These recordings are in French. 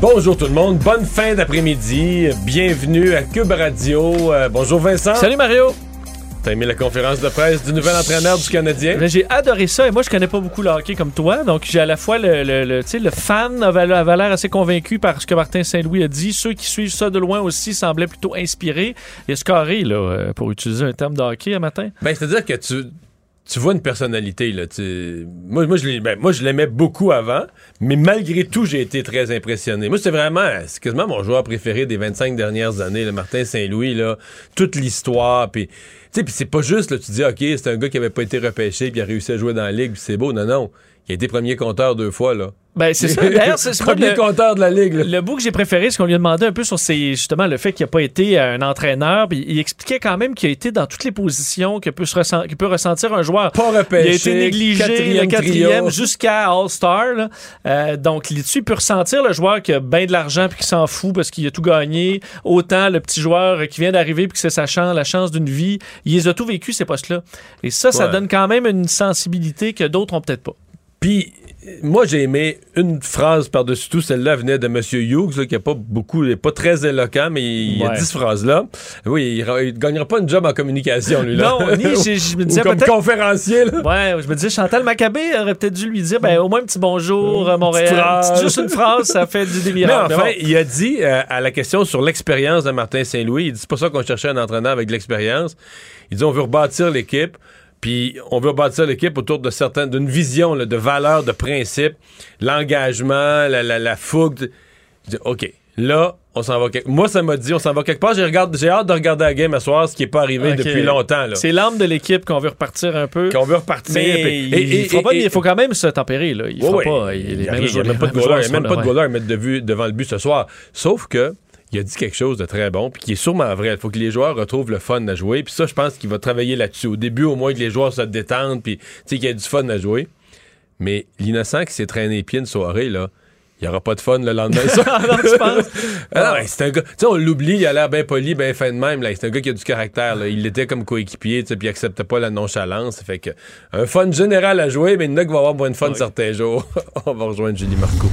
Bonjour tout le monde, bonne fin d'après-midi, bienvenue à Cube Radio. Euh, bonjour Vincent. Salut Mario! T'as aimé la conférence de presse du nouvel entraîneur du Canadien? Ben, j'ai adoré ça et moi je connais pas beaucoup le hockey comme toi, donc j'ai à la fois le, le, le, le fan avait, avait l'air assez convaincu par ce que Martin Saint-Louis a dit, ceux qui suivent ça de loin aussi semblaient plutôt inspirés. Il a scoré là, euh, pour utiliser un terme de hockey un matin. Ben, c'est-à-dire que tu, tu vois une personnalité. Là, tu... moi, moi, je ben, moi, je l'aimais beaucoup avant, mais malgré tout, j'ai été très impressionné. Moi, c'est vraiment, c'est quasiment mon joueur préféré des 25 dernières années, le Martin Saint-Louis. Là, toute l'histoire, puis... Tu sais, c'est pas juste, là, tu dis, OK, c'est un gars qui avait pas été repêché, puis a réussi à jouer dans la Ligue, c'est beau. Non, non. Il a été premier compteur deux fois, là. Ben c'est ça. D'ailleurs, c'est premier le, compteur de la Ligue, là. le bout que j'ai préféré, ce qu'on lui a demandé un peu sur c'est justement le fait qu'il n'a pas été un entraîneur, puis il expliquait quand même qu'il a été dans toutes les positions que peut, se ressent- que peut ressentir un joueur. Pas Il a repêché. été négligé, quatrième le quatrième, jusqu'à All-Star. Euh, donc, là-dessus, il peut ressentir le joueur qui a bien de l'argent puis qui s'en fout parce qu'il a tout gagné. Autant le petit joueur qui vient d'arriver puis que c'est sa chance, la chance d'une vie. Il les a tout vécu, ces postes-là. Et ça, ça donne quand même une sensibilité que d'autres ont peut-être pas. Puis, moi, j'ai aimé une phrase par-dessus tout. Celle-là venait de M. Hughes, là, qui n'est pas beaucoup, il est pas très éloquent, mais il y a Ouais. 10 phrases-là. Oui, il, il gagnera pas une job en communication, lui, là. Non, ni, je, me Ou disais comme peut-être... conférencier, là. Ouais, je me disais, Chantal Maccabé aurait peut-être dû lui dire, ben, au moins un petit bonjour, euh, Montréal. Petite- Juste une phrase, ça fait du Mais délirant. enfin, il a dit euh, à la question sur l'expérience de Martin Saint-Louis, il dit c'est pas ça qu'on cherchait un entraîneur avec de l'expérience. Il dit on veut rebâtir l'équipe, puis on veut rebâtir l'équipe autour de certaines d'une vision là, de valeurs, de principes, l'engagement, la, la, la fougue. Je dis OK, là on s'en va quelque... Moi ça m'a dit on s'en va quelque part. J'ai j'ai hâte de regarder la game à soir, ce qui est pas arrivé depuis longtemps là. C'est l'âme de l'équipe qu'on veut repartir un peu. Qu'on veut repartir. Mais il, et- et- fera pas- et- il faut quand même se tempérer. Là. Il Ouais, fera ouais. pas. Il les n'y a, même pas de goaler, il y a même pas de goaler à mettre de vue devant le but ce soir. Sauf que il a dit quelque chose de très bon, puis qui est sûrement vrai. Il faut que les joueurs retrouvent le fun à jouer. Puis ça, je pense qu'il va travailler là-dessus. Au début, au moins, que les joueurs se détendent, puis tu sais, qu'il y ait du fun à jouer. Mais l'innocent qui s'est traîné les pieds une soirée, là, il n'y aura pas de fun le lendemain. Ah non, tu penses? Ah non, c'est un gars. Tu sais, on l'oublie, il a l'air bien poli, bien fin de même. Là. C'est un gars qui a du caractère. Là. Il l'était comme coéquipier, tu sais, puis il acceptait pas la nonchalance. Fait que un fun général à jouer, mais il y en a qui va avoir moins de fun certains jours. on va rejoindre Julie Marco.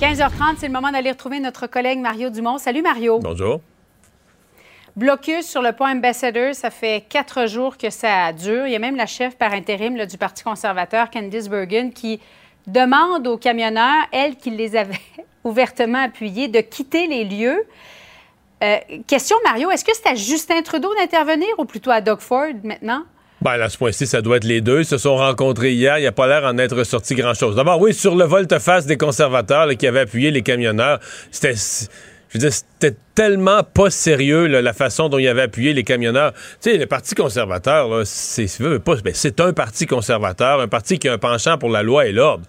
15h30, c'est le moment d'aller retrouver notre collègue Mario Dumont. Salut Mario. Bonjour. Blocus sur le pont Ambassador, ça fait quatre jours que ça dure. Il y a même la chef par intérim là, du Parti conservateur, Candice Bergen, qui demande aux camionneurs, elle qui les avait ouvertement appuyés, de quitter les lieux. Euh, question, Mario, est-ce que c'est à Justin Trudeau d'intervenir ou plutôt à Doug Ford maintenant? Ben, à ce point-ci, ça doit être les deux. Ils se sont rencontrés hier. Il n'y a pas l'air en être sorti grand-chose. D'abord, oui, sur le volte-face des conservateurs qui avaient appuyé les camionneurs, c'était. Je veux dire, c'était tellement pas sérieux la façon dont il avait appuyé les camionneurs. Tu sais, le Parti conservateur, c'est ben, c'est un parti conservateur, un parti qui a un penchant pour la loi et l'ordre.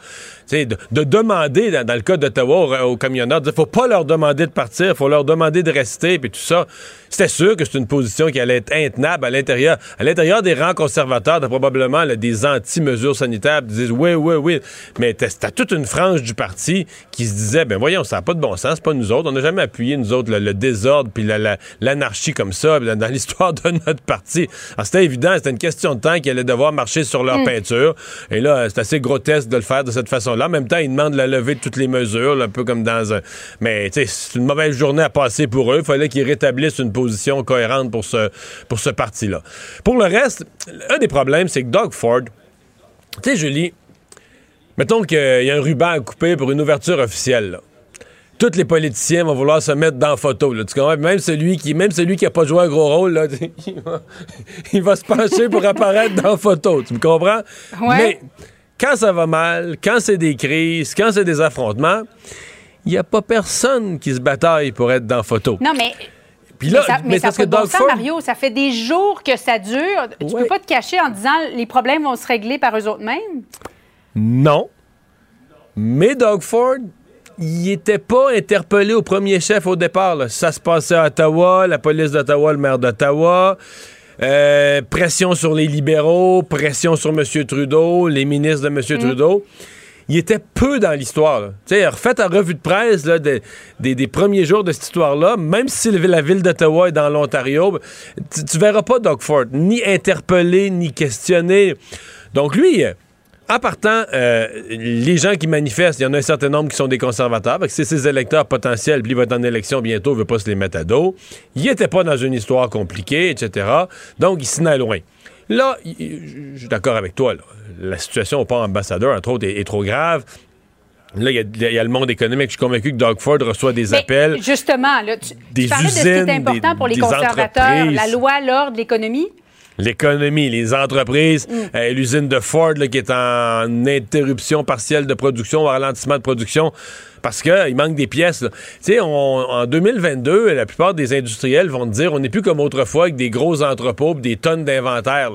De, de demander, dans, le cas d'Ottawa, aux, aux camionneurs, il faut pas leur demander de partir, il faut leur demander de rester, puis tout ça. C'était sûr que c'est une position qui allait être intenable à l'intérieur. À l'intérieur des rangs conservateurs, t'as probablement des anti-mesures sanitaires qui disent oui, oui, oui. Mais t'as toute une frange du parti qui se disait, ben voyons, ça n'a pas de bon sens, pas nous autres. On n'a jamais appuyé, nous autres, le, le désordre puis la- la- l'anarchie comme ça dans, l'histoire de notre parti. Alors c'était évident, c'était une question de temps qu'ils allaient devoir marcher sur leur peinture. Et là, c'est assez grotesque de le faire de cette façon-là. En même temps, ils demandent la levée de toutes les mesures, là, un peu comme dans un... Mais, c'est une mauvaise journée à passer pour eux. Il fallait qu'ils rétablissent une position cohérente pour ce, pour ce parti-là. Pour le reste, un des problèmes, c'est que Doug Ford... Tu sais, Julie, mettons qu'il y a un ruban à couper pour une ouverture officielle, là tous les politiciens vont vouloir se mettre dans la photo. Là, tu comprends? Même celui qui même celui qui a pas joué un gros rôle, là, il, va, il va se pencher pour apparaître dans la photo. Tu me comprends? Ouais. Mais quand ça va mal, quand c'est des crises, quand c'est des affrontements, il n'y a pas personne qui se bataille pour être dans la photo. Non, mais Puis là, mais ça, mais mais ça parce fait que bon Doug sens, Ford- Mario. Ça fait des jours que ça dure. Tu Ouais. peux pas te cacher en disant les problèmes vont se régler par eux autres mêmes? Non. Mais Doug Ford il était pas interpellé au premier chef au départ. là. Ça se passait à Ottawa, la police d'Ottawa, le maire d'Ottawa. Euh, pression sur les libéraux, pression sur M. Trudeau, les ministres de M. Trudeau. Il était peu dans l'histoire. Tu sais, refaites la revue de presse là, des, des- des premiers jours de cette histoire-là, même si la ville d'Ottawa est dans l'Ontario, tu, tu verras pas Doug Ford ni interpellé, ni questionné. Donc lui, en partant, euh, les gens qui manifestent, il y en a un certain nombre qui sont des conservateurs, parce que c'est ses électeurs potentiels, puis il va être en élection bientôt, il veut pas se les mettre à dos. Il n'était pas dans une histoire compliquée, etc. Donc, il s'en est loin. Là, je suis d'accord avec toi. là. La situation au port ambassadeur, entre autres, est, est trop grave. Là, il y, a- il y a le monde économique. Je suis convaincu que Doug Ford reçoit des Mais appels. Justement, là, tu, tu des parlais de ce qui usines, est important des- pour les conservateurs, la loi, l'ordre, l'économie? L'économie, les entreprises, Mm. euh, l'usine de Ford là, qui est en interruption partielle de production, ralentissement de production, parce qu'il manque des pièces. Tu sais, en 2022, la plupart des industriels vont te dire on n'est plus comme autrefois avec des gros entrepôts pis des tonnes d'inventaire.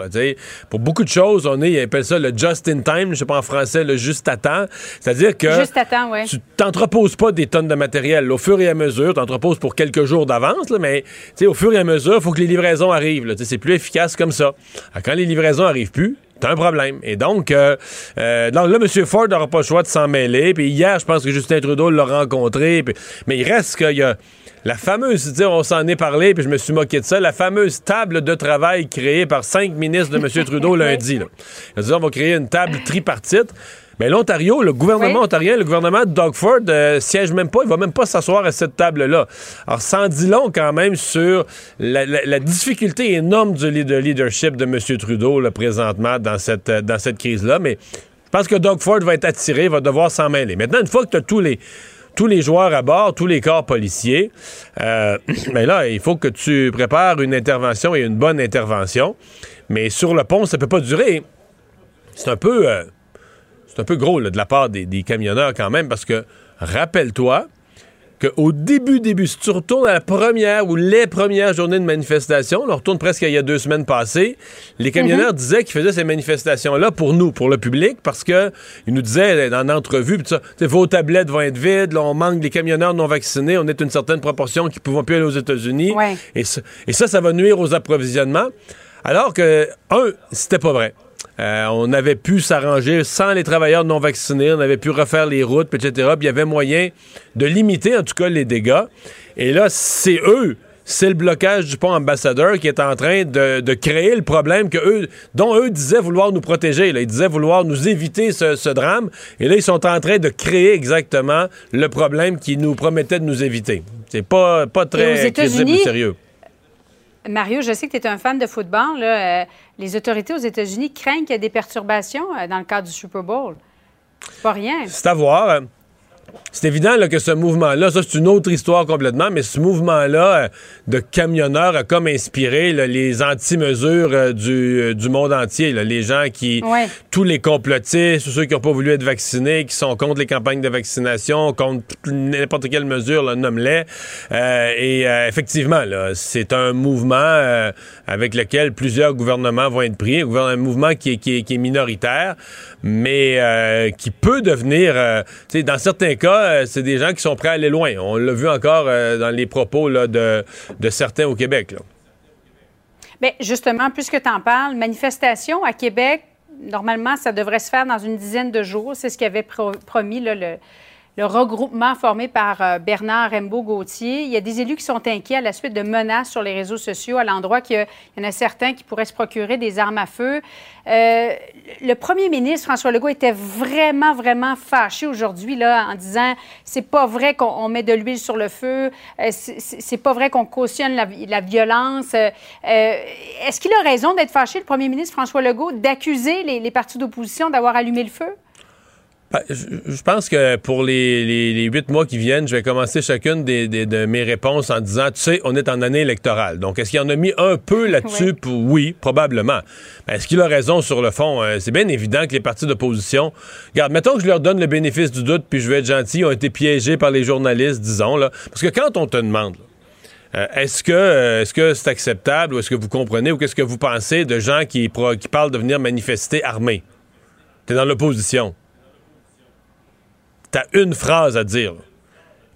Pour beaucoup de choses, on est, ils appellent ça le just in time, je sais pas en français, le juste à temps. C'est-à-dire que Juste à temps, oui. tu t'entreposes pas des tonnes de matériel. là. Au fur et à mesure, tu entreposes pour quelques jours d'avance, mais au fur et à mesure, il faut que les livraisons arrivent. C'est plus efficace comme ça. Alors, quand les livraisons arrivent plus, T'as un problème. Et donc, euh, euh, donc là, M. Ford n'aura pas le choix de s'en mêler. Puis hier, je pense que Justin Trudeau l'a rencontré. puis- mais il reste qu'il y a la fameuse, on s'en est parlé, puis je me suis moqué de ça, la fameuse table de travail créée par cinq ministres de M. Trudeau lundi. Là. Ils ont dit, on va créer une table tripartite. Mais l'Ontario, le gouvernement Oui. ontarien, le gouvernement de Doug Ford, euh, siège même pas, il va même pas s'asseoir à cette table-là. Alors, sans dit long quand même sur la, la- la difficulté énorme du de leadership de M. Trudeau, là, présentement, dans cette, euh, dans cette crise-là. Mais je pense que Doug Ford va être attiré, va devoir s'en mêler. Maintenant, une fois que tu as tous les tous les joueurs à bord, tous les corps policiers, euh, mais là, il faut que tu prépares une intervention et une bonne intervention. Mais sur le pont, ça peut pas durer. C'est un peu... euh, c'est un peu gros là, de la part des, des camionneurs quand même, parce que rappelle-toi qu'au début, début, si tu retournes à la première ou les premières journées de manifestation, on retourne presque à il y a deux semaines passées, les camionneurs disaient qu'ils faisaient ces manifestations-là pour nous, pour le public, parce que ils nous disaient dans l'entrevue, pis tout ça, vos tablettes vont être vides, là, on manque des camionneurs non vaccinés, on est une certaine proportion qui ne pouvons plus aller aux États-Unis. Ouais. Et, et ça, ça va nuire aux approvisionnements. Alors que, un, c'était pas vrai. Euh, on avait pu s'arranger sans les travailleurs non vaccinés, on avait pu refaire les routes, etc. Puis il y avait moyen de limiter en tout cas les dégâts. Et là, c'est eux, c'est le blocage du pont ambassadeur qui est en train de, de créer le problème que eux, dont eux disaient vouloir nous protéger. Là. Ils disaient vouloir nous éviter ce, ce drame. Et là, ils sont en train de créer exactement le problème qu'ils nous promettaient de nous éviter. C'est pas, pas très crédible États-Unis, ou sérieux. Mario, je sais que tu es un fan de football. Euh, les autorités aux États-Unis craignent qu'il y ait des perturbations euh, dans le cadre du Super Bowl. Pas rien. C'est à voir. C'est évident là, que ce mouvement-là, ça c'est une autre histoire complètement, mais ce mouvement-là euh, de camionneurs a comme inspiré là, les anti-mesures euh, du, euh, du monde entier. là. les gens qui, Ouais. tous les complotistes, ceux qui n'ont pas voulu être vaccinés, qui sont contre les campagnes de vaccination, contre n'importe quelle mesure, nomme-les. Et effectivement, c'est un mouvement avec lequel plusieurs gouvernements vont être pris, un, mouvement qui est, qui est- qui est minoritaire, mais euh, qui peut devenir, euh, dans certains cas, euh, c'est des gens qui sont prêts à aller loin. On l'a vu encore dans les propos de, de certains au Québec. là. Bien, justement, puisque tu en parles, manifestation à Québec, normalement, ça devrait se faire dans une dizaine de jours. C'est ce qu'avait pro- promis le, le regroupement formé par euh, Bernard Rembault-Gauthier. Il y a des élus qui sont inquiets à la suite de menaces sur les réseaux sociaux, à l'endroit qu'il y, en a certains qui pourraient se procurer des armes à feu. Euh, le premier ministre, François Legault, était vraiment, vraiment fâché aujourd'hui là, en disant c'est pas vrai qu'on on met de l'huile sur le feu, euh, c'est- pas vrai qu'on cautionne la, violence. Est-ce qu'il a raison d'être fâché, le premier ministre François Legault, d'accuser les partis d'opposition d'avoir allumé le feu? Je, pense que pour les, les, les huit mois qui viennent, je vais commencer chacune des, des- de mes réponses en disant, tu sais, on est en année électorale. Donc, est-ce qu'il en a mis un peu là-dessus? Oui. Probablement. Ben, est-ce qu'il a raison sur le fond? Euh, c'est bien évident que les partis d'opposition, regarde, mettons que je leur donne le bénéfice du doute, puis je vais être gentil, ils ont été piégés par les journalistes, disons, là. Parce que quand on te demande, là, euh, est-ce que euh, est-ce que c'est acceptable ou est-ce que vous comprenez ou qu'est-ce que vous pensez de gens qui, qui parlent de venir manifester armés? T'es dans l'opposition. T'as une phrase à dire.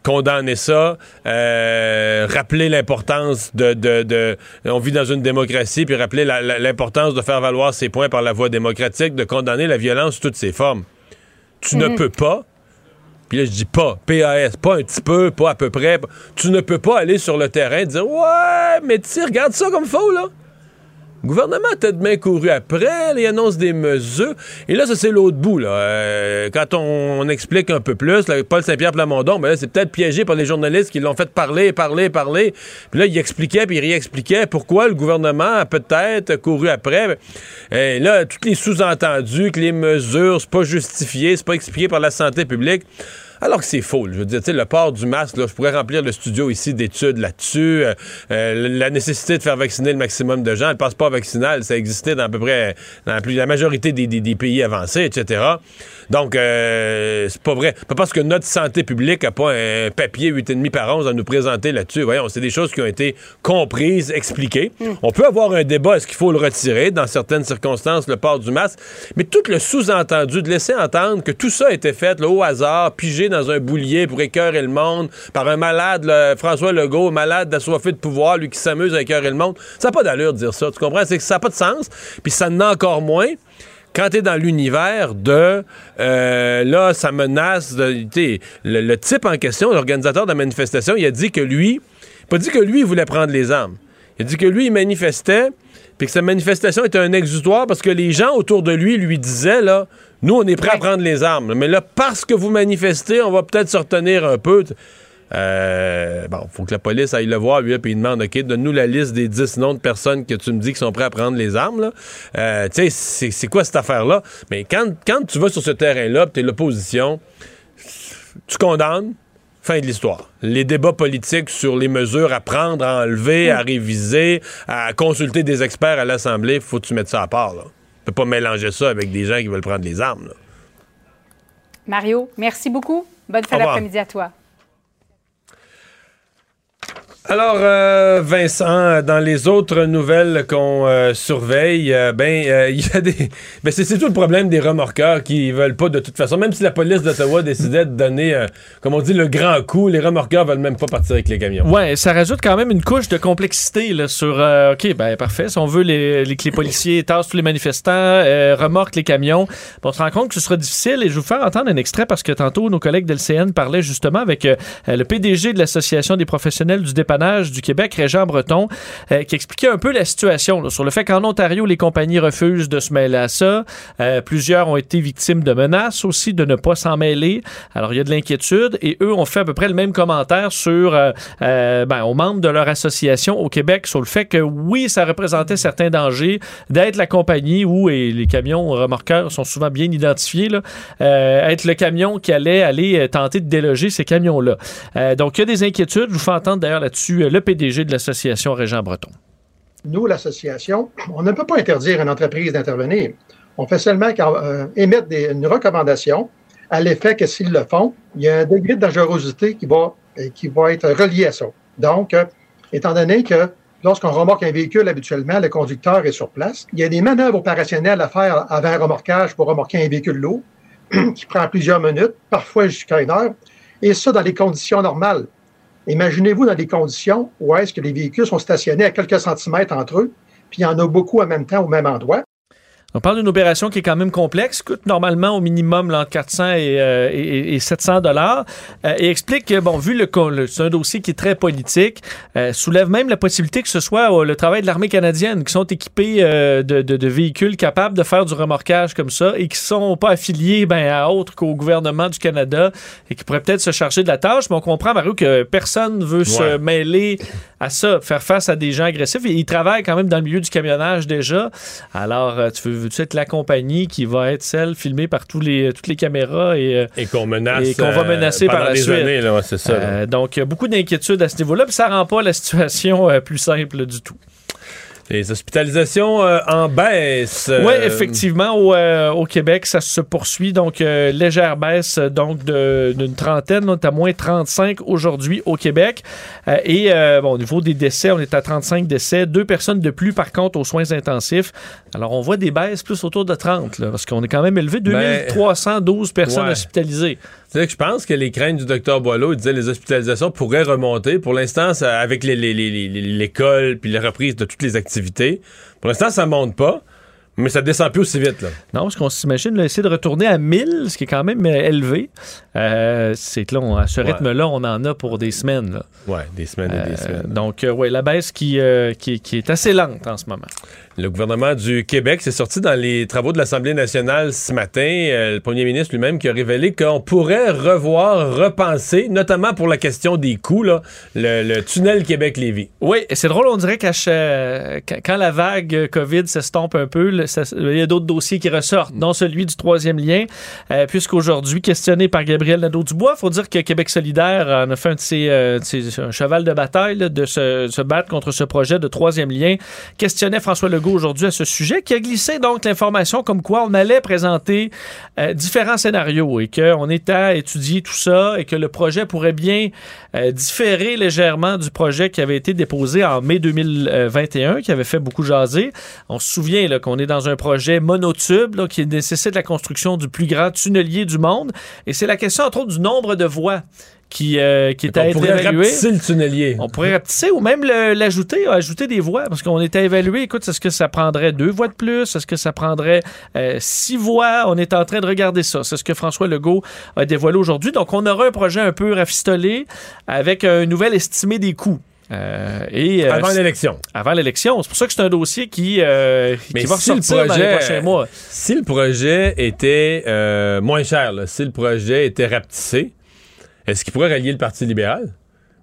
condamner ça, euh, rappeler l'importance de, de, de, On vit dans une démocratie, puis rappeler l'importance de faire valoir ses points par la voie démocratique, de condamner la violence sous toutes ses formes. Tu ne peux pas. Puis là, je dis pas, PAS, pas un petit peu, pas à peu près. Tu ne peux pas aller sur le terrain et dire Ouais, mais tu sais, regarde ça comme faux, là. Le gouvernement a tête bien couru après, il annonce des mesures. Et là, ça, c'est l'autre bout. Euh, quand on, explique un peu plus, Paul Saint-Pierre Plamondon, ben là, c'est peut-être piégé par les journalistes qui l'ont fait parler, parler, parler. Puis là, il expliquait, puis il réexpliquait pourquoi le gouvernement a peut-être couru après. Et là, tous les sous-entendus, que les mesures, c'est pas justifié, c'est pas expliqué par la santé publique. Alors que c'est faux. Je veux dire, le port du masque, là, je pourrais remplir le studio ici d'études là-dessus. Euh, euh, la nécessité de faire vacciner le maximum de gens. Le passeport vaccinal, ça existait dans à peu près dans la, plus- la majorité des pays avancés, etc. Donc, euh, c'est pas vrai. Pas parce que notre santé publique a pas un papier 8,5 par 11 à nous présenter là-dessus. Voyons, c'est des choses qui ont été comprises, expliquées. On peut avoir un débat, est-ce qu'il faut le retirer? Dans certaines circonstances, le port du masque. Mais tout le sous-entendu de laisser entendre que tout ça a été fait là, au hasard, pigé dans un boulier pour écœurer le monde par un malade, François Legault, malade d'assoiffé de pouvoir, lui qui s'amuse à écœurer le monde. Ça n'a pas d'allure de dire ça, tu comprends? C'est que ça n'a pas de sens, puis ça n'a encore moins quand tu es dans l'univers de euh, là, ça menace de, le, le type en question, l'organisateur de la manifestation, il a dit que lui, pas dit que lui il voulait prendre les armes. Il a dit que lui il manifestait puis que sa manifestation était un exutoire parce que les gens autour de lui lui disaient là, nous on est prêts à prendre les armes, mais là parce que vous manifestez, on va peut-être se retenir un peu. Euh, bon, faut que la police aille le voir, lui, puis il demande, OK, donne-nous la liste des 10 noms de personnes que tu me dis qui sont prêts à prendre les armes. Euh, tu sais, c'est- quoi cette affaire-là? Mais quand, quand tu vas sur ce terrain-là, tu es l'opposition, tu condamnes, fin de l'histoire. Les débats politiques sur les mesures à prendre, à enlever, à réviser, à consulter des experts à l'Assemblée, faut que tu mettes ça à part, là. Tu peux pas mélanger ça avec des gens qui veulent prendre les armes, là. Mario, merci beaucoup. Bonne fin d'après-midi à toi. Alors, euh, Vincent, dans les autres nouvelles qu'on euh, surveille, euh, ben, euh, il y a des. Ben, c'est tout le problème des remorqueurs qui veulent pas de toute façon. Même si la police d'Ottawa décidait de donner, comme on dit, le grand coup, les remorqueurs veulent même pas partir avec les camions. Ouais, ça rajoute quand même une couche de complexité là, sur. ok, ben parfait. Si on veut les, les- que les policiers tassent tous les manifestants, remorquent les camions, on se rend compte que ce sera difficile. Et je vais vous faire entendre un extrait parce que tantôt nos collègues de l'CN parlaient justement avec le PDG de l'association des professionnels du du Québec, Régent Breton, euh, qui expliquait un peu la situation sur le fait qu'en Ontario, les compagnies refusent de se mêler à ça. Euh, plusieurs ont été victimes de menaces aussi de ne pas s'en mêler. Alors il y a de l'inquiétude et eux ont fait à peu près le même commentaire sur euh, ben, aux membres de leur association au Québec sur le fait que oui, ça représentait certains dangers d'être la compagnie où et les camions remorqueurs sont souvent bien identifiés, là, être le camion qui allait aller tenter de déloger ces camions-là. Donc il y a des inquiétudes. Je vous fais entendre d'ailleurs là-dessus euh, le PDG de l'association Régent Breton. nous, l'association, on ne peut pas interdire une entreprise d'intervenir. On fait seulement euh, émettre une recommandation à l'effet que s'ils le font, il y a un degré de dangerosité qui va, euh, qui va être relié à ça. Donc, étant donné que lorsqu'on remorque un véhicule, habituellement, le conducteur est sur place, il y a des manœuvres opérationnelles à faire avant un remorquage pour remorquer un véhicule lourd qui prend plusieurs minutes, parfois jusqu'à une heure, et ça dans les conditions normales. Imaginez-vous dans des conditions où est-ce que les véhicules sont stationnés à quelques centimètres entre eux, puis il y en a beaucoup en même temps au même endroit. On parle d'une opération qui est quand même complexe, coûte normalement au minimum entre 400 et, euh, et, et 700 dollars, euh, et explique que, bon, vu le, le c'est un dossier qui est très politique, euh, soulève même la possibilité que ce soit le travail de l'armée canadienne, qui sont équipés de, de, de, véhicules capables de faire du remorquage comme ça et qui sont pas affiliés ben, à autre qu'au gouvernement du Canada et qui pourraient peut-être se charger de la tâche. Mais on comprend, Mario, que personne veut ouais. se mêler à ça, faire face à des gens agressifs. Et ils travaillent quand même dans le milieu du camionnage déjà. Alors, tu veux veux-tu être la compagnie qui va être celle filmée par tous les, toutes les caméras et, euh, et qu'on menace et qu'on va menacer euh, par la des suite. Années, là, ouais, c'est ça, euh, donc, beaucoup d'inquiétudes à ce niveau-là, puis ça rend pas la situation plus simple du tout. Les hospitalisations euh, en baisse. Oui, effectivement, au, euh, au, Québec, ça se poursuit. Donc, euh, légère baisse donc d'une trentaine, on est à moins 35 aujourd'hui au Québec. Euh, et bon, au niveau des décès, on est à 35 décès. Deux personnes de plus, par contre, aux soins intensifs. Alors, on voit des baisses plus autour de 30, là, parce qu'on est quand même élevé 2312 ben, personnes ouais. hospitalisées. C'est que je pense que les craintes du docteur Boileau, il disait les hospitalisations pourraient remonter. Pour l'instant, avec les- les- les- les- l'école puis la reprise de toutes les activités, pour l'instant, ça monte pas, mais ça descend plus aussi vite. Là. Non, parce qu'on s'imagine essayer de retourner à 1000, ce qui est quand même euh, élevé. Euh, c'est que là, on- à ce Ouais. rythme-là, on en a pour des semaines. Ouais, des semaines et des Euh, semaines. donc, euh, ouais, la baisse qui, qui, qui est assez lente en ce moment. Le gouvernement du Québec s'est sorti dans les travaux de l'Assemblée nationale ce matin. Euh, le premier ministre lui-même qui a révélé qu'on pourrait revoir, repenser, notamment pour la question des coûts, là, le, le tunnel Québec-Lévis. Oui, c'est drôle, on dirait qu'à quand la vague COVID s'estompe un peu, ça- il y a d'autres dossiers qui ressortent, dont celui du troisième lien, euh, puisqu'aujourd'hui, questionné par Gabriel Nadeau-Dubois, il faut dire que Québec solidaire en a fait un de ses, euh, de ses- un cheval de bataille là, de se, se battre contre ce projet de troisième lien. Questionnait François Legault aujourd'hui à ce sujet, qui a glissé donc l'information comme quoi on allait présenter euh, différents scénarios et qu'on était à étudier tout ça et que le projet pourrait bien euh, différer légèrement du projet qui avait été déposé en mai 2021, qui avait fait beaucoup jaser. On se souvient qu'on est dans un projet monotube là, qui nécessite la construction du plus grand tunnelier du monde. Et c'est la question, entre autres, du nombre de voies qui, euh, qui est à On être pourrait évalué. rapetisser le tunnelier. On pourrait rapetisser ou même l'ajouter, ajouter des voies, parce qu'on était à évaluer, écoute, est-ce que ça prendrait deux voies de plus? Est-ce que ça prendrait euh, six voies? On est en train de regarder ça. C'est ce que François Legault a dévoilé aujourd'hui. Donc, on aura un projet un peu rafistolé avec un nouvel estimé des coûts. Euh, et, euh, Avant l'élection. avant l'élection. C'est pour ça que c'est un dossier qui, euh, qui Mais va si le ressortir dans les projet- prochains mois. Si le projet était moins cher, là, si le projet était rapetissé, est-ce qu'il pourrait rallier le Parti libéral?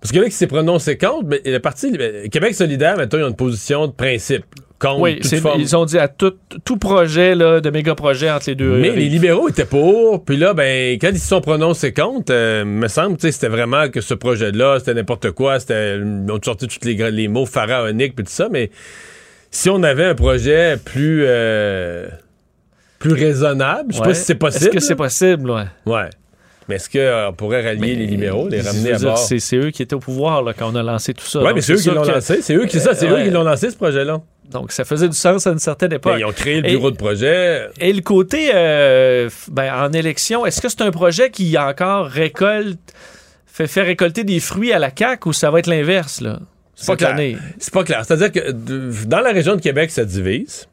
Parce que là, qui s'est prononcé contre, mais le Parti libéral- Québec solidaire, maintenant, ils ont une position de principe contre Oui, toute forme. ils ont dit à tout, tout projet là, de méga projet entre les deux. Mais rives. les libéraux étaient pour, puis là, ben, quand ils se sont prononcés contre, euh, me semble, sais, c'était vraiment que ce projet-là, c'était n'importe quoi, c'était, ils ont sorti tous les, les mots pharaoniques puis tout ça, mais si on avait un projet plus, euh, plus raisonnable, je sais Ouais. pas si c'est possible. Est-ce que c'est possible? Ouais? Ouais. Mais est-ce qu'on pourrait rallier les libéraux, les ramener à bord? C'est eux qui étaient au pouvoir là, quand on a lancé tout ça. Donc, mais c'est eux qui l'ont que- lancé. C'est eux qui, ça, c'est Euh, eux qui l'ont lancé, ce projet-là. Donc, ça faisait du sens à une certaine époque. Ils ont créé le Et- bureau de projet. Et le côté euh, ben, en élection, est-ce que c'est un projet qui encore récolte, fait, fait récolter des fruits à la CAQ ou ça va être l'inverse, là? C'est pas clair. C'est pas clair. C'est-à-dire que dans la région de Québec, ça divise.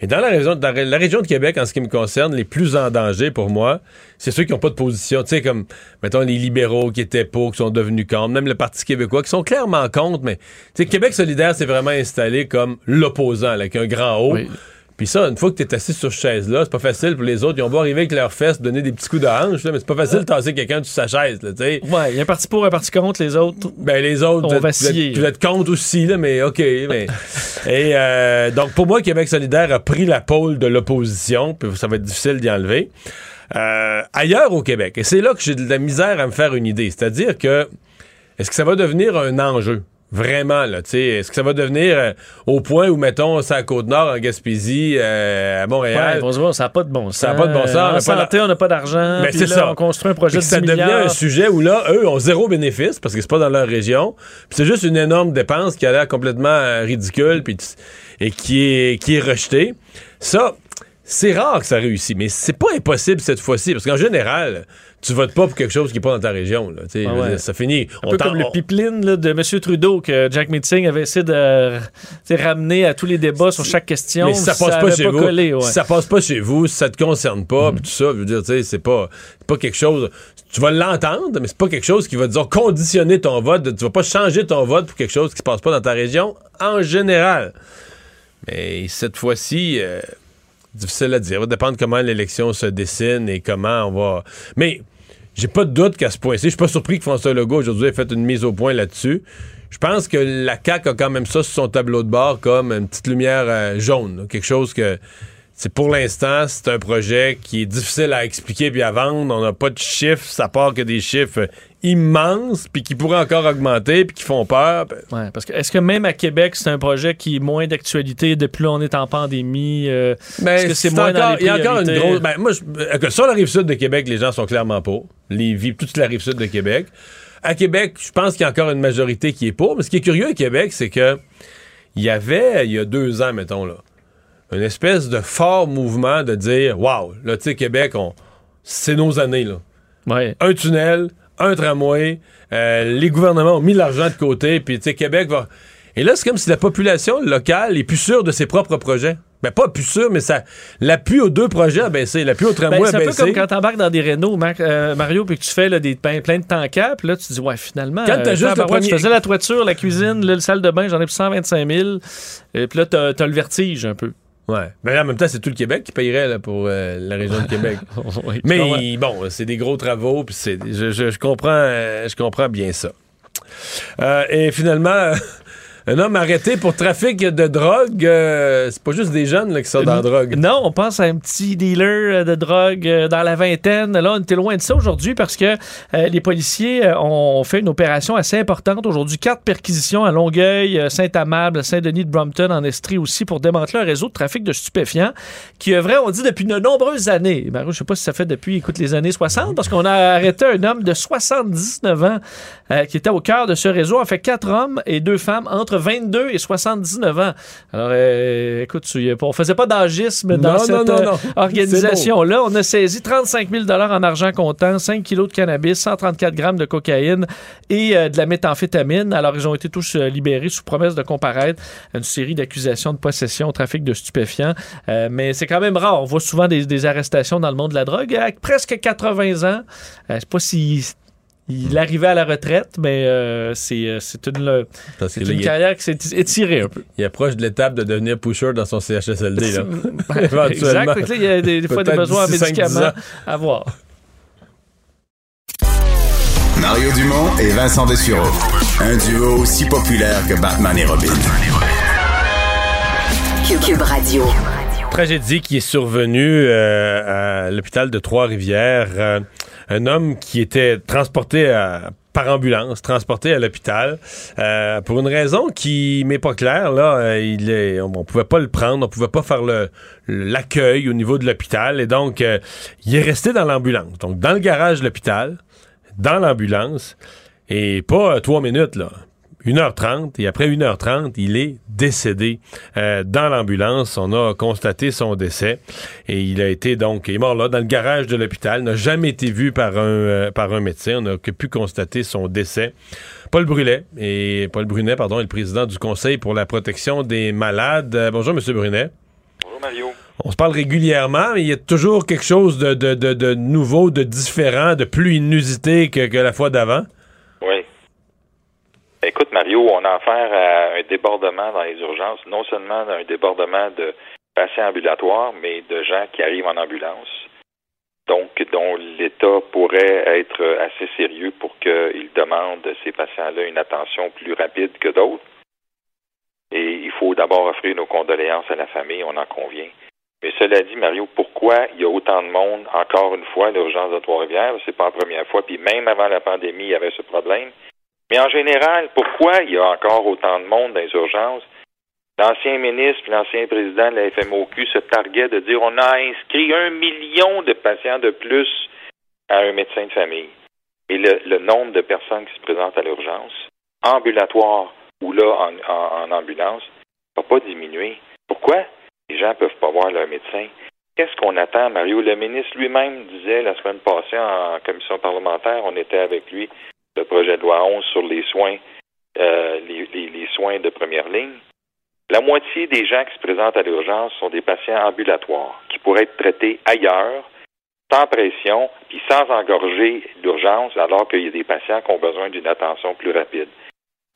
Et dans la région, dans la région de Québec, en ce qui me concerne, les plus en danger pour moi, c'est ceux qui n'ont pas de position. Tu sais, comme, mettons, les libéraux qui étaient pour, qui sont devenus contre, même le Parti québécois, qui sont clairement contre, mais, tu sais, Québec solidaire s'est vraiment installé comme l'opposant, avec un grand O. Oui. Puis ça, une fois que tu es assis sur cette chaise-là, c'est pas facile pour les autres. Ils ont beau arriver avec leurs fesses, donner des petits coups de hanche, là, mais c'est pas facile de tasser quelqu'un de sa chaise, là, tu sais. Ouais, il y a un parti pour, un parti contre, les autres. Ben, les autres, On vous êtes, vacillé. vous êtes- vous êtes contre aussi, là, mais OK. Mais, et euh, donc, pour moi, Québec solidaire a pris la pôle de l'opposition, puis ça va être difficile d'y enlever. Euh, ailleurs au Québec, et c'est là que j'ai de la misère à me faire une idée, c'est-à-dire que est-ce que ça va devenir un enjeu? Vraiment, là, tu sais, est-ce que ça va devenir euh, au point où, mettons, c'est à Côte-Nord, en Gaspésie, euh, à Ouais, Montréal, voir, ça n'a pas de bon sens. Ça a pas de bon sens, Euh, on santé, on n'a pas d'argent. Ben, c'est ça. On construit un projet de ça 10 devient un sujet où là, eux ont zéro bénéfice parce que c'est pas dans leur région. Puis c'est juste une énorme dépense qui a l'air complètement euh, ridicule puis et qui est, qui est rejetée. Ça, c'est rare que ça réussit, mais c'est pas impossible cette fois-ci parce qu'en général, tu votes pas pour quelque chose qui est pas dans ta région. Là, Ah ouais. ça finit. Un On peu comme le pipeline là, de M. Trudeau que Jack Meeting avait essayé de ramener à tous les débats sur chaque question. Mais si ça passe pas chez vous, collé, ouais. si ça passe pas chez vous, si ça te concerne pas, puis tout ça, je veux dire, c'est pas, pas quelque chose. Tu vas l'entendre, mais c'est pas quelque chose qui va disons conditionner ton vote. Tu vas pas changer ton vote pour quelque chose qui se passe pas dans ta région en général. Mais cette fois-ci, euh, difficile à dire. Ça va dépendre comment l'élection se dessine et comment on va. Mais j'ai pas de doute qu'à ce point-ci, je suis pas surpris que François Legault aujourd'hui ait fait une mise au point là-dessus. Je pense que la CAQ a quand même ça sur son tableau de bord comme une petite lumière euh, jaune, quelque chose que c'est pour l'instant, c'est un projet qui est difficile à expliquer puis à vendre. On n'a pas de chiffres, ça part que des chiffres immenses puis qui pourraient encore augmenter puis qui font peur. Ouais, parce que est-ce que même à Québec, c'est un projet qui est moins d'actualité depuis qu'on est en pandémie? euh, Ben, Est-ce que c'est moins dans encore, les Il y a encore une grosse. Ben, moi, je- euh, que sur la rive sud de Québec, les gens sont clairement pour. Les vies, toute la rive sud de Québec. À Québec, je pense qu'il y a encore une majorité qui est pour. Mais ce qui est curieux à Québec, c'est que il y avait, il y a deux ans, mettons, là, une espèce de fort mouvement de dire Waouh, là, tu sais, Québec, on, c'est nos années, là. Ouais. un tunnel, un tramway. Euh, les gouvernements ont mis l'argent de côté, puis tu sais, Québec va. Et là, c'est comme si la population locale est plus sûre de ses propres projets. Ben, pas plus sûre, mais ça. L'appui aux deux projets a baissé. L'appui au tramway Ben, a c'est un peu comme quand t'embarques dans des Renault, euh, Mario, puis que tu fais là, des, plein, plein de temps cap, là, tu te dis, ouais, finalement, Quand t'as juste le premier- je faisais la toiture, la cuisine, là, le salle de bain, j'en ai pour 125 000, et puis là, t'as t'as le vertige un peu. Ouais. Mais là, en même temps, c'est tout le Québec qui payerait là, pour euh, la région de Québec. Oui, Mais bon, c'est des gros travaux, puis c'est, je, je- je comprends, euh, je comprends bien ça. Euh, et finalement, un homme arrêté pour trafic de drogue, euh, c'est pas juste des jeunes là, qui sont dans la drogue. Non, on pense à un petit dealer euh, de drogue euh, dans la vingtaine. Là, on était loin de ça aujourd'hui parce que euh, les policiers ont fait une opération assez importante aujourd'hui. Quatre perquisitions à Longueuil, Saint-Amable, Saint-Denis de Brompton, en Estrie aussi, pour démanteler un réseau de trafic de stupéfiants qui œuvrait, on dit, depuis de nombreuses années. Mario, je sais pas si ça fait depuis, écoute, les années 60, parce qu'on a arrêté un homme de 79 ans euh, qui était au cœur de ce réseau. En fait, quatre hommes et deux femmes entre 22 et 79 ans. Alors, euh, écoute, on faisait pas d'agisme dans Non, cette non, non, euh, organisation-là. On a saisi 35 000 en argent comptant, 5 kilos de cannabis, 134 grammes de cocaïne et euh, de la méthamphétamine. Alors, ils ont été tous libérés sous promesse de comparaître à une série d'accusations de possession, trafic de stupéfiants. Euh, mais c'est quand même rare. On voit souvent des, des arrestations dans le monde de la drogue. À presque 80 ans, sais pas si il arrivait à la retraite, mais euh, c'est euh, c'est une, c'est une il, carrière qui s'est étirée un peu. il approche de l'étape de devenir pusher dans son CHSLD. Là. exact. Fait que là, il y a des, des fois des besoins en médicaments à voir. Mario Dumont et Vincent Dessureau. Un duo aussi populaire que Batman et Robin. Cube, Cube Radio. Tragédie qui est survenue euh, à l'hôpital de Trois-Rivières. Un homme qui était transporté par ambulance, transporté à l'hôpital euh, pour une raison qui m'est pas claire. Là, Euh, on, on pouvait pas le prendre, on pouvait pas faire l'accueil au niveau de l'hôpital et donc euh, il est resté dans l'ambulance. Donc dans le garage de l'hôpital, dans l'ambulance et pas trois minutes là. 1h30 et après 1h30, il est décédé euh, dans l'ambulance. On a constaté son décès et il a été donc il est mort là dans le garage de l'hôpital. N'a jamais été vu par un euh, par un médecin. On a que pu constater son décès. Paul Brunet et Paul Brunet pardon est le président du Conseil pour la protection des malades. Euh, bonjour Monsieur Brunet. Bonjour Mario. On se parle régulièrement, mais il y a toujours quelque chose de, de, de, de nouveau, de différent, de plus inusité que, que la fois d'avant? Oui. Écoute, Mario, on a affaire à un débordement dans les urgences, non seulement un débordement de patients ambulatoires, mais de gens qui arrivent en ambulance, donc dont l'État pourrait être assez sérieux pour qu'il demande à ces patients-là une attention plus rapide que d'autres. Et il faut d'abord offrir nos condoléances à la famille, on en convient. Mais cela dit, Mario, pourquoi il y a autant de monde, encore une fois, à l'urgence de Trois-Rivières? C'est pas la première fois, puis même avant la pandémie, il y avait ce problème. Mais en général, pourquoi il y a encore autant de monde dans les urgences? L'ancien ministre puis l'ancien président de la FMOQ se targuait de dire on a inscrit un million de patients de plus à un médecin de famille. Et le, nombre de personnes qui se présentent à l'urgence, ambulatoire ou là en, en- ambulance, va pas diminuer. Pourquoi? Les gens peuvent pas voir leur médecin. Qu'est-ce qu'on attend, Mario? Le ministre lui-même disait la semaine passée en commission parlementaire, on était avec lui, le projet de loi 11 sur les soins, euh, les, soins de première ligne. La moitié des gens qui se présentent à l'urgence sont des patients ambulatoires qui pourraient être traités ailleurs, sans pression, puis sans engorger l'urgence, alors qu'il y a des patients qui ont besoin d'une attention plus rapide.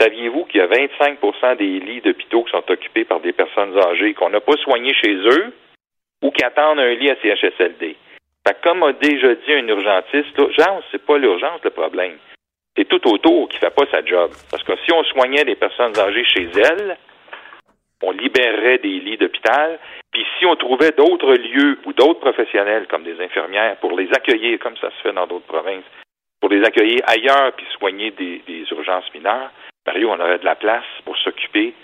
Saviez-vous qu'il y a 25% des lits d'hôpitaux qui sont occupés par des personnes âgées qu'on n'a pas soignées chez eux ou qui attendent un lit à CHSLD? Comme a déjà dit un urgentiste, l'urgence, c'est pas l'urgence le problème. C'est tout autour qui fait pas sa job. Parce que si on soignait les personnes âgées chez elles, on libérerait des lits d'hôpital. Puis si on trouvait d'autres lieux ou d'autres professionnels comme des infirmières pour les accueillir, comme ça se fait dans d'autres provinces, pour les accueillir ailleurs puis soigner des, des urgences mineures, Mario, on aurait de la place pour s'occuper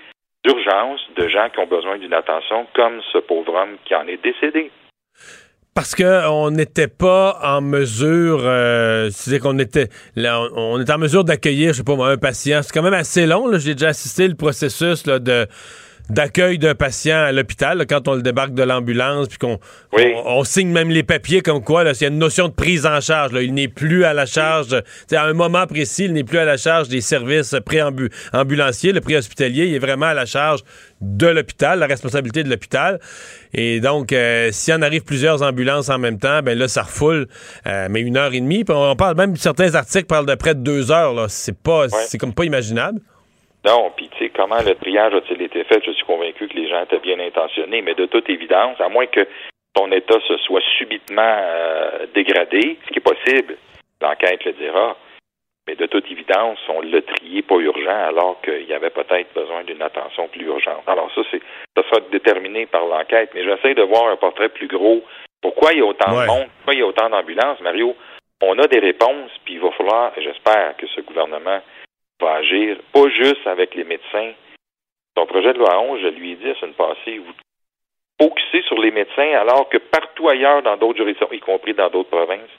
d'urgence de gens qui ont besoin d'une attention comme ce pauvre homme qui en est décédé. Parce qu'on n'était pas en mesure, euh, c'est-à-dire qu'on était, là, on, on était en mesure d'accueillir, je sais pas moi, un patient. C'est quand même assez long. J'ai déjà assisté le processus là, de d'accueil d'un patient à l'hôpital, quand on le débarque de l'ambulance, puis qu'on on, signe même les papiers comme quoi, il y a une notion de prise en charge. Il n'est plus à la charge, à un moment précis, il n'est plus à la charge des services pré-ambulanciers, le pré-hospitalier, il est vraiment à la charge de l'hôpital, la responsabilité de l'hôpital. Et donc, euh, s'il en arrive plusieurs ambulances en même temps, ben là, ça refoule, euh, mais une heure et demie. on parle même, certains articles parlent de près de deux heures. Là. C'est pas, c'est comme pas imaginable. Non, puis tu sais, comment le triage a-t-il été fait? Je suis convaincu que les gens étaient bien intentionnés, mais de toute évidence, à moins que ton état se soit subitement euh, dégradé, ce qui est possible, l'enquête le dira, mais de toute évidence, on l'a trié pas urgent alors qu'il y avait peut-être besoin d'une attention plus urgente. Alors ça, c'est ça sera déterminé par l'enquête, mais j'essaie de voir un portrait plus gros. Pourquoi il y a autant de monde? Pourquoi il y a autant d'ambulances, Mario? On a des réponses, puis il va falloir, j'espère que ce gouvernement va agir, pas juste avec les médecins. Son projet de loi 11, je lui ai dit la semaine passée, vous focussez sur les médecins alors que partout ailleurs dans d'autres juridictions, y compris dans d'autres provinces,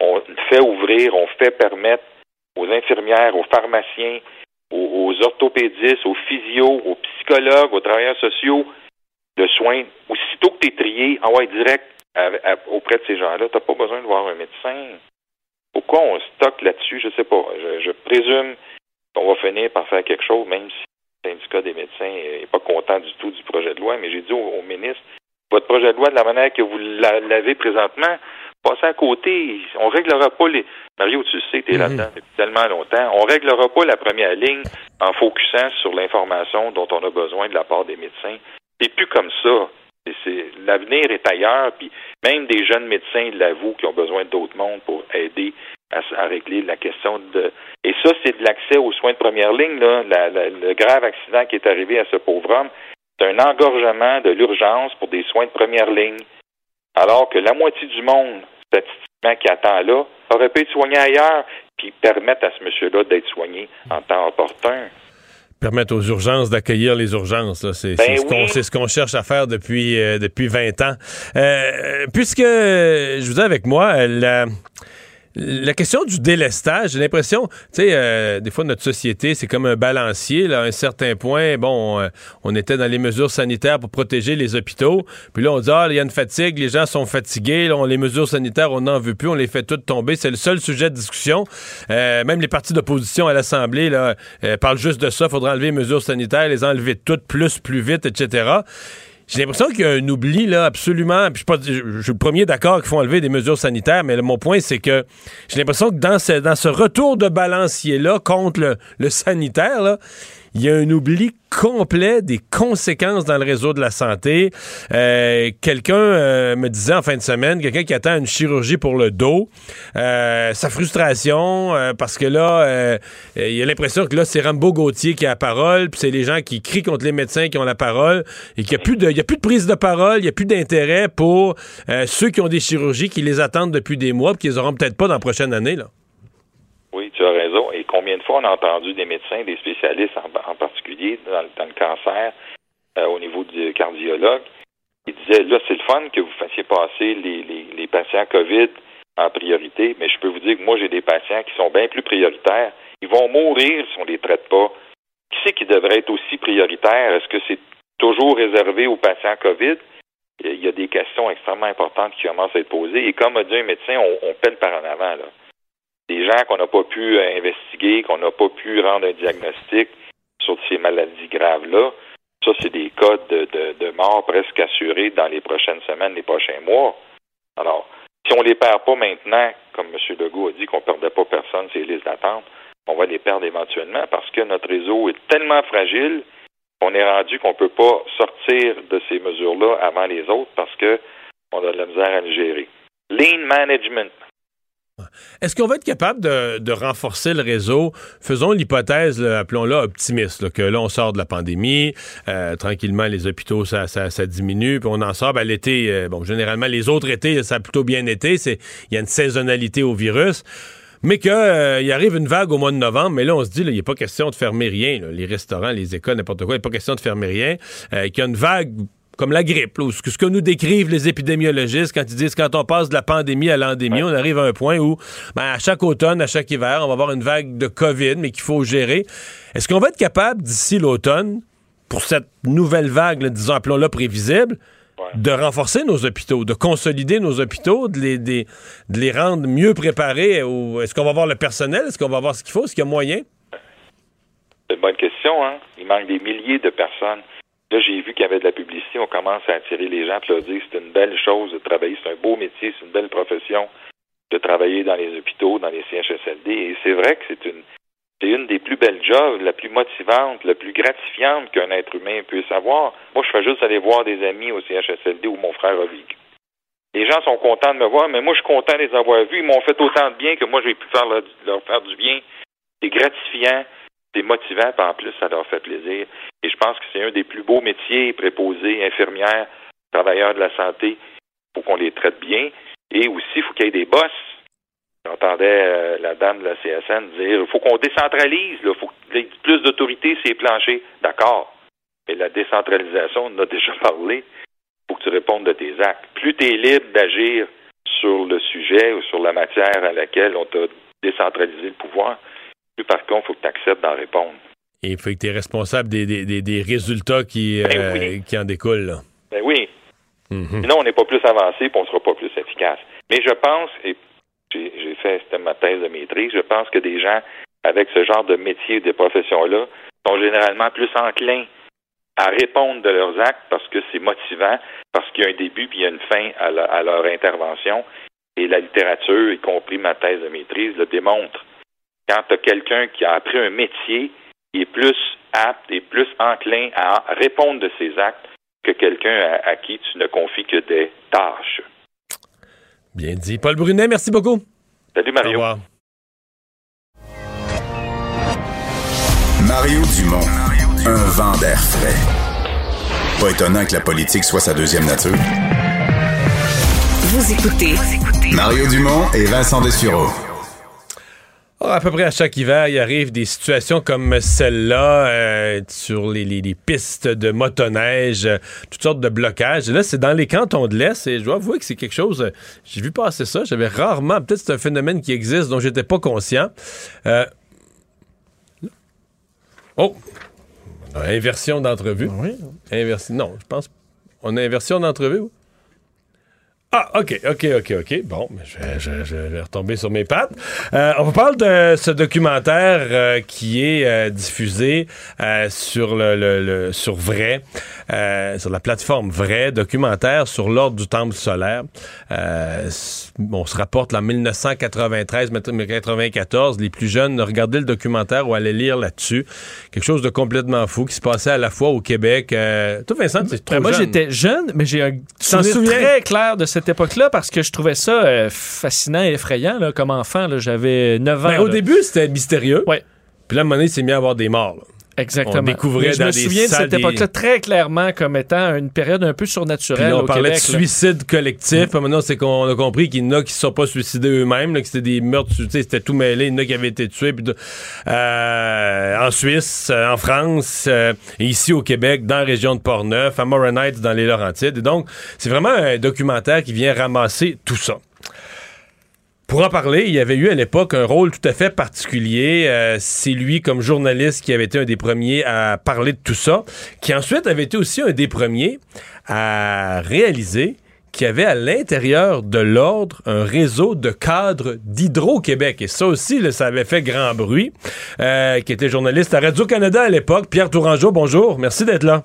on fait ouvrir, on fait permettre aux infirmières, aux pharmaciens, aux, orthopédistes, aux physios, aux psychologues, aux travailleurs sociaux, de soins. Aussitôt que tu es trié, envoie direct auprès de ces gens-là, tu n'as pas besoin de voir un médecin. Pourquoi on stocke là-dessus? Je ne sais pas. Je, présume qu'on va finir par faire quelque chose, même si le syndicat des médecins n'est pas content du tout du projet de loi. Mais j'ai dit au ministre, votre projet de loi, de la manière que vous l'avez présentement, passer à côté. On réglera pas les. Mario, tu sais, tu es mhm. là-dedans depuis tellement longtemps. On réglera pas la première ligne en focusant sur l'information dont on a besoin de la part des médecins. C'est plus comme ça. L'avenir est ailleurs, puis même des jeunes médecins l'avouent qui ont besoin d'autres mondes pour aider à, régler la question de. Et ça, c'est de l'accès aux soins de première ligne. Là. le grave accident qui est arrivé à ce pauvre homme, c'est un engorgement de l'urgence pour des soins de première ligne alors que la moitié du monde, statistiquement, qui attend là, aurait pu être soigné ailleurs, puis permettre à ce monsieur-là d'être soigné en temps opportun permettre aux urgences d'accueillir les urgences. Ben c'est ce qu'on cherche à faire depuis, euh, depuis 20 ans. Euh, puisque je vous ai avec moi la, la question du délestage, j'ai l'impression, tu sais, euh, des fois notre société, c'est comme un balancier. Là, à un certain point, bon, euh, on était dans les mesures sanitaires pour protéger les hôpitaux. Puis là, on dit, ah, il y a une fatigue, les gens sont fatigués. Là, on, les mesures sanitaires, on n'en veut plus, on les fait toutes tomber. C'est le seul sujet de discussion. Euh, même les partis d'opposition à l'Assemblée là, parlent juste de ça. Il faudra enlever les mesures sanitaires, les enlever toutes, plus, plus vite, etc. J'ai l'impression qu'il y a un oubli, là, absolument. Puis je, suis le premier d'accord qu'il faut enlever des mesures sanitaires, mais mon point, c'est que j'ai l'impression que dans ce, dans ce retour de balancier-là contre le, le sanitaire, là, il y a un oubli complet des conséquences dans le réseau de la santé. Euh, quelqu'un euh, me disait en fin de semaine, quelqu'un qui attend une chirurgie pour le dos, euh, sa frustration, parce que là, il a l'impression que là, c'est Rambo Gauthier qui a la parole, puis c'est les gens qui crient contre les médecins qui ont la parole, et qu'il n'y a, plus de, y a plus de prise de parole, il n'y a plus d'intérêt pour ceux qui ont des chirurgies, qui les attendent depuis des mois, puis qu'ils auront peut-être pas dans la prochaine année. Là. Oui, tu as raison. Et combien de on a entendu des médecins, des spécialistes en, particulier dans, le cancer, euh, au niveau du cardiologue, qui disaient là, c'est le fun que vous fassiez passer les, patients COVID en priorité, mais je peux vous dire que moi, j'ai des patients qui sont bien plus prioritaires. Ils vont mourir si on ne les traite pas. Qui c'est qui devrait être aussi prioritaire? Est-ce que c'est toujours réservé aux patients COVID? Il y a des questions extrêmement importantes qui commencent à être posées. Et comme a dit un médecin, on, on peine par en avant. Là des gens qu'on n'a pas pu euh, investiguer, qu'on n'a pas pu rendre un diagnostic sur ces maladies graves-là. Ça, c'est des cas de, de, mort presque assurés dans les prochaines semaines, les prochains mois. Alors, si on les perd pas maintenant, comme M. Legault a dit qu'on ne perdait pas personne ces listes d'attente, on va les perdre éventuellement parce que notre réseau est tellement fragile qu'on est rendu qu'on ne peut pas sortir de ces mesures-là avant les autres parce qu'on a de la misère à les gérer. Lean management, est-ce qu'on va être capable de, renforcer le réseau? Faisons l'hypothèse, appelons-la optimiste, que là, on sort de la pandémie, euh, tranquillement, les hôpitaux, ça, diminue, puis on en sort. Ben, l'été, euh, bon, généralement, les autres étés, ça a plutôt bien été. Il y a une saisonnalité au virus. Mais qu'il euh, arrive une vague au mois de novembre, mais là, on se dit, il a pas question de fermer rien. Les restaurants, les écoles, n'importe quoi, il n'y a pas question de fermer rien. qu'il y a une vague comme la grippe, ce que nous décrivent les épidémiologistes quand ils disent quand on passe de la pandémie à l'endémie, on arrive à un point où ben, à chaque automne, à chaque hiver, on va avoir une vague de COVID, mais qu'il faut gérer. Est-ce qu'on va être capable d'ici l'automne pour cette nouvelle vague, disons, appelons-la prévisible, de renforcer nos hôpitaux, de consolider nos hôpitaux, de les, de les rendre mieux préparés. Est-ce qu'on va avoir le personnel? Est-ce qu'on va avoir ce qu'il faut? Est-ce qu'il y a moyen? C'est une bonne question, hein? Il manque des milliers de personnes. Là, j'ai vu qu'il y avait de la publicité. On commence à attirer les gens, puis leur dire c'est une belle chose de travailler, c'est un beau métier, c'est une belle profession de travailler dans les hôpitaux, dans les CHSLD. Et c'est vrai que c'est une des plus belles jobs, la plus motivante, la plus gratifiante qu'un être humain puisse avoir. Moi, je fais juste aller voir des amis au CHSLD où mon frère a. Les gens sont contents de me voir, mais moi, je suis content de les avoir vus. Ils m'ont fait autant de bien que moi, j'ai pu faire leur, faire du bien. C'est gratifiant, c'est motivant, puis en plus, ça leur fait plaisir. Et je pense que c'est un des plus beaux métiers, préposés, infirmières, travailleurs de la santé. Il faut qu'on les traite bien. Et aussi, il faut qu'il y ait des boss J'entendais euh, la dame de la CSN dire il faut qu'on décentralise, il faut plus d'autorité sur les planchers. D'accord. Mais la décentralisation, on en a déjà parlé. Il faut que tu répondes de tes actes. Plus tu es libre d'agir sur le sujet ou sur la matière à laquelle on t'a décentralisé le pouvoir, par contre, il faut que tu acceptes d'en répondre. Et il faut que tu es responsable des, des, des, résultats qui, ben euh, qui en découlent. Ben oui. Mm-hmm. Sinon, on n'est pas plus avancé et on ne sera pas plus efficace. Mais je pense, et j'ai fait, ma thèse de maîtrise. Je pense que des gens avec ce genre de métier, de profession-là, sont généralement plus enclins à répondre de leurs actes parce que c'est motivant, parce qu'il y a un début puis il y a une fin à, leur intervention. Et la littérature, y compris ma thèse de maîtrise, le démontre. Quand tu as quelqu'un qui a appris un métier, il est plus apte et plus enclin à répondre de ses actes que quelqu'un à qui tu ne confies que des tâches. Bien dit. Paul Brunet, merci beaucoup. Salut Mario. Au revoir. Mario Dumont, un vent d'air frais. Pas étonnant que la politique soit sa deuxième nature. Vous écoutez Mario Dumont et Vincent Dessureau. Ah, à peu près à chaque hiver, il arrive des situations comme celle-là euh, sur les, pistes de motoneige, euh, toutes sortes de blocages. Et là, c'est dans les cantons de l'Est et je dois avouer que c'est quelque chose... Euh, j'ai vu passer ça, j'avais rarement... Peut-être c'est un phénomène qui existe dont j'étais pas conscient. Oh! Inversion d'entrevue. Oui. Inversion... Non, je pense... On a inversion d'entrevue? Ah, OK, OK, OK, OK. Bon, je vais, je, vais retomber sur mes pattes. Euh, on parle de ce documentaire euh, qui est euh, diffusé sur le, le, sur Vrai, sur la plateforme Vrai, documentaire sur l'ordre du temple solaire. on se rapporte en 1993, 1994. Les plus jeunes regardaient le documentaire ou allaient lire là-dessus. Quelque chose de complètement fou qui se passait à la fois au Québec. Toi, Vincent, c'est trop Moi, j'étais jeune, mais j'ai un souvenir très clair de cette époque-là parce que je trouvais ça euh, fascinant et effrayant comme enfant. J'avais 9 ans. Ben, au début, c'était mystérieux. Ouais. Puis là, à un moment donné, il s'est mis à avoir des morts. Exactement. On découvrait je me souviens de cette époque-là très clairement comme étant une période un peu surnaturelle. on parlait de suicide collectif. Maintenant, c'est qu'on a compris qu'il y en a qui ne sont pas suicidés eux-mêmes, que c'était des meurtres, c'était tout mêlé. Il y en a qui avaient été tués. Euh, en Suisse, euh, en France, euh, et ici au Québec, dans la région de Portneuf, à Morin dans les Laurentides. Et donc, c'est vraiment un documentaire qui vient ramasser tout ça. Pour en parler, il y avait eu à l'époque un rôle tout à fait particulier. Euh, c'est lui, comme journaliste, qui avait été un des premiers à parler de tout ça, qui ensuite avait été aussi un des premiers à réaliser qu'il y avait à l'intérieur de l'ordre un réseau de cadres d'Hydro-Québec. Et ça aussi, ça avait fait grand bruit. Euh, qui était journaliste à Radio-Canada à l'époque. Pierre Tourangeau, bonjour. Merci d'être là.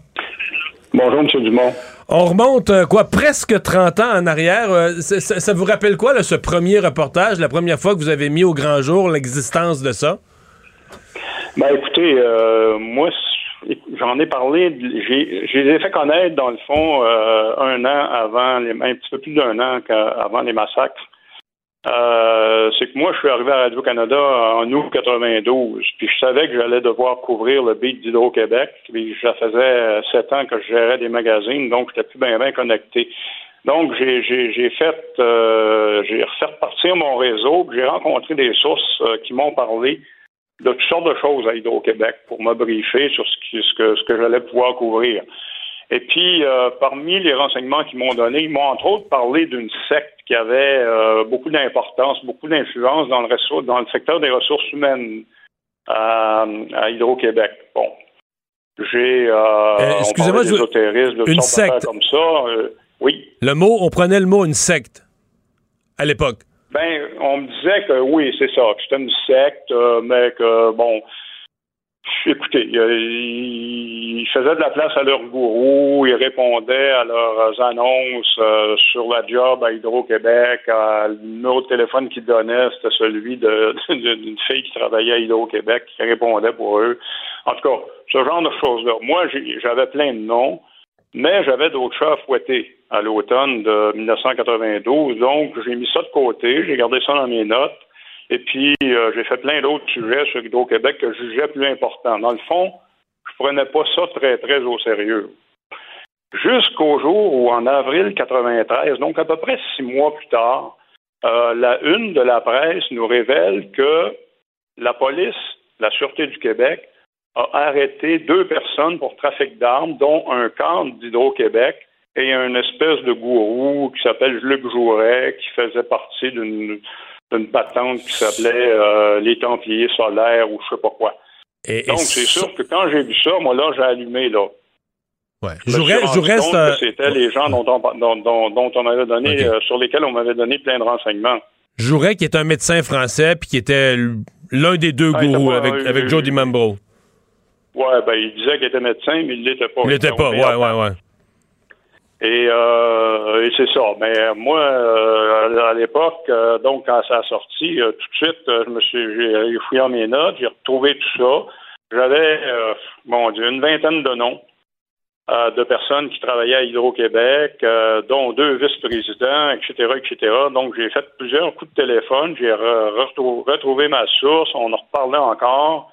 Bonjour, M. Dumont. On remonte, euh, quoi, presque 30 ans en arrière. Euh, ça, vous rappelle quoi, ce premier reportage, la première fois que vous avez mis au grand jour l'existence de ça? Ben, écoutez, euh, moi, j'en ai parlé, j'ai, j'ai fait connaître, dans le fond, un an avant, les, un petit peu plus d'un an avant les massacres. Euh, c'est que moi, je suis arrivé à Radio-Canada en août 92, puis je savais que j'allais devoir couvrir le beat d'Hydro-Québec, puis ça faisait sept ans que je gérais des magazines, donc j'étais plus bien connecté. Donc, j'ai, fait, euh, j'ai refait repartir mon réseau, j'ai rencontré des sources euh, qui m'ont parlé de toutes sortes de choses à Hydro-Québec pour me briefer sur ce, qui, ce que, ce que j'allais pouvoir couvrir. Et puis, euh, parmi les renseignements qu'ils m'ont donnés, ils m'ont entre autres parlé d'une secte qui avait euh, beaucoup d'importance, beaucoup d'influence dans le, dans le secteur des ressources humaines à Hydro-Québec. Bon. J'ai euh, Euh, excusez-moi, je- une secte. comme ça. euh, oui. Le mot, on prenait le mot une secte à l'époque. Ben, on me disait que oui, c'est ça, que c'était une secte, euh, mais que bon, écoutez, il, il faisait de la place à leurs gourous, ils répondaient à leurs annonces euh, sur la job à Hydro-Québec, le numéro de téléphone qu'ils donnaient, c'était celui d'une fille qui travaillait à Hydro-Québec qui répondait pour eux. En tout cas, ce genre de choses-là. Moi, j'avais plein de noms. Mais j'avais d'autres chats à fouetter à l'automne de 1992, donc j'ai mis ça de côté, j'ai gardé ça dans mes notes, et puis euh, j'ai fait plein d'autres sujets sur Hydro-Québec que je jugeais plus importants. Dans le fond, je prenais pas ça très, très au sérieux. Jusqu'au jour où, en avril 93, donc à peu près six mois plus tard, euh, la une de la presse nous révèle que la police, la Sûreté du Québec, a arrêté deux personnes pour trafic d'armes, dont un cadre d'Hydro-Québec et un espèce de gourou qui s'appelle Luc Jouret, qui faisait partie d'une d'une patente qui s'appelait euh, les Templiers solaires ou je sais pas quoi. Et, Donc, c'est ça- sûr que quand j'ai vu ça, moi, là, j'ai allumé, là. Ouais. Je c'était les gens dont on, dont, dont- dont on m'avait donné, euh, sur lesquels on m'avait donné plein de renseignements. Jouret, qui est un médecin français, puis qui était l'un des deux Ah, gourous pas- avec, euh, avec Joe DiMambro. Ouais, ben, il disait qu'il était médecin, mais il l'était pas. Il l'était pas, ouais, ouais, ouais. Et, euh, c'est ça. Mais euh, moi, euh, à l'époque, euh, donc quand ça a sorti, tout de suite, je me suis j'ai fouillé mes notes, j'ai retrouvé tout ça. J'avais, mon Dieu, une vingtaine de noms de personnes qui travaillaient à Hydro-Québec, dont deux vice-présidents, etc., etc. Donc, j'ai fait plusieurs coups de téléphone, j'ai re- retrou- retrouvé ma source, on en reparlait encore.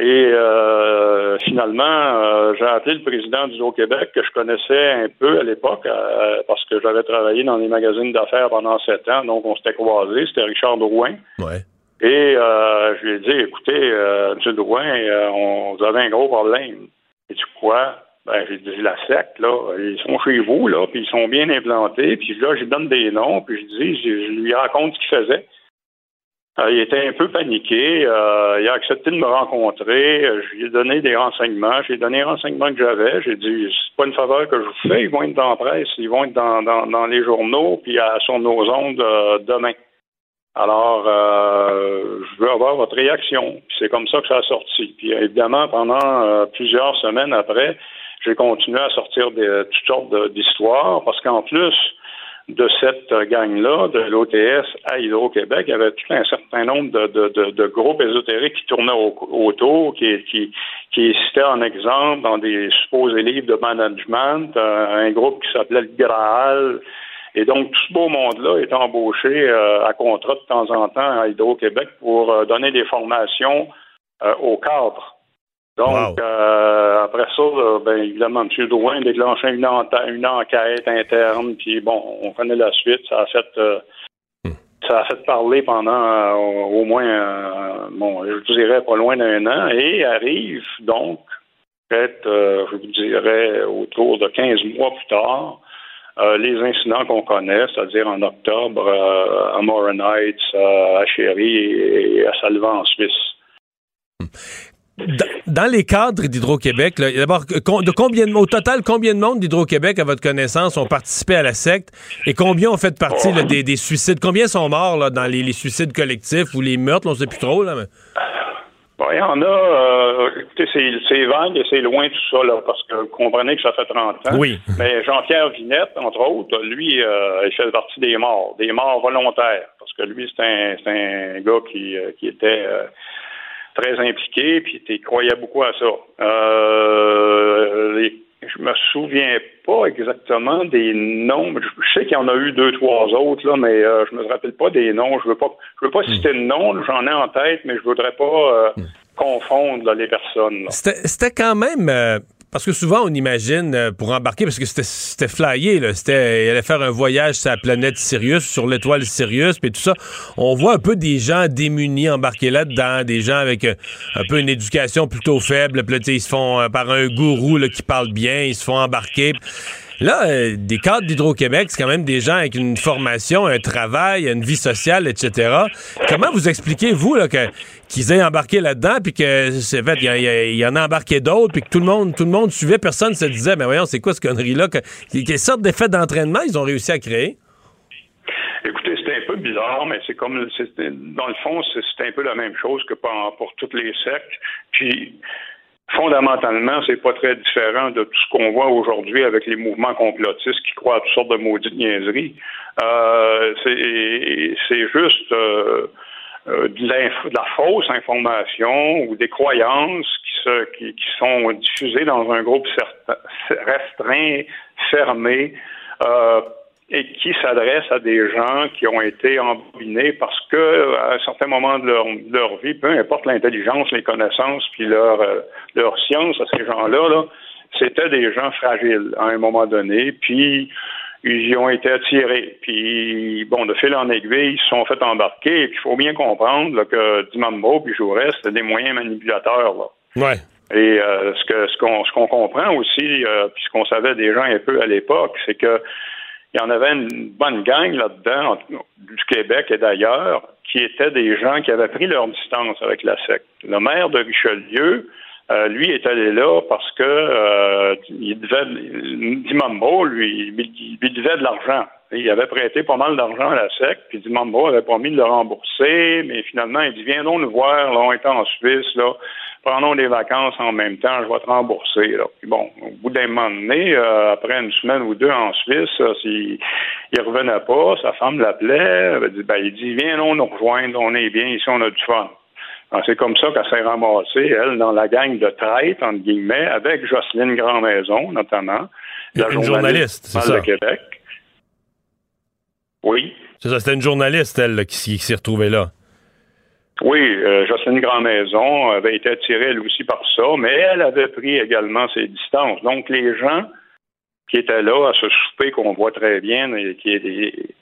Et euh, finalement, euh, j'ai appelé le président d'Hydro-Québec, que je connaissais un peu à l'époque, euh, parce que j'avais travaillé dans les magazines d'affaires pendant sept ans, donc on s'était croisés, c'était Richard Drouin. Ouais. Et euh, je lui ai dit, écoutez, euh, M. Drouin, euh, on, vous avez un gros problème. Et tu quoi? Ben, j'ai dit, la secte, là, ils sont chez vous, là, puis ils sont bien implantés, puis là, je lui donne des noms, puis je dis, je, je lui raconte ce qu'il faisait. Euh, il était un peu paniqué. euh, il a accepté de me rencontrer. euh, je lui ai donné des renseignements. J'ai donné les renseignements que j'avais. J'ai dit, c'est pas une faveur que je vous fais. Ils vont être dans la presse. Ils vont être dans, dans, dans les journaux, puis à, sur nos ondes euh, demain. Alors, euh, je veux avoir votre réaction. C'est comme ça que ça a sorti. Puis évidemment, pendant plusieurs semaines après, j'ai continué à sortir des, toutes sortes d'histoires parce qu'en plus de cette gang-là, de l'OTS à Hydro-Québec, il y avait tout un certain nombre de, de, de, de groupes ésotériques qui tournaient au- autour, qui, qui, qui citaient en exemple dans des supposés livres de management, euh, un groupe qui s'appelait le Graal. Et donc, tout ce beau monde-là est embauché euh, à contrat de temps en temps à Hydro-Québec pour euh, donner des formations aux cadres. Donc, Wow. euh, après ça, euh, ben, évidemment, M. Drouin déclenchait une, une enquête interne, puis bon, on connaît la suite. Ça a fait, euh, ça a fait parler pendant euh, au moins, bon, je dirais pas loin d'un an, et arrive donc, peut-être, je vous dirais, autour de 15 mois plus tard, les incidents qu'on connaît, c'est-à-dire en octobre à Morin Heights, à Chéry et, et à Salvan en Suisse. Dans, dans les cadres d'Hydro-Québec, d'abord, de combien de, au total, combien de monde d'Hydro-Québec, à votre connaissance, ont participé à la secte et combien ont fait partie là, des, des suicides? Combien sont morts là, dans les, les suicides collectifs ou les meurtres? On ne sait plus trop. Là, mais... Bon, il y en a, euh, écoutez, c'est, vague et c'est loin tout ça, là, parce que vous comprenez que ça fait 30 ans. Oui. Mais Jean-Pierre Vinette, entre autres, lui, euh, il fait partie des morts, des morts volontaires, parce que lui, c'est un, gars qui, euh, qui était euh, très impliqué, puis il croyait beaucoup à ça. Euh, les- je me souviens pas exactement des noms. Je, je sais qu'il y en a eu deux, trois autres, là, mais euh, je me rappelle pas des noms. Je veux pas, je veux pas citer de nom. J'en ai en tête, mais je voudrais pas euh, confondre là, les personnes. c'était quand même. Parce que souvent, on imagine euh, pour embarquer, parce que c'était- flyé, là. C'était, il allait faire un voyage sur la planète Sirius, sur l'étoile Sirius, puis tout ça. On voit un peu des gens démunis embarqués là-dedans, des gens avec euh, un peu une éducation plutôt faible. Puis ils se font, euh, par un gourou qui parle bien, ils se font embarquer. Là, euh, des cadres d'Hydro-Québec, c'est quand même des gens avec une formation, un travail, une vie sociale, etc. Comment vous expliquez, vous, là, que, qu'ils aient embarqué là-dedans, puis que c'est fait, il y, en a embarqué d'autres, puis que tout le monde, tout le monde suivait, personne se disait, mais voyons, c'est quoi ce connerie-là? quelle sorte d'effet d'entraînement ils ont réussi à créer? Écoutez, c'était un peu bizarre, mais c'est comme, dans le fond, c'est un peu la même chose que pour, pour toutes les sectes. Puis, fondamentalement, c'est pas très différent de tout ce qu'on voit aujourd'hui avec les mouvements complotistes qui croient à toutes sortes de maudites niaiseries. Euh, c'est juste euh, euh, de, la fausse information ou des croyances qui, se, qui, qui sont diffusées dans un groupe restreint, fermé. Euh, et qui s'adresse à des gens qui ont été embobinés parce que à un certain moment de leur, leur vie, peu importe l'intelligence, les connaissances, puis leur, euh, leur science à ces gens-là, là, c'était des gens fragiles à un moment donné, puis ils y ont été attirés. Puis, bon, de fil en aiguille, ils se sont fait embarquer. Et puis, il faut bien comprendre là, que Dimambo puis Jaurès, c'était des moyens manipulateurs. Là. Ouais. Et euh, ce que ce qu'on ce qu'on comprend aussi, euh, puis ce qu'on savait déjà un peu à l'époque, c'est que il y en avait une bonne gang là-dedans, du Québec et d'ailleurs, qui étaient des gens qui avaient pris leur distance avec la secte. Le maire de Richelieu, euh, lui, est allé là parce que euh, il devait, Dimambo, lui, il, devait de l'argent. Il avait prêté pas mal d'argent à la secte, puis Dimambo avait promis de le rembourser, mais finalement, il dit, viens donc nous voir, là, on est en Suisse, prenons des vacances en même temps, je vais te rembourser. Là. Puis bon, au bout d'un moment donné, euh, après une semaine ou deux en Suisse, s'il il revenait pas, sa femme l'appelait, ben, il dit, viens non nous rejoindre, on est bien ici, on a du fun. C'est comme ça qu'elle s'est ramassée, elle, dans la gang de traite, entre guillemets, avec Jocelyne Grandmaison, notamment, la une journaliste, c'est ça. de Québec. Oui. C'est ça, c'était une journaliste, elle, qui s'est retrouvée là. Oui, euh, Jocelyne Grand-Maison avait été attirée elle aussi par ça, mais elle avait pris également ses distances. Donc, les gens qui étaient là à ce souper qu'on voit très bien et qui est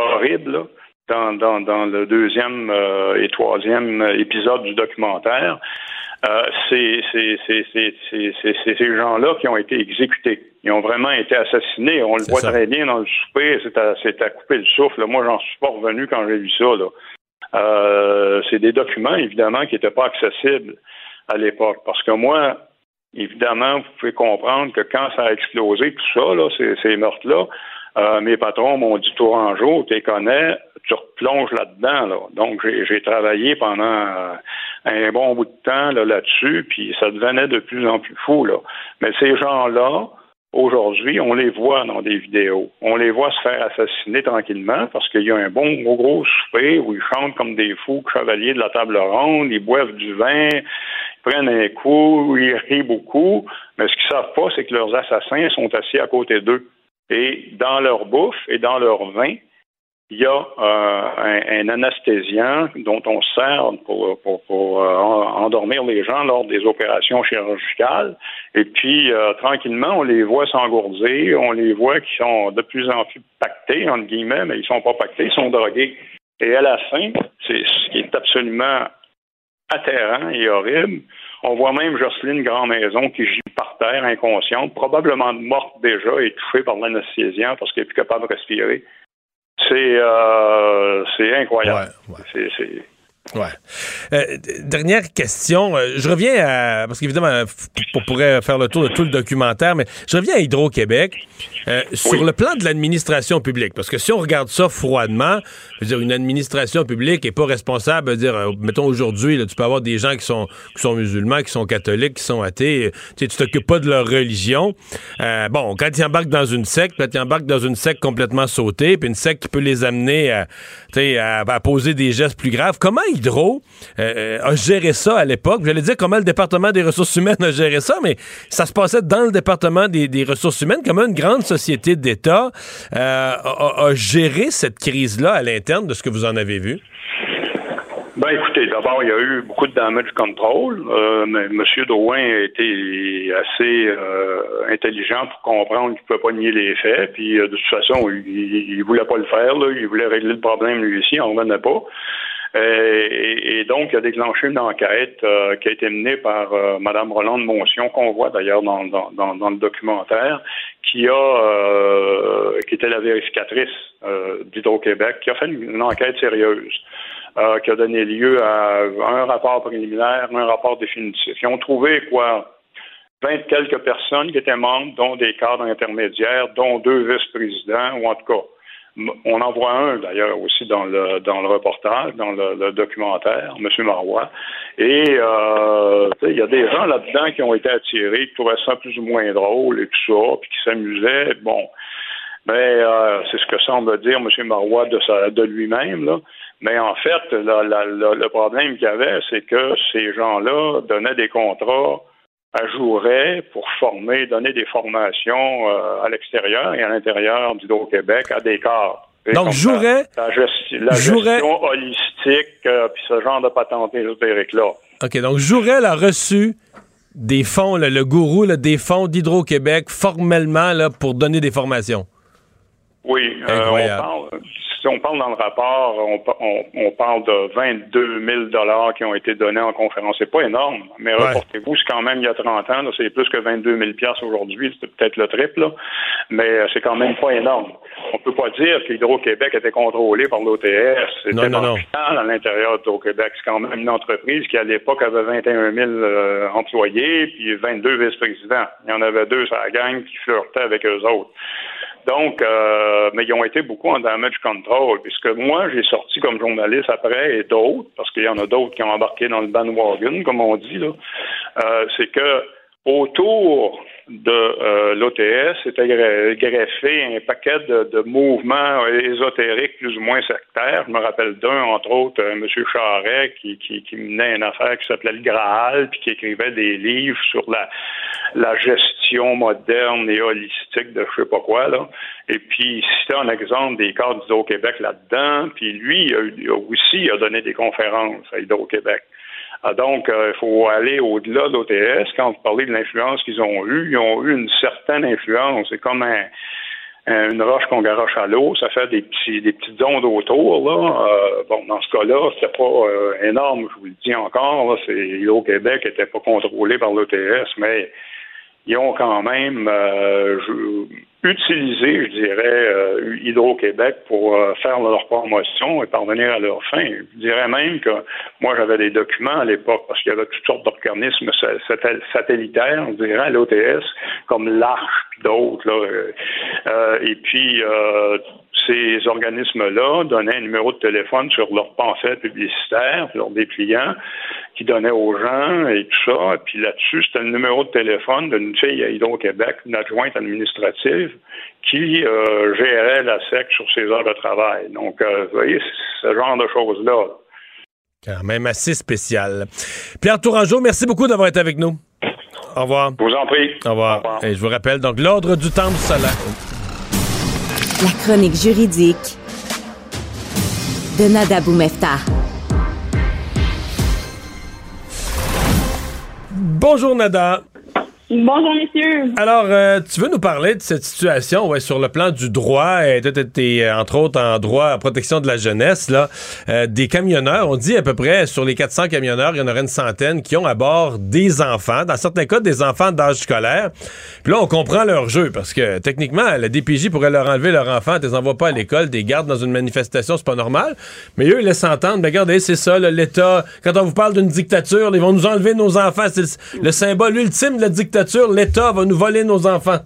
horrible dans, dans, le deuxième euh, et troisième épisode du documentaire, euh, c'est ces gens-là qui ont été exécutés. Ils ont vraiment été assassinés. On le voit très bien dans le souper. C'est à, couper le souffle. Moi, j'en suis pas revenu quand j'ai vu ça. Là. Euh, c'est des documents, évidemment, qui n'étaient pas accessibles à l'époque. Parce que moi, évidemment, vous pouvez comprendre que quand ça a explosé, tout ça, là, ces, meurtres-là, euh, mes patrons m'ont dit jour, tu les connais, tu replonges là-dedans. Là. Donc, j'ai travaillé pendant euh, un bon bout de temps là-dessus, puis ça devenait de plus en plus fou. Là. Mais ces gens-là, Aujourd'hui, on les voit dans des vidéos. On les voit se faire assassiner tranquillement parce qu'il y a un bon gros, gros où ils chantent comme des fous chevaliers de la table ronde, ils boivent du vin, ils prennent un coup, ils rient beaucoup. Mais ce qu'ils savent pas, c'est que leurs assassins sont assis à côté d'eux. Et dans leur bouffe et dans leur vin, il y a euh, un, anesthésiant dont on sert pour, pour, euh, endormir les gens lors des opérations chirurgicales. Et puis, euh, tranquillement, on les voit s'engourdir, on les voit qui sont de plus en plus pactés, entre guillemets, mais ils sont pas pactés, ils sont drogués. Et à la fin, c'est ce qui est absolument atterrant et horrible. On voit même Jocelyne Grand-Maison qui gît par terre, inconsciente, probablement morte déjà, étouffée par l'anesthésiant parce qu'elle n'est plus capable de respirer. C'est euh, incroyable. C'est Ouais. Euh, dernière question. Euh, je reviens à. Parce qu'évidemment, on pourrait faire le tour de tout le documentaire, mais je reviens à Hydro-Québec. Euh, sur le plan de l'administration publique, parce que si on regarde ça froidement, je veux dire, une administration publique n'est pas responsable, dire, mettons aujourd'hui, tu peux avoir des gens qui sont, qui sont musulmans, qui sont catholiques, qui sont athées, tu t'occupes pas de leur religion. bon, quand ils embarquent dans une secte, quand ils embarquent dans une secte complètement sautée, puis une secte qui peut les amener à, à, à poser des gestes plus graves, comment Hydro euh, euh, a géré ça à l'époque. J'allais dire comment le département des ressources humaines a géré ça, mais ça se passait dans le département des, ressources humaines. Comment une grande société d'État euh, a, géré cette crise-là à l'interne de ce que vous en avez vu? Ben écoutez, d'abord, il y a eu beaucoup de damage control. mais M. Drouin a été assez intelligent pour comprendre qu'il ne pouvait pas nier les faits. Puis de toute façon, il, ne voulait pas le faire. Il voulait régler le problème lui aussi. On ne revenait pas. Euh, et, donc, il a déclenché une enquête euh, qui a été menée par euh, Mme Roland de Moncion, qu'on voit d'ailleurs dans, dans, dans, le documentaire, qui a euh, qui était la vérificatrice euh, d'Hydro-Québec, qui a fait une, enquête sérieuse, euh, qui a donné lieu à un rapport préliminaire, un rapport définitif. Ils ont trouvé quoi? Vingt quelques personnes qui étaient membres, dont des cadres intermédiaires, dont deux vice-présidents, ou en tout cas on en voit un d'ailleurs aussi dans le dans le reportage, dans le, documentaire, M. Marois. Et euh, il y a des gens là-dedans qui ont été attirés, qui trouvaient ça plus ou moins drôle et tout ça, puis qui s'amusaient. Bon, mais euh, c'est ce que semble dire M. Marois de, sa, de lui-même. Mais en fait, le problème qu'il y avait, c'est que ces gens-là donnaient des contrats ajourait pour former, donner des formations euh, à l'extérieur et à l'intérieur d'Hydro-Québec à des cadres. Donc, jouerait. La, gestion holistique, euh, puis ce genre de patente ésotérique-là. OK, donc Jourel a reçu des fonds, le gourou des fonds d'Hydro-Québec formellement là, pour donner des formations. Oui, euh, on parle, si on parle dans le rapport, on, parle de 22 000 dollars qui ont été donnés en conférence. C'est pas énorme, mais reportez-vous, c'est quand même il y a 30 ans, c'est plus que 22 000 piastres aujourd'hui, c'est peut-être le triple, c'est euh, c'est quand même pas énorme. On peut pas dire qu'Hydro-Québec était contrôlé par l'OTS. C'était non, à l'intérieur d'Hydro-Québec. C'est quand même une entreprise qui, à l'époque, avait 21 000 euh, employés, puis 22 vice-présidents. Il y en avait deux à la gang qui flirtaient avec eux autres. Donc, euh, mais ils ont été beaucoup en damage control, puisque moi, j'ai sorti comme journaliste après, et d'autres, parce qu'il y en a d'autres qui ont embarqué dans le bandwagon, comme on dit, là, euh, c'est que autour de euh, l'OTS était greffé un paquet de, mouvements ésotériques plus ou moins sectaires. Je me rappelle d'un, entre autres, euh, M. Charret, qui, qui, qui, menait une affaire qui s'appelait le Graal, puis qui écrivait des livres sur la, la gestion moderne et holistique de je sais pas quoi. Là. Et puis, c'était un exemple des cadres d'Hydro-Québec là-dedans. Puis lui, il a, aussi a donné des conférences à Hydro-Québec. Ah, donc, euh, il faut aller au-delà de l'OTS. Quand vous parlez de l'influence qu'ils ont eue, ils ont eu une certaine influence. C'est comme une roche qu'on garoche à l'eau, ça fait des petits des petites ondes autour. Là. Euh, bon, dans ce cas-là, c'était pas euh, énorme, je vous le dis encore. L'Hydro-Québec n'était pas contrôlé par l'OTS, mais ils ont quand même utiliser, je dirais, euh, Hydro-Québec pour euh, faire leur promotion et parvenir à leur fin. Je dirais même que moi, j'avais des documents à l'époque parce qu'il y avait toutes sortes d'organismes satellitaires, on dirait, à l'OTS, comme l'Arche d'autres. Euh, et puis, ces organismes-là donnaient un numéro de téléphone sur leur pamphlet publicitaire, leur dépliant, qui donnaient aux gens et tout ça. Et puis là-dessus, c'était le numéro de téléphone d'une fille à Hydro-Québec, une adjointe administrative, qui euh, gérait la SEC sur ses heures de travail. Donc, euh, vous voyez, ce genre de choses-là. Quand même assez spécial. Pierre Tourangeau, merci beaucoup d'avoir été avec nous. Au revoir. Je vous en prie. Au revoir. Et je vous rappelle, donc, l'ordre du temple solaire. La chronique juridique de Nada Boumefta. Bonjour Nada. Bonjour, messieurs. Alors, euh, tu veux nous parler de cette situation ouais, sur le plan du droit, et tu es, entre autres en droit à protection de la jeunesse, là, euh, des camionneurs. On dit à peu près sur les 400 camionneurs, il y en aurait une centaine qui ont à bord des enfants, dans certains cas des enfants d'âge scolaire. Puis là, on comprend leur jeu parce que techniquement, la DPJ pourrait leur enlever leur enfant, tu les envoies pas à l'école, des gardes dans une manifestation, c'est pas normal. Mais eux, ils laissent entendre, ben regardez, c'est ça, l'État, quand on vous parle d'une dictature, ils vont nous enlever nos enfants. C'est le, le symbole ultime de la dictature l'État va nous voler nos enfants.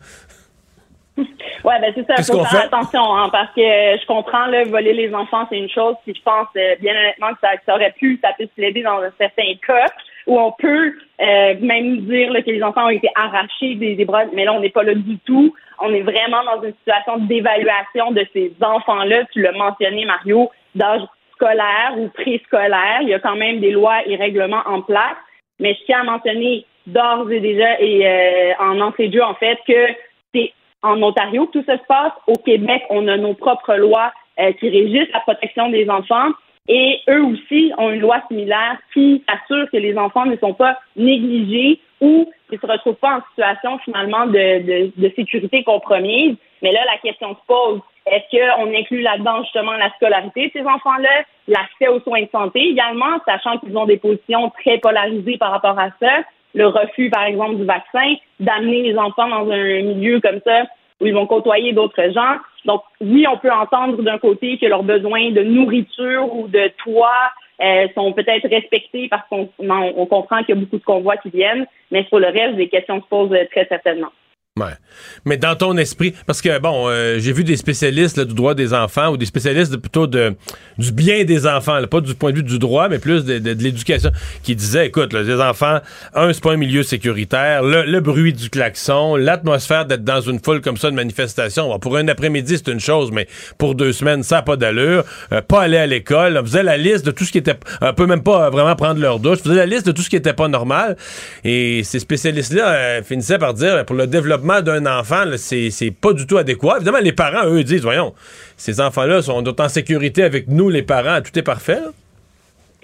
Oui, ben c'est ça. Il faut faire attention, hein, parce que je comprends, là, voler les enfants, c'est une chose, puis je pense euh, bien honnêtement que ça, aurait pu, ça peut l'aider dans certains cas où on peut euh, même dire que les enfants ont été arrachés des, des bras, mais là, on n'est pas là du tout. On est vraiment dans une situation d'évaluation de ces enfants-là. Tu l'as mentionné, Mario, d'âge scolaire ou préscolaire. Il y a quand même des lois et règlements en place. Mais je tiens à mentionner d'ores et déjà et euh, en entrée de jeu, en fait, que c'est en Ontario que tout ça se passe. Au Québec, on a nos propres lois euh, qui régissent la protection des enfants. Et eux aussi ont une loi similaire qui assure que les enfants ne sont pas négligés ou qu'ils ne se retrouvent pas en situation finalement de, de, de sécurité compromise. Mais là, la question se pose. Est-ce qu'on inclut là-dedans justement la scolarité de ces enfants-là, l'accès aux soins de santé également, sachant qu'ils ont des positions très polarisées par rapport à ça? Le refus, par exemple, du vaccin, d'amener les enfants dans un milieu comme ça où ils vont côtoyer d'autres gens. Donc, oui, on peut entendre d'un côté que leurs besoins de nourriture ou de toit euh, sont peut-être respectés parce qu'on on comprend qu'il y a beaucoup de convois qui viennent, mais sur le reste, des questions se posent très certainement. Ouais. Mais dans ton esprit, parce que bon, euh, j'ai vu des spécialistes du droit des enfants ou des spécialistes plutôt du bien des enfants, pas du point de vue du droit, mais plus de, l'éducation, qui disaient, écoute, les enfants, un, c'est pas un milieu sécuritaire, le, bruit du klaxon, l'atmosphère d'être dans une foule comme ça de manifestation. pour un après-midi, c'est une chose, mais pour deux semaines, ça n'a pas d'allure. Euh, pas aller à l'école, on faisait la liste de tout ce qui était, on peut même pas vraiment prendre leur douche, on faisait la liste de tout ce qui était pas normal. Et ces spécialistes-là euh, finissaient par dire, pour le développement d'un enfant, c'est pas du tout adéquat. Évidemment, les parents, eux, disent, voyons, ces enfants-là sont en sécurité avec nous, les parents, tout est parfait.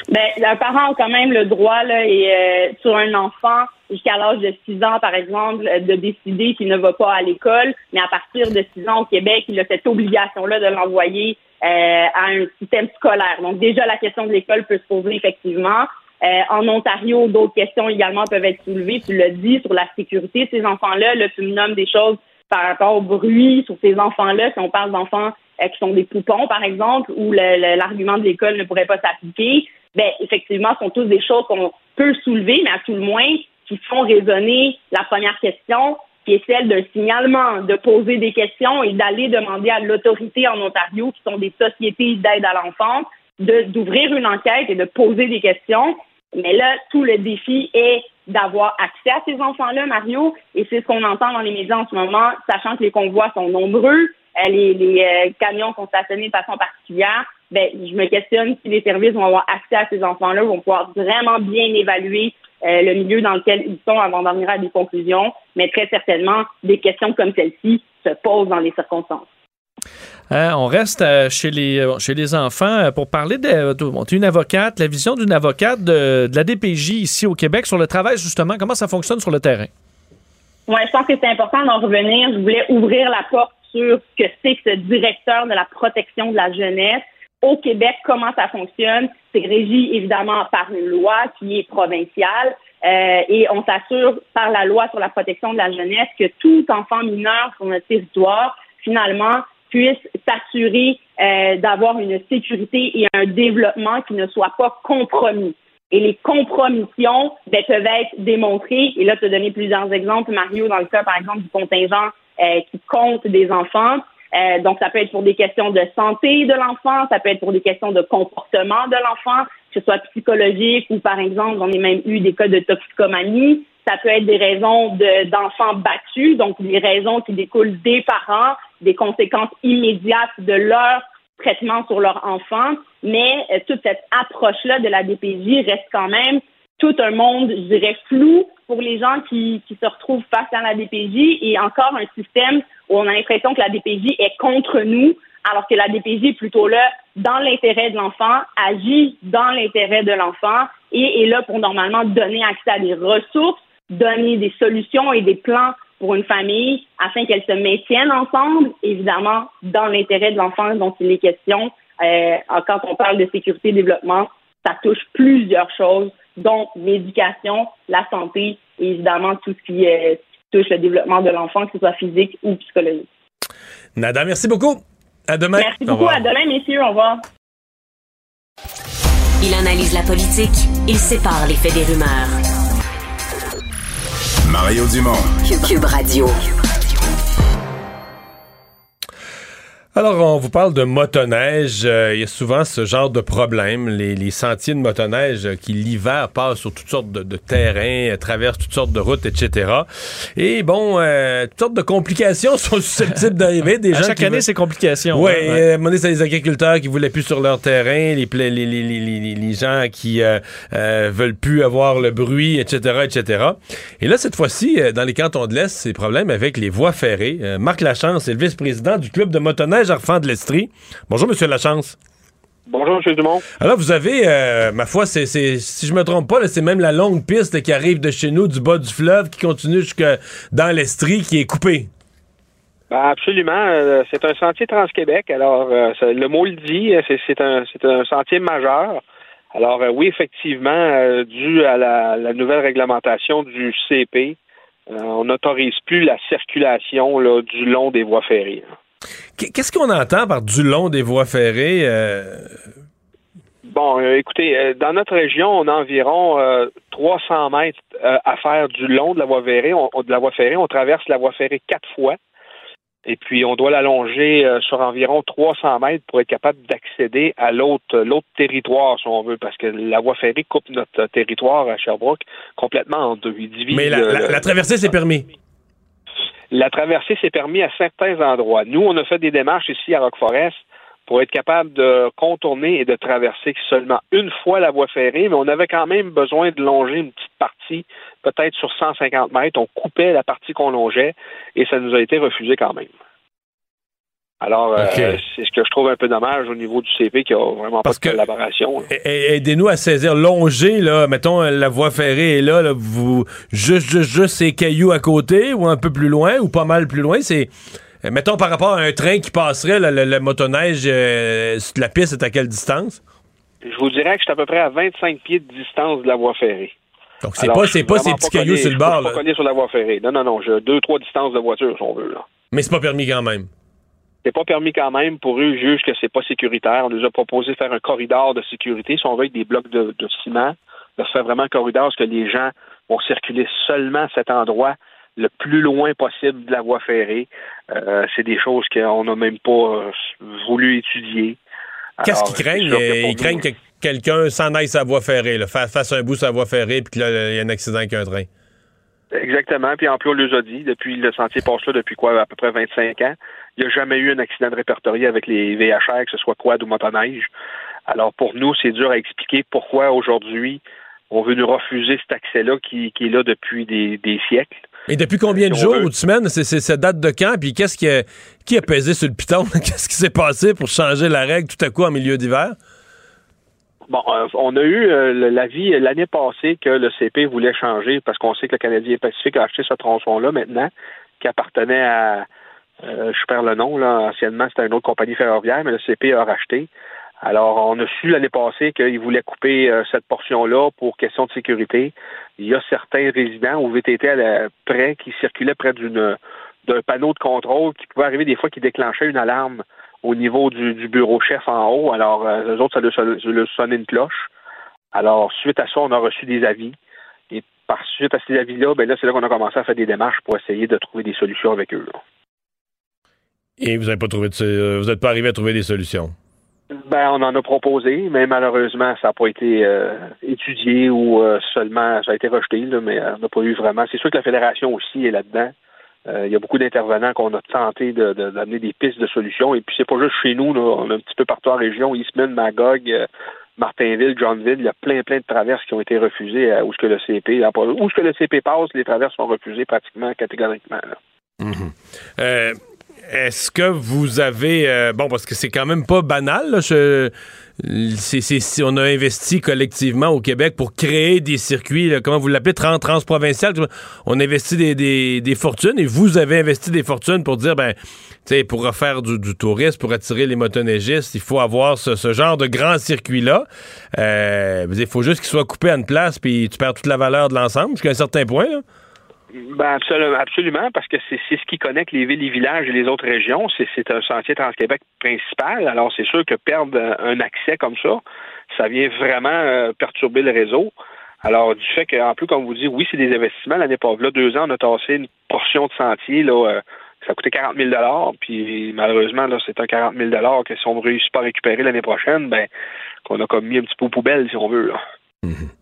Ben, les parents ont quand même le droit, là, et, euh, sur un enfant, jusqu'à l'âge de 6 ans, par exemple, de décider qu'il ne va pas à l'école, mais à partir de 6 ans au Québec, il a cette obligation-là de l'envoyer euh, à un système scolaire. Donc déjà, la question de l'école peut se poser effectivement. Euh, en Ontario, d'autres questions également peuvent être soulevées. Tu l'as dit sur la sécurité ces enfants-là. Là, tu me nommes des choses par rapport au bruit sur ces enfants-là. Si on parle d'enfants euh, qui sont des poupons, par exemple, où l'argument de l'école ne pourrait pas s'appliquer, ben effectivement, ce sont tous des choses qu'on peut soulever, mais à tout le moins qui font résonner la première question, qui est celle d'un signalement, de poser des questions et d'aller demander à l'autorité en Ontario, qui sont des sociétés d'aide à l'enfance, d'ouvrir une enquête et de poser des questions mais là, tout le défi est d'avoir accès à ces enfants-là, Mario, et c'est ce qu'on entend dans les médias en ce moment, sachant que les convois sont nombreux, euh, les, les euh, camions sont stationnés de façon particulière. Ben, je me questionne si les services vont avoir accès à ces enfants-là, vont pouvoir vraiment bien évaluer euh, le milieu dans lequel ils sont avant d'en venir à des conclusions. Mais très certainement, des questions comme celle-ci se posent dans les circonstances. Hein, on reste euh, chez, les, euh, chez les enfants euh, pour parler de, de une avocate, la vision d'une avocate de, la DPJ ici au Québec sur le travail, justement, comment ça fonctionne sur le terrain? Oui, je pense que c'est important d'en revenir. Je voulais ouvrir la porte sur ce que c'est que ce directeur de la protection de la jeunesse. Au Québec, comment ça fonctionne? C'est régi évidemment par une loi qui est provinciale. et on s'assure par la loi sur la protection de la jeunesse que tout enfant mineur sur notre territoire, finalement, puisse s'assurer euh, d'avoir une sécurité et un développement qui ne soit pas compromis. Et les compromissions ben, peuvent être démontrées. Et là, tu as donné plusieurs exemples, Mario, dans le cas, par exemple, du contingent euh, qui compte des enfants. Euh, donc, ça peut être pour des questions de santé de l'enfant, ça peut être pour des questions de comportement de l'enfant, que ce soit psychologique ou, par exemple, on a même eu des cas de toxicomanie. Ça peut être des raisons d'enfants battus, donc des raisons qui découlent des parents, des conséquences immédiates de leur traitement sur leur enfant. Mais euh, toute cette approche-là de la DPJ reste quand même tout un monde, je dirais, flou pour les gens qui, qui se retrouvent face à la DPJ et encore un système où on a l'impression que la DPJ est contre nous, alors que la DPJ est plutôt là dans l'intérêt de l'enfant, agit dans l'intérêt de l'enfant et est là pour normalement donner accès à des ressources donner des solutions et des plans pour une famille afin qu'elle se maintienne ensemble, évidemment, dans l'intérêt de l'enfant dont il est question. Euh, quand on parle de sécurité et développement, ça touche plusieurs choses, dont l'éducation, la santé et évidemment tout ce qui, euh, touche le développement de l'enfant, que ce soit physique ou psychologique. Nada, merci beaucoup. À demain. Merci beaucoup. À demain, messieurs. Au revoir. Il analyse la politique. Il sépare les faits des rumeurs. Mario Dumont. Cube Radio. Alors, on vous parle de motoneige. Euh, il y a souvent ce genre de problème. Les, sentiers de motoneige qui, l'hiver, passent sur toutes sortes de, terrains, traversent toutes sortes de routes, etc. Et bon, euh, toutes sortes de complications sont susceptibles d'arriver. Des à chaque année, c'est complications. Oui, ouais, ouais. c'est les agriculteurs qui voulaient plus sur leur terrain, les, les, les, les gens qui euh, veulent plus avoir le bruit, etc., etc. Et là, cette fois-ci, dans les cantons de l'Est, c'est problème avec les voies ferrées. Marc Lachance est le vice-président du club de motoneige de l'Estrie. Bonjour, Monsieur Lachance. Bonjour, M. Dumont. Alors, vous avez, euh, ma foi, c'est, si je me trompe pas, c'est même la longue piste qui arrive de chez nous, du bas du fleuve, qui continue jusque dans l'Estrie, qui est coupée. Ben, absolument. Euh, c'est un sentier Trans-Québec. Alors, euh, le mot le dit, c'est, un, sentier majeur. Alors, oui, effectivement, dû à la, nouvelle réglementation du CP, on n'autorise plus la circulation là, du long des voies ferrées. Qu'est-ce qu'on entend par du long des voies ferrées? Bon, écoutez, dans notre région, on a environ 300 mètres à faire du long de la voie ferrée. de la voie ferrée, on traverse la voie ferrée quatre fois. Et puis, on doit l'allonger euh, sur environ 300 mètres pour être capable d'accéder à l'autre, l'autre territoire, si on veut, parce que la voie ferrée coupe notre territoire à Sherbrooke complètement en deux. Mais la, traversée, c'est permis. La traversée, c'est permis à certains endroits. Nous, on a fait des démarches ici à Rock Forest pour être capable de contourner et de traverser seulement une fois la voie ferrée, mais on avait quand même besoin de longer une petite partie peut-être sur 150 mètres, on coupait la partie qu'on longeait et ça nous a été refusé quand même. Alors, euh, c'est ce que je trouve un peu dommage au niveau du CP qui a vraiment pas de collaboration. Aidez-nous à saisir. Longer, là, mettons, la voie ferrée est là, vous, juste, juste, juste ces cailloux à côté ou un peu plus loin ou pas mal plus loin, c'est, euh, mettons, par rapport à un train qui passerait, le, motoneige, euh, la piste est à quelle distance? Je vous dirais que je suis à peu près à 25 pieds de distance de la voie ferrée. Donc, c'est pas, c'est pas ces petits cailloux sur le bord. Je suis pas sur la voie ferrée. Non, non, non. J'ai deux, trois distances de voiture, si on veut. Là. Mais c'est pas permis quand même. C'est pas permis quand même. Pour eux, ils jugent que c'est pas sécuritaire. On nous a proposé de faire un corridor de sécurité, si on veut, avec des blocs de, ciment, de faire vraiment un corridor, parce que les gens vont circuler seulement à cet endroit le plus loin possible de la voie ferrée. Euh, c'est des choses qu'on n'a même pas euh, voulu étudier. Qu'est-ce qu'ils craignent? Ils craignent que quelqu'un s'en aille sa voie ferrée, là, fasse un bout sa voie ferrée, puis là, il y a un accident avec un train. Exactement. Puis en plus, on les a dit, depuis le sentier passe là depuis quoi, à peu près 25 ans, il n'y a jamais eu un accident de répertorié avec les VHR, que ce soit quad ou motoneige. Alors pour nous, c'est dur à expliquer pourquoi aujourd'hui on veut nous refuser cet accès-là qui, est là depuis des, siècles. Et depuis combien de jours ou de semaines? C'est, cette date de quand? Puis qu'est-ce qui a, qui a pesé sur le piton? qu'est-ce qui s'est passé pour changer la règle tout à coup en milieu d'hiver? Bon, euh, on a eu euh, l'avis l'année passée que le CP voulait changer parce qu'on sait que le Canadien Pacifique a acheté ce tronçon-là maintenant, qui appartenait à, euh, je perds le nom, là, anciennement c'était une autre compagnie ferroviaire, mais le CP a racheté. Alors, on a su l'année passée qu'il voulait couper cette portion-là pour question de sécurité. Il y a certains résidents au VTT près qui circulaient près d'une d'un panneau de contrôle qui pouvait arriver des fois qui déclenchait une alarme au niveau du, bureau chef en haut. Alors, euh, eux autres, ça leur, sonne une cloche. Alors, suite à ça, on a reçu des avis. Et par suite à ces avis-là, ben là, c'est là qu'on a commencé à faire des démarches pour essayer de trouver des solutions avec eux. Et vous n'avez pas trouvé de, vous n'êtes pas arrivé à trouver des solutions? Ben, on en a proposé, mais malheureusement, ça n'a pas été euh, étudié ou euh, seulement ça a été rejeté, mais on n'a pas eu vraiment. C'est sûr que la fédération aussi est là-dedans. Euh, il y a beaucoup d'intervenants qu'on a tenté d'amener des pistes de solutions. Et puis c'est pas juste chez nous, là, on a un petit peu partout en région, Eastman, Magog, euh, Martinville, Johnville, il y a plein, plein de traverses qui ont été refusées où ce que le CP, où ce que le CP passe, les traverses sont refusées pratiquement catégoriquement. Mm-hmm. Euh, est-ce que vous avez bon parce que c'est quand même pas banal là, je, c'est, on a investi collectivement au Québec pour créer des circuits, comment vous l'appelez, trans, transprovincial. On a investi des, fortunes et vous avez investi des fortunes pour dire, ben, pour refaire du, tourisme, pour attirer les motoneigistes, il faut avoir ce, genre de grand circuit-là. Euh, il faut juste qu'il soit coupé à une place, puis tu perds toute la valeur de l'ensemble jusqu'à un certain point. Là. Ben absolument, parce que c'est ce qui connecte les villes, les villages et les autres régions. C'est un sentier Trans-Québec principal. Alors, c'est sûr que perdre un accès comme ça, ça vient vraiment euh, perturber le réseau. Alors, du fait qu'en plus, comme vous dites, oui, c'est des investissements. L'année passée, là, deux ans, on a tassé une portion de sentier, là, euh, ça coûtait 40 000 puis malheureusement, là, c'est un 40 000 que si on ne réussit pas à récupérer l'année prochaine, ben, qu'on a comme mis un petit peu aux poubelles, si on veut. Mm-hmm.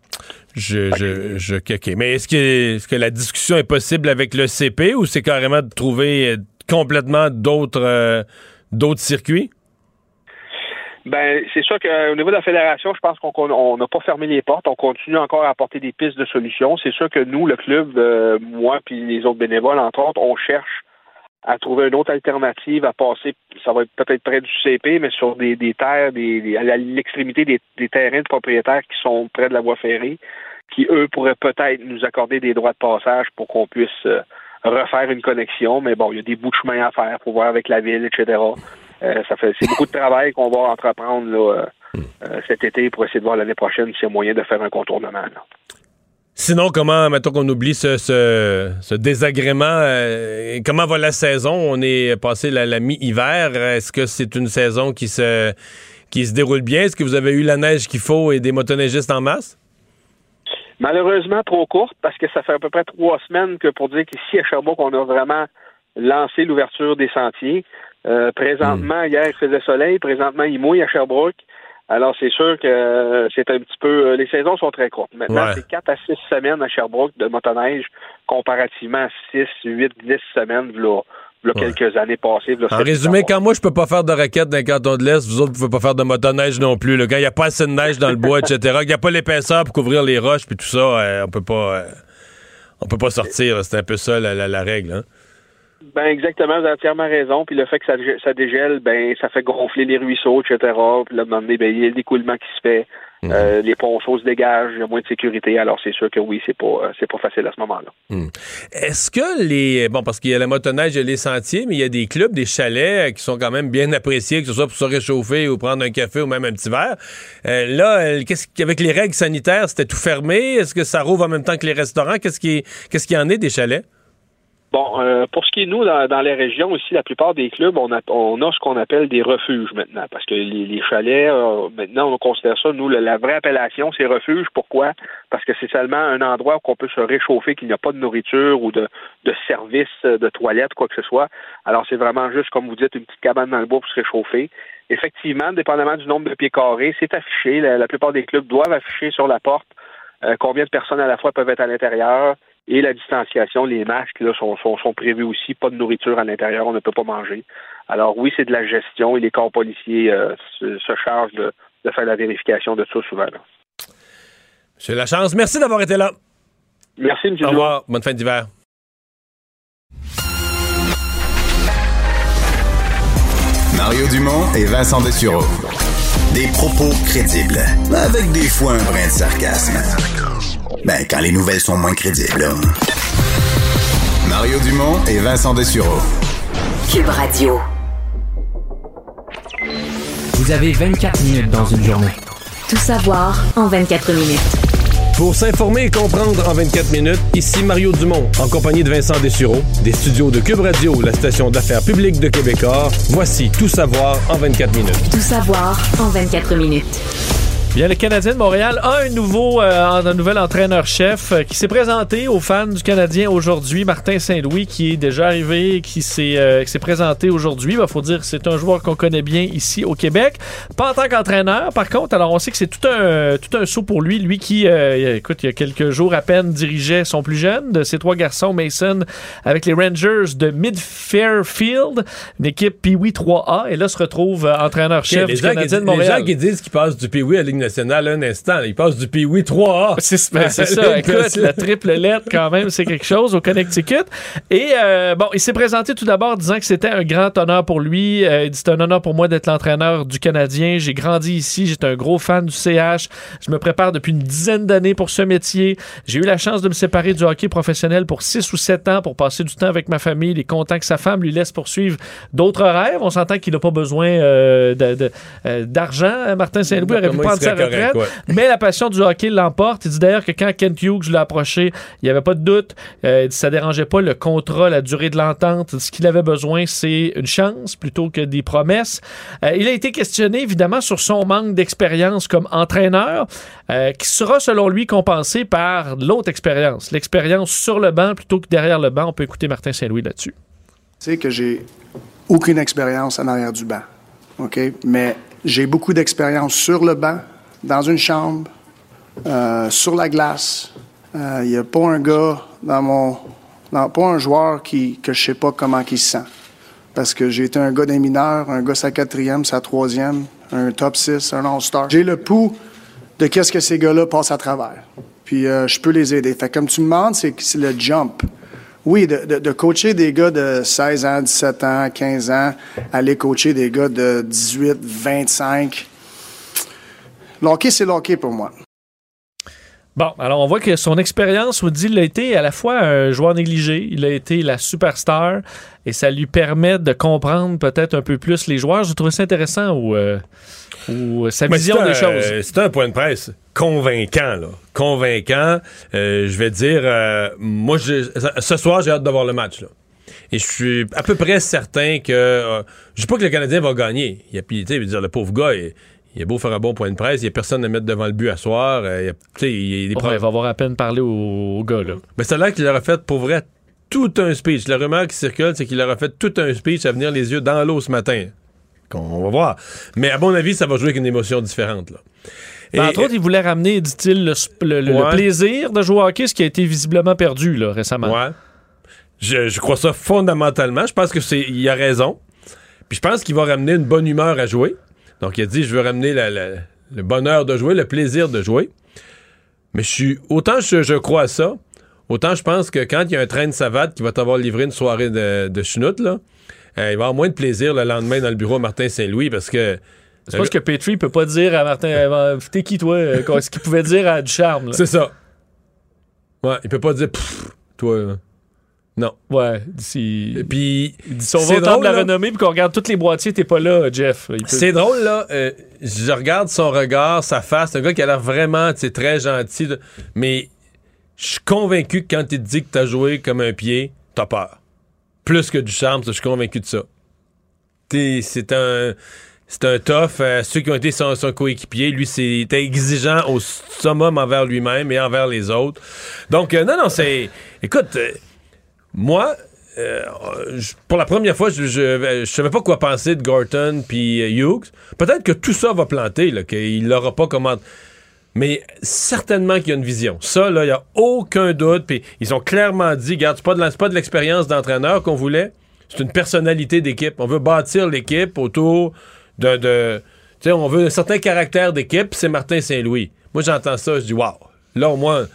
Je, je, je, Mais est-ce que, est que la discussion est possible avec le CP ou c'est carrément de trouver euh, complètement d'autres euh, d'autres circuits? Ben, c'est sûr qu'au niveau de la fédération, je pense qu'on n'a pas fermé les portes. On continue encore à apporter des pistes de solutions. C'est sûr que nous, le club, euh, moi puis les autres bénévoles, entre autres, on cherche à trouver une autre alternative à passer, ça va être peut-être près du CP, mais sur des, terres, des, à l'extrémité des, des, terrains de propriétaires qui sont près de la voie ferrée, qui, eux, pourraient peut-être nous accorder des droits de passage pour qu'on puisse euh, refaire une connexion. Mais bon, il y a des bouts de chemin à faire pour voir avec la ville, etc. Euh, ça fait c'est beaucoup de travail qu'on va entreprendre euh, cet été pour essayer de voir l'année prochaine s'il y a moyen de faire un contournement. Sinon, comment, mettons qu'on oublie ce, désagrément, comment va la saison? On est passé la, mi-hiver. Est-ce que c'est une saison qui se, qui se déroule bien? Est-ce que vous avez eu la neige qu'il faut et des motoneigistes en masse? Malheureusement, trop courte, parce que ça fait à peu près trois semaines que pour dire qu'ici à Sherbrooke, on a vraiment lancé l'ouverture des sentiers. Euh, présentement, hmm. hier, il faisait soleil. Présentement, il mouille à Sherbrooke. Alors, c'est sûr que c'est un petit peu. Euh, les saisons sont très courtes. Maintenant, c'est 4 à 6 semaines à Sherbrooke de motoneige comparativement à 6, 8, 10 semaines là, là quelques années passées. en résumé, quand moi, je peux pas faire de raquettes dans le canton de l'Est, vous autres, vous pouvez pas faire de motoneige non plus. Quand il n'y a pas assez de neige dans le bois, etc., qu'il n'y a pas l'épaisseur pour couvrir les roches, puis tout ça, euh, on peut pas. Euh, on peut pas sortir. C'est un peu ça la, règle. Hein? Ben exactement, vous avez entièrement raison. Puis le fait que ça, ça dégèle, ben ça fait gonfler les ruisseaux, etc. Puis là, ben, il y a l'écoulement qui se fait. Mhm. Euh, les ponceaux se dégagent, il y a moins de sécurité. Alors c'est sûr que oui, c'est pas euh, c'est pas facile à ce moment-là. Hmm. Est-ce que les bon parce qu'il y a la motoneige et les sentiers, mais il y a des clubs, des chalets euh, qui sont quand même bien appréciés, que ce soit pour se réchauffer ou prendre un café ou même un petit verre. là, qu'est-ce qu'avec les règles sanitaires, c'était tout fermé? Est-ce que ça rouvre en même temps que les restaurants? Qu'est-ce qui qu'est-ce qu'il y en est des chalets? Bon, euh, pour ce qui est nous, dans, les régions ici, la plupart des clubs, on a, on a ce qu'on appelle des refuges maintenant, parce que les, chalets, euh, maintenant, on considère ça, nous, la, vraie appellation, c'est refuge. Pourquoi? Parce que c'est seulement un endroit où on peut se réchauffer, qu'il n'y a pas de nourriture ou de, de service de toilette, quoi que ce soit. Alors, c'est vraiment juste, comme vous dites, une petite cabane dans le bois pour se réchauffer. Effectivement, dépendamment du nombre de pieds carrés, c'est affiché. La, plupart des clubs doivent afficher sur la porte euh, combien de personnes à la fois peuvent être à l'intérieur et la distanciation, les masques là, sont, sont, sont prévus aussi, pas de nourriture à l'intérieur, on ne peut pas manger. Alors oui, c'est de la gestion et les corps policiers euh, se, chargent de, faire la vérification de ça souvent. Là. Monsieur Lachance, merci d'avoir été là. Merci, M. Au revoir. Bonne fin d'hiver. Mario Dumont et Vincent Dessureau. Des propos crédibles, avec des fois un brin de sarcasme. Ben, quand les nouvelles sont moins crédibles. Mario Dumont et Vincent Dessureau. Cube Radio. Vous avez 24 minutes dans une journée. Tout savoir en 24 minutes. Pour s'informer et comprendre en 24 minutes, ici Mario Dumont, en compagnie de Vincent Dessureau, des studios de Cube Radio, la station d'affaires publique de Québecor. Voici Tout savoir en 24 minutes. Tout savoir en 24 minutes. Bien, le Canadien de Montréal a un nouveau, euh, un nouvel entraîneur-chef euh, qui s'est présenté aux fans du Canadien aujourd'hui, Martin Saint-Louis, qui est déjà arrivé, qui s'est euh, présenté aujourd'hui. Il faut dire que c'est un joueur qu'on connaît bien ici au Québec. Pas en tant qu'entraîneur, par contre. Alors, on sait que c'est tout un, tout un saut pour lui. Lui qui, écoute, il y a quelques jours à peine dirigeait son plus jeune de ses trois garçons, Mason, avec les Rangers de Mid-Fairfield, une équipe Pee-Wee 3A. Et là, se retrouve entraîneur-chef du Canadien de Montréal. Les gens qui disent qu'il passe du Pee-Wee à la nationale un instant. Il passe du Pee-Wee 3A. C'est ben, ça. Écoute, la triple lettre, quand même, c'est quelque chose au Connecticut. Et euh, bon, il s'est présenté tout d'abord disant que c'était un grand honneur pour lui. Euh, il dit c'est un honneur pour moi d'être l'entraîneur du Canadien. J'ai grandi ici. J'étais un gros fan du CH. Je me prépare depuis une dizaine d'années pour ce métier. J'ai eu la chance de me séparer du hockey professionnel pour six ou sept ans pour passer du temps avec ma famille. Il est content que sa femme lui laisse poursuivre d'autres rêves. On s'entend qu'il n'a pas besoin euh, d'argent. Martin Saint-Louis aurait pu prendre sa retraite. Mais la passion du hockey l'emporte. Il dit d'ailleurs que quand Kent Hughes l'a approché, il n'y avait pas de doute. Euh, il dit ça dérangeait pas le contrat, la durée de l'entente. Ce qu'il avait besoin, c'est une chance plutôt que des promesses. Euh, il a été questionné évidemment sur son manque d'expérience comme entraîneur, euh, qui sera selon lui compensé par l'autre expérience, l'expérience sur le banc plutôt que derrière le banc. On peut écouter Martin Saint-Louis là-dessus. Tu sais que j'ai aucune expérience en arrière du banc, ok, mais j'ai beaucoup d'expérience sur le banc dans une chambre, euh, sur la glace. Il euh, n'y a pas un gars dans mon. pas un joueur qui, que je sais pas comment il se sent. Parce que j'ai été un gars des mineurs, un gars sa quatrième, sa troisième, un top 6, un All-Star. J'ai le pouls de qu'est-ce que ces gars-là passent à travers. Puis euh, je peux les aider. Fait comme tu me demandes, c'est le jump. Oui, de, de, coacher des gars de 16 ans, 17 ans, 15 ans, aller coacher des gars de 18, 25, L'hockey, c'est l'hockey pour moi. Bon, alors on voit que son expérience, dit, il a été à la fois un joueur négligé, il a été la superstar, et ça lui permet de comprendre peut-être un peu plus les joueurs. Je trouve ça intéressant ou, euh, sa vision des choses. C'était un point de presse convaincant, là. Convaincant. Euh, je vais dire, euh, moi, je, ce soir, j'ai hâte de voir le match, là. Et je suis à peu près certain que. Euh, je dis pas que le Canadien va gagner. Il y a, tu sais, dire, le pauvre gars, il, il est beau faire un bon point de presse. Il n'y a personne à mettre devant le but à soir. il, il, va avoir à peine parlé au, gars, là. Mais c'est là qu'il aurait fait, pour vrai, tout un speech. La rumeur qui circule, c'est qu'il aurait fait tout un speech à venir les yeux dans l'eau ce matin. On va voir. Mais à mon avis, ça va jouer avec une émotion différente, là. Ben, entre autres, il voulait ramener, dit-il, le, plaisir de jouer au hockey, ce qui a été visiblement perdu là, récemment. Ouais. Je, crois ça fondamentalement. Je pense que c'est il a raison. Puis je pense qu'il va ramener une bonne humeur à jouer. Donc il a dit je veux ramener le bonheur de jouer, le plaisir de jouer. Mais je suis autant je, crois à ça, autant je pense que quand il y a un train de savate qui va t'avoir livré une soirée de, de chenoute, là, euh, il va avoir moins de plaisir le lendemain dans le bureau à Martin Saint-Louis parce que je pense que Petrie peut pas dire à Martin euh, T'es qui toi euh, Ce qu'il pouvait dire à Ducharme. C'est ça. Ouais, il peut pas dire toi. Non. Ouais. Si... Puis. Si on va de la renommée puis qu'on regarde tous les boîtiers, t'es pas là, Jeff. C'est drôle, là. Euh, je regarde son regard, sa face. C'est un gars qui a l'air vraiment très gentil. Mais je suis convaincu que quand il te dit que t'as joué comme un pied, t'as peur. Plus que du charme, je suis convaincu de ça. C'est un c'est un tough. Euh, ceux qui ont été son, coéquipier, lui, c'était exigeant au summum envers lui-même et envers les autres. Donc, euh, non, non, c'est. Écoute, euh, moi, pour la première fois, je, je, savais pas quoi penser de Gorton puis Hughes. Peut-être que tout ça va planter, qu'il n'aura pas comment. Mais certainement qu'il y a une vision. Ça, là, il n'y a aucun doute. Puis ils ont clairement dit, regarde, c'est pas de, de l'expérience d'entraîneur qu'on voulait. C'est une personnalité d'équipe. On veut bâtir l'équipe autour de. de tu sais, on veut un certain caractère d'équipe, c'est Martin Saint-Louis. Moi, j'entends ça, je dis, waouh, là, au moins,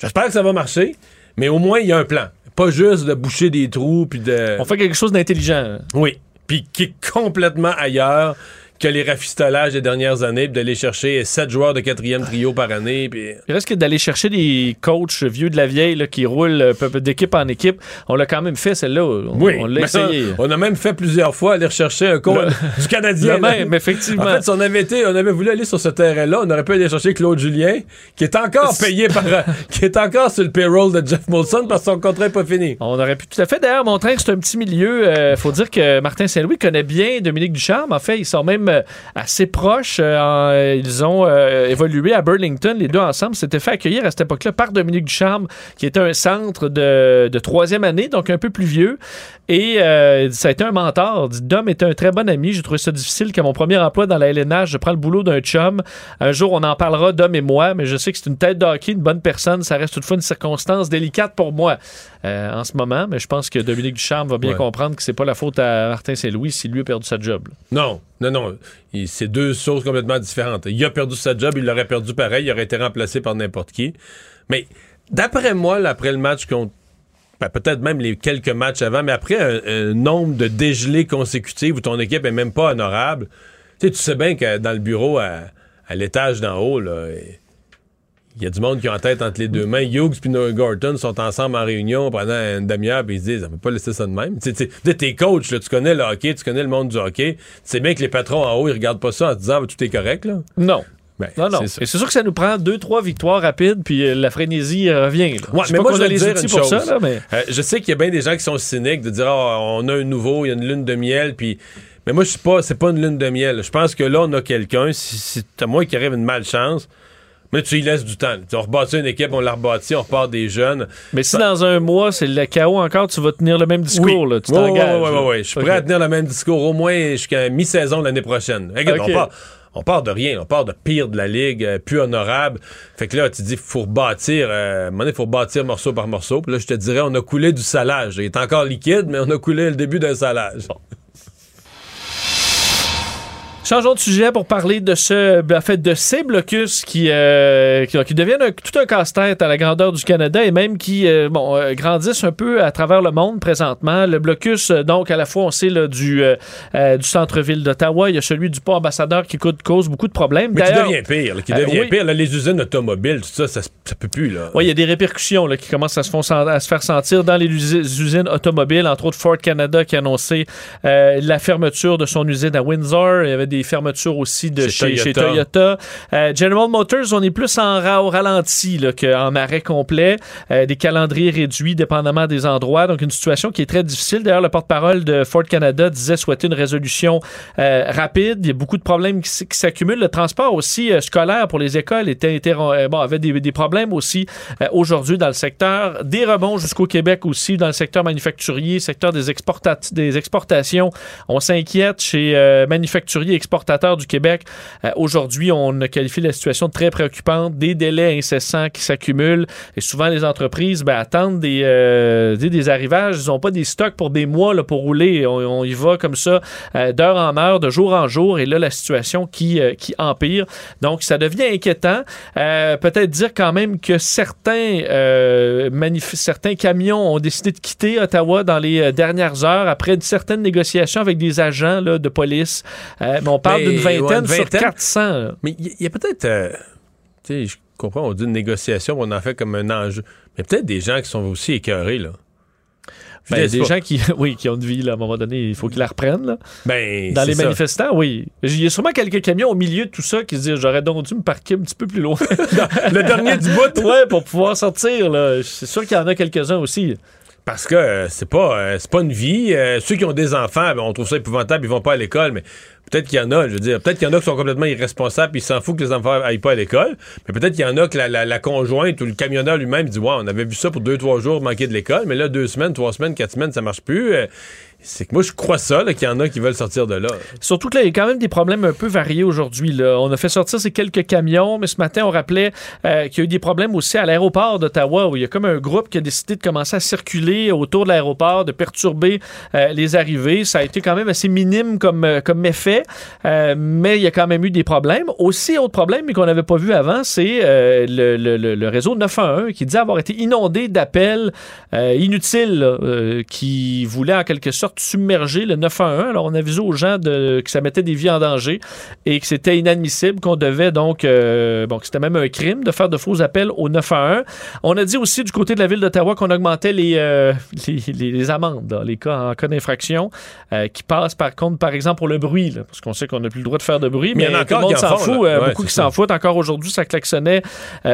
j'espère que ça va marcher, mais au moins, il y a un plan. Pas juste de boucher des trous, puis de. On fait quelque chose d'intelligent. Oui. Puis qui est complètement ailleurs que les rafistolages des dernières années, d'aller chercher sept joueurs de quatrième trio par année. Puis... Il reste que d'aller chercher des coachs vieux de la vieille qui roulent euh, d'équipe en équipe. On l'a quand même fait, celle-là. oui, on l'a essayé. On a même fait plusieurs fois aller rechercher un coach du Canadien. même, effectivement. En fait, si on avait, été, on avait voulu aller sur ce terrain-là, on aurait pu aller chercher Claude Julien, qui est encore payé par. qui est encore sur le payroll de Jeff Molson parce que son contrat n'est pas fini. On aurait pu tout à fait d'ailleurs montrer que c'est un petit milieu. Il euh, faut dire que Martin Saint-Louis connaît bien Dominique Ducharme. En fait, ils sont même euh, assez proches. Euh, ils ont euh, évolué à Burlington, les deux ensemble. S'étaient fait accueillir à cette époque-là par Dominique Ducharme, qui était un centre de, troisième année, donc un peu plus vieux. Et ça a été un mentor. Dom était un très bon ami. J'ai trouvé ça difficile qu'à mon premier emploi dans la LNH, je prends le boulot d'un chum. Un jour, on en parlera, Dom et moi, mais je sais que c'est une tête de hockey, une bonne personne. Ça reste toutefois une circonstance délicate pour moi en ce moment. Mais je pense que Dominique Ducharme va bien comprendre que c'est pas la faute à Martin Saint-Louis s'il lui a perdu sa job. Non, non, non. C'est deux choses complètement différentes. Il a perdu sa job, il l'aurait perdu pareil, il aurait été remplacé par n'importe qui. Mais d'après moi, après le match contre ben, peut-être même les quelques matchs avant, mais après un, nombre de dégelés consécutifs où ton équipe est même pas honorable, tu sais, bien que dans le bureau à, l'étage d'en haut, là, il y a du monde qui a en tête entre les deux mains. Hughes et Gorton sont ensemble en réunion pendant une demi-heure et ils se disent, on peut pas laisser ça de même. Tu sais, t'es coach, tu connais le hockey, tu connais le monde du hockey. Tu sais bien que les patrons en haut, ils regardent pas ça en se disant, tout est correct, là. Non. Ben, non, non. C'est sûr que ça nous prend deux, trois victoires rapides, puis euh, la frénésie euh, revient. Ouais, mais moi, je les dire pour ça. Là, mais... Euh, je sais qu'il y a bien des gens qui sont cyniques de dire, oh, on a un nouveau, il y a une lune de miel, puis. Mais moi, je suis pas, c'est pas une lune de miel. Je pense que là, on a quelqu'un, si c'est à moi qui arrive une malchance, mais tu y laisses du temps. on rebâtit une équipe, on la rebâtit, on repart des jeunes. Mais si dans un mois, c'est le chaos encore, tu vas tenir le même discours, là, tu t'engages. Oui, oui, oui. Je suis prêt à tenir le même discours au moins jusqu'à mi-saison l'année prochaine. on, part, on part de rien, on part de pire de la ligue, euh, plus honorable. Fait que là, tu dis, faut rebâtir, euh, il faut bâtir morceau par morceau. Puis là, je te dirais, on a coulé du salage. Il est encore liquide, mais on a coulé le début d'un salage. Changeons de sujet pour parler de ce, ben, en fait, de ces blocus qui, euh, qui, deviennent tout un casse-tête à la grandeur du Canada et même qui, euh, bon, euh, grandissent un peu à travers le monde présentement. Le blocus, donc, à la fois, on sait, là, du, du centre-ville d'Ottawa, il y a celui du port ambassadeur qui cause beaucoup de problèmes. Mais qui devient pire, qui devient pire. les usines automobiles, tout ça, ça, ça peut plus, là. Oui, il y a des répercussions, là, qui commencent à se, à se faire sentir dans les usines automobiles, entre autres Ford Canada qui a annoncé la fermeture de son usine à Windsor. Il y avait des fermetures aussi de chez, chez Toyota. General Motors, on est plus en au ralenti qu'en arrêt complet. des calendriers réduits dépendamment des endroits. Donc, une situation qui est très difficile. D'ailleurs, le porte-parole de Ford Canada disait souhaiter une résolution rapide. Il y a beaucoup de problèmes qui, s'accumulent. Le transport aussi scolaire pour les écoles était, bon, avait des, des problèmes aussi aujourd'hui dans le secteur. Des rebonds jusqu'au Québec aussi dans le secteur manufacturier, secteur des, des exportations. On s'inquiète chez euh, manufacturiers exportateurs du Québec. Euh, aujourd'hui, on qualifie la situation de très préoccupante, des délais incessants qui s'accumulent et souvent les entreprises ben, attendent des, euh, des, arrivages. Ils n'ont pas des stocks pour des mois là, pour rouler. On, y va comme ça d'heure en heure, de jour en jour et là, la situation qui, qui empire. Donc, ça devient inquiétant. Peut-être dire quand même que certains, certains camions ont décidé de quitter Ottawa dans les euh, dernières heures après une certaine négociation avec des agents de police. Euh, on parle d'une vingtaine, sur 400. Mais il y, a peut-être... Euh, tu sais, je comprends, on dit une négociation, on en fait comme un enjeu. Mais peut-être des gens qui sont aussi écœurés, là. Ben, il y a des gens qui, oui, qui ont une vie, là, à un moment donné, il faut qu'ils la reprennent. Là. Ben, Dans les manifestants, oui. Il y a sûrement quelques camions au milieu de tout ça qui se disent j'aurais donc dû me parquer un petit peu plus loin. le dernier du bout. Ouais, pour pouvoir sortir. C'est sûr qu'il y en a quelques-uns aussi. Parce que euh, c'est pas euh, c'est pas une vie. Euh, ceux qui ont des enfants, ben, on trouve ça épouvantable, ils vont pas à l'école, mais peut-être qu'il y en a, je veux dire, peut-être qu'il y en a qui sont complètement irresponsables, puis ils s'en foutent que les enfants aillent pas à l'école, mais peut-être qu'il y en a que la, conjointe ou le camionneur lui-même dit, ouais, on avait vu ça pour deux, trois jours manquer de l'école, mais là, deux semaines, trois semaines, quatre semaines, ça marche plus c'est que moi, je crois ça, qu'il y en a qui veulent sortir de là. Surtout que là, il y a quand même des problèmes un peu variés aujourd'hui. On a fait sortir ces quelques camions, mais ce matin, on rappelait euh, qu'il y a eu des problèmes aussi à l'aéroport d'Ottawa, où il y a comme un groupe qui a décidé de commencer à circuler autour de l'aéroport, de perturber euh, les arrivées. Ça a été quand même assez minime comme, euh, comme effet, mais il y a quand même eu des problèmes. Aussi, autre problème, mais qu'on n'avait pas vu avant, c'est le, le, le, réseau 911 qui dit avoir été inondé d'appels inutiles qui voulaient en quelque sorte submerger le 911. Alors, on a avisé aux gens de, que ça mettait des vies en danger et que c'était inadmissible, qu'on devait donc, euh, bon, que c'était même un crime de faire de faux appels au 911. On a dit aussi du côté de la ville d'Ottawa qu'on augmentait les, euh, les, amendes, les cas en cas d'infraction, euh, qui passent par contre, par exemple, pour le bruit, parce qu'on sait qu'on n'a plus le droit de faire de bruit, mais, tout le monde s'en fout. beaucoup qui s'en foutent. Encore aujourd'hui, ça klaxonnait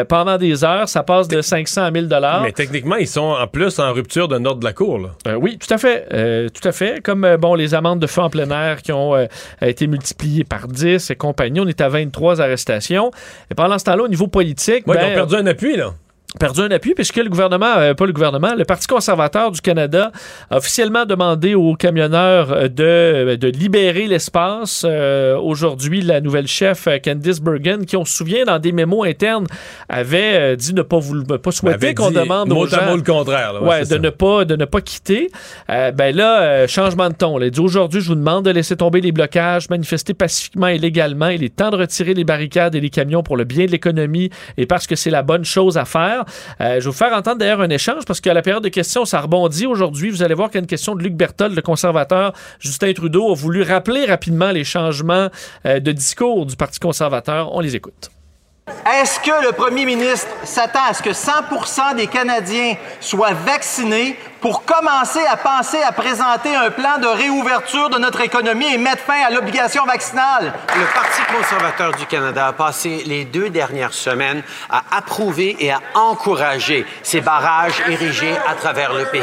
pendant des heures. Ça passe de 500 à 1000 dollars. Mais techniquement, ils sont en plus en rupture de ordre de la cour. oui, tout à fait. tout à fait. Comme euh, bon, les amendes de feu en plein air qui ont euh, été multipliées par 10 et compagnie. On est à 23 arrestations. Et pendant ce temps-là, au niveau politique. Oui, ils ont ben, perdu un appui, là perdu un appui puisque le gouvernement, euh, pas le gouvernement, le Parti conservateur du Canada a officiellement demandé aux camionneurs euh, de, euh, de libérer l'espace. Aujourd'hui, la nouvelle chef Candice Bergen, qui on se souvient dans des mémos internes, avait dit ne pas, pas souhaiter qu'on demande aux gens... le contraire. ouais, de, ne pas, de ne pas quitter. ben là, changement de ton. Elle a dit aujourd'hui, je vous demande de laisser tomber les blocages, manifester pacifiquement et légalement. Il est temps de retirer les barricades et les camions pour le bien de l'économie et parce que c'est la bonne chose à faire. Euh, je vais vous faire entendre d'ailleurs un échange parce qu'à la période de questions, ça rebondit aujourd'hui. Vous allez voir qu'il y a une question de Luc Berthold, le conservateur. Justin Trudeau a voulu rappeler rapidement les changements euh, de discours du Parti conservateur. On les écoute. Est-ce que le premier ministre s'attend à ce que 100% des Canadiens soient vaccinés pour commencer à penser à présenter un plan de réouverture de notre économie et mettre fin à l'obligation vaccinale. Le Parti conservateur du Canada a passé les deux dernières semaines à approuver et à encourager ces barrages érigés à travers le pays.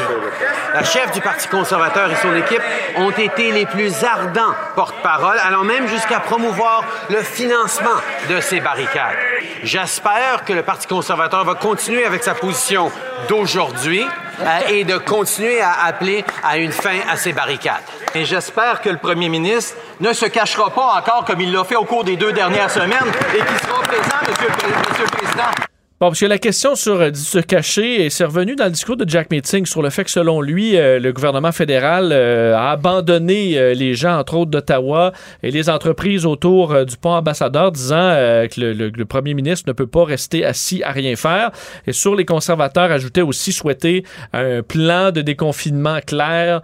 La chef du Parti conservateur et son équipe ont été les plus ardents porte-parole, allant même jusqu'à promouvoir le financement de ces barricades. J'espère que le Parti conservateur va continuer avec sa position d'aujourd'hui euh, et de continuer à appeler à une fin à ces barricades. Et j'espère que le premier ministre ne se cachera pas encore comme il l'a fait au cours des deux dernières semaines et qu'il sera présent, Monsieur, Monsieur le Président. Bon, parce que la question sur euh, se cacher, c'est revenu dans le discours de Jack Meeting sur le fait que, selon lui, euh, le gouvernement fédéral euh, a abandonné les gens, entre autres d'Ottawa, et les entreprises autour du pont ambassadeur, disant que le, premier ministre ne peut pas rester assis à rien faire. Et sur les conservateurs, ajoutait aussi souhaiter un plan de déconfinement clair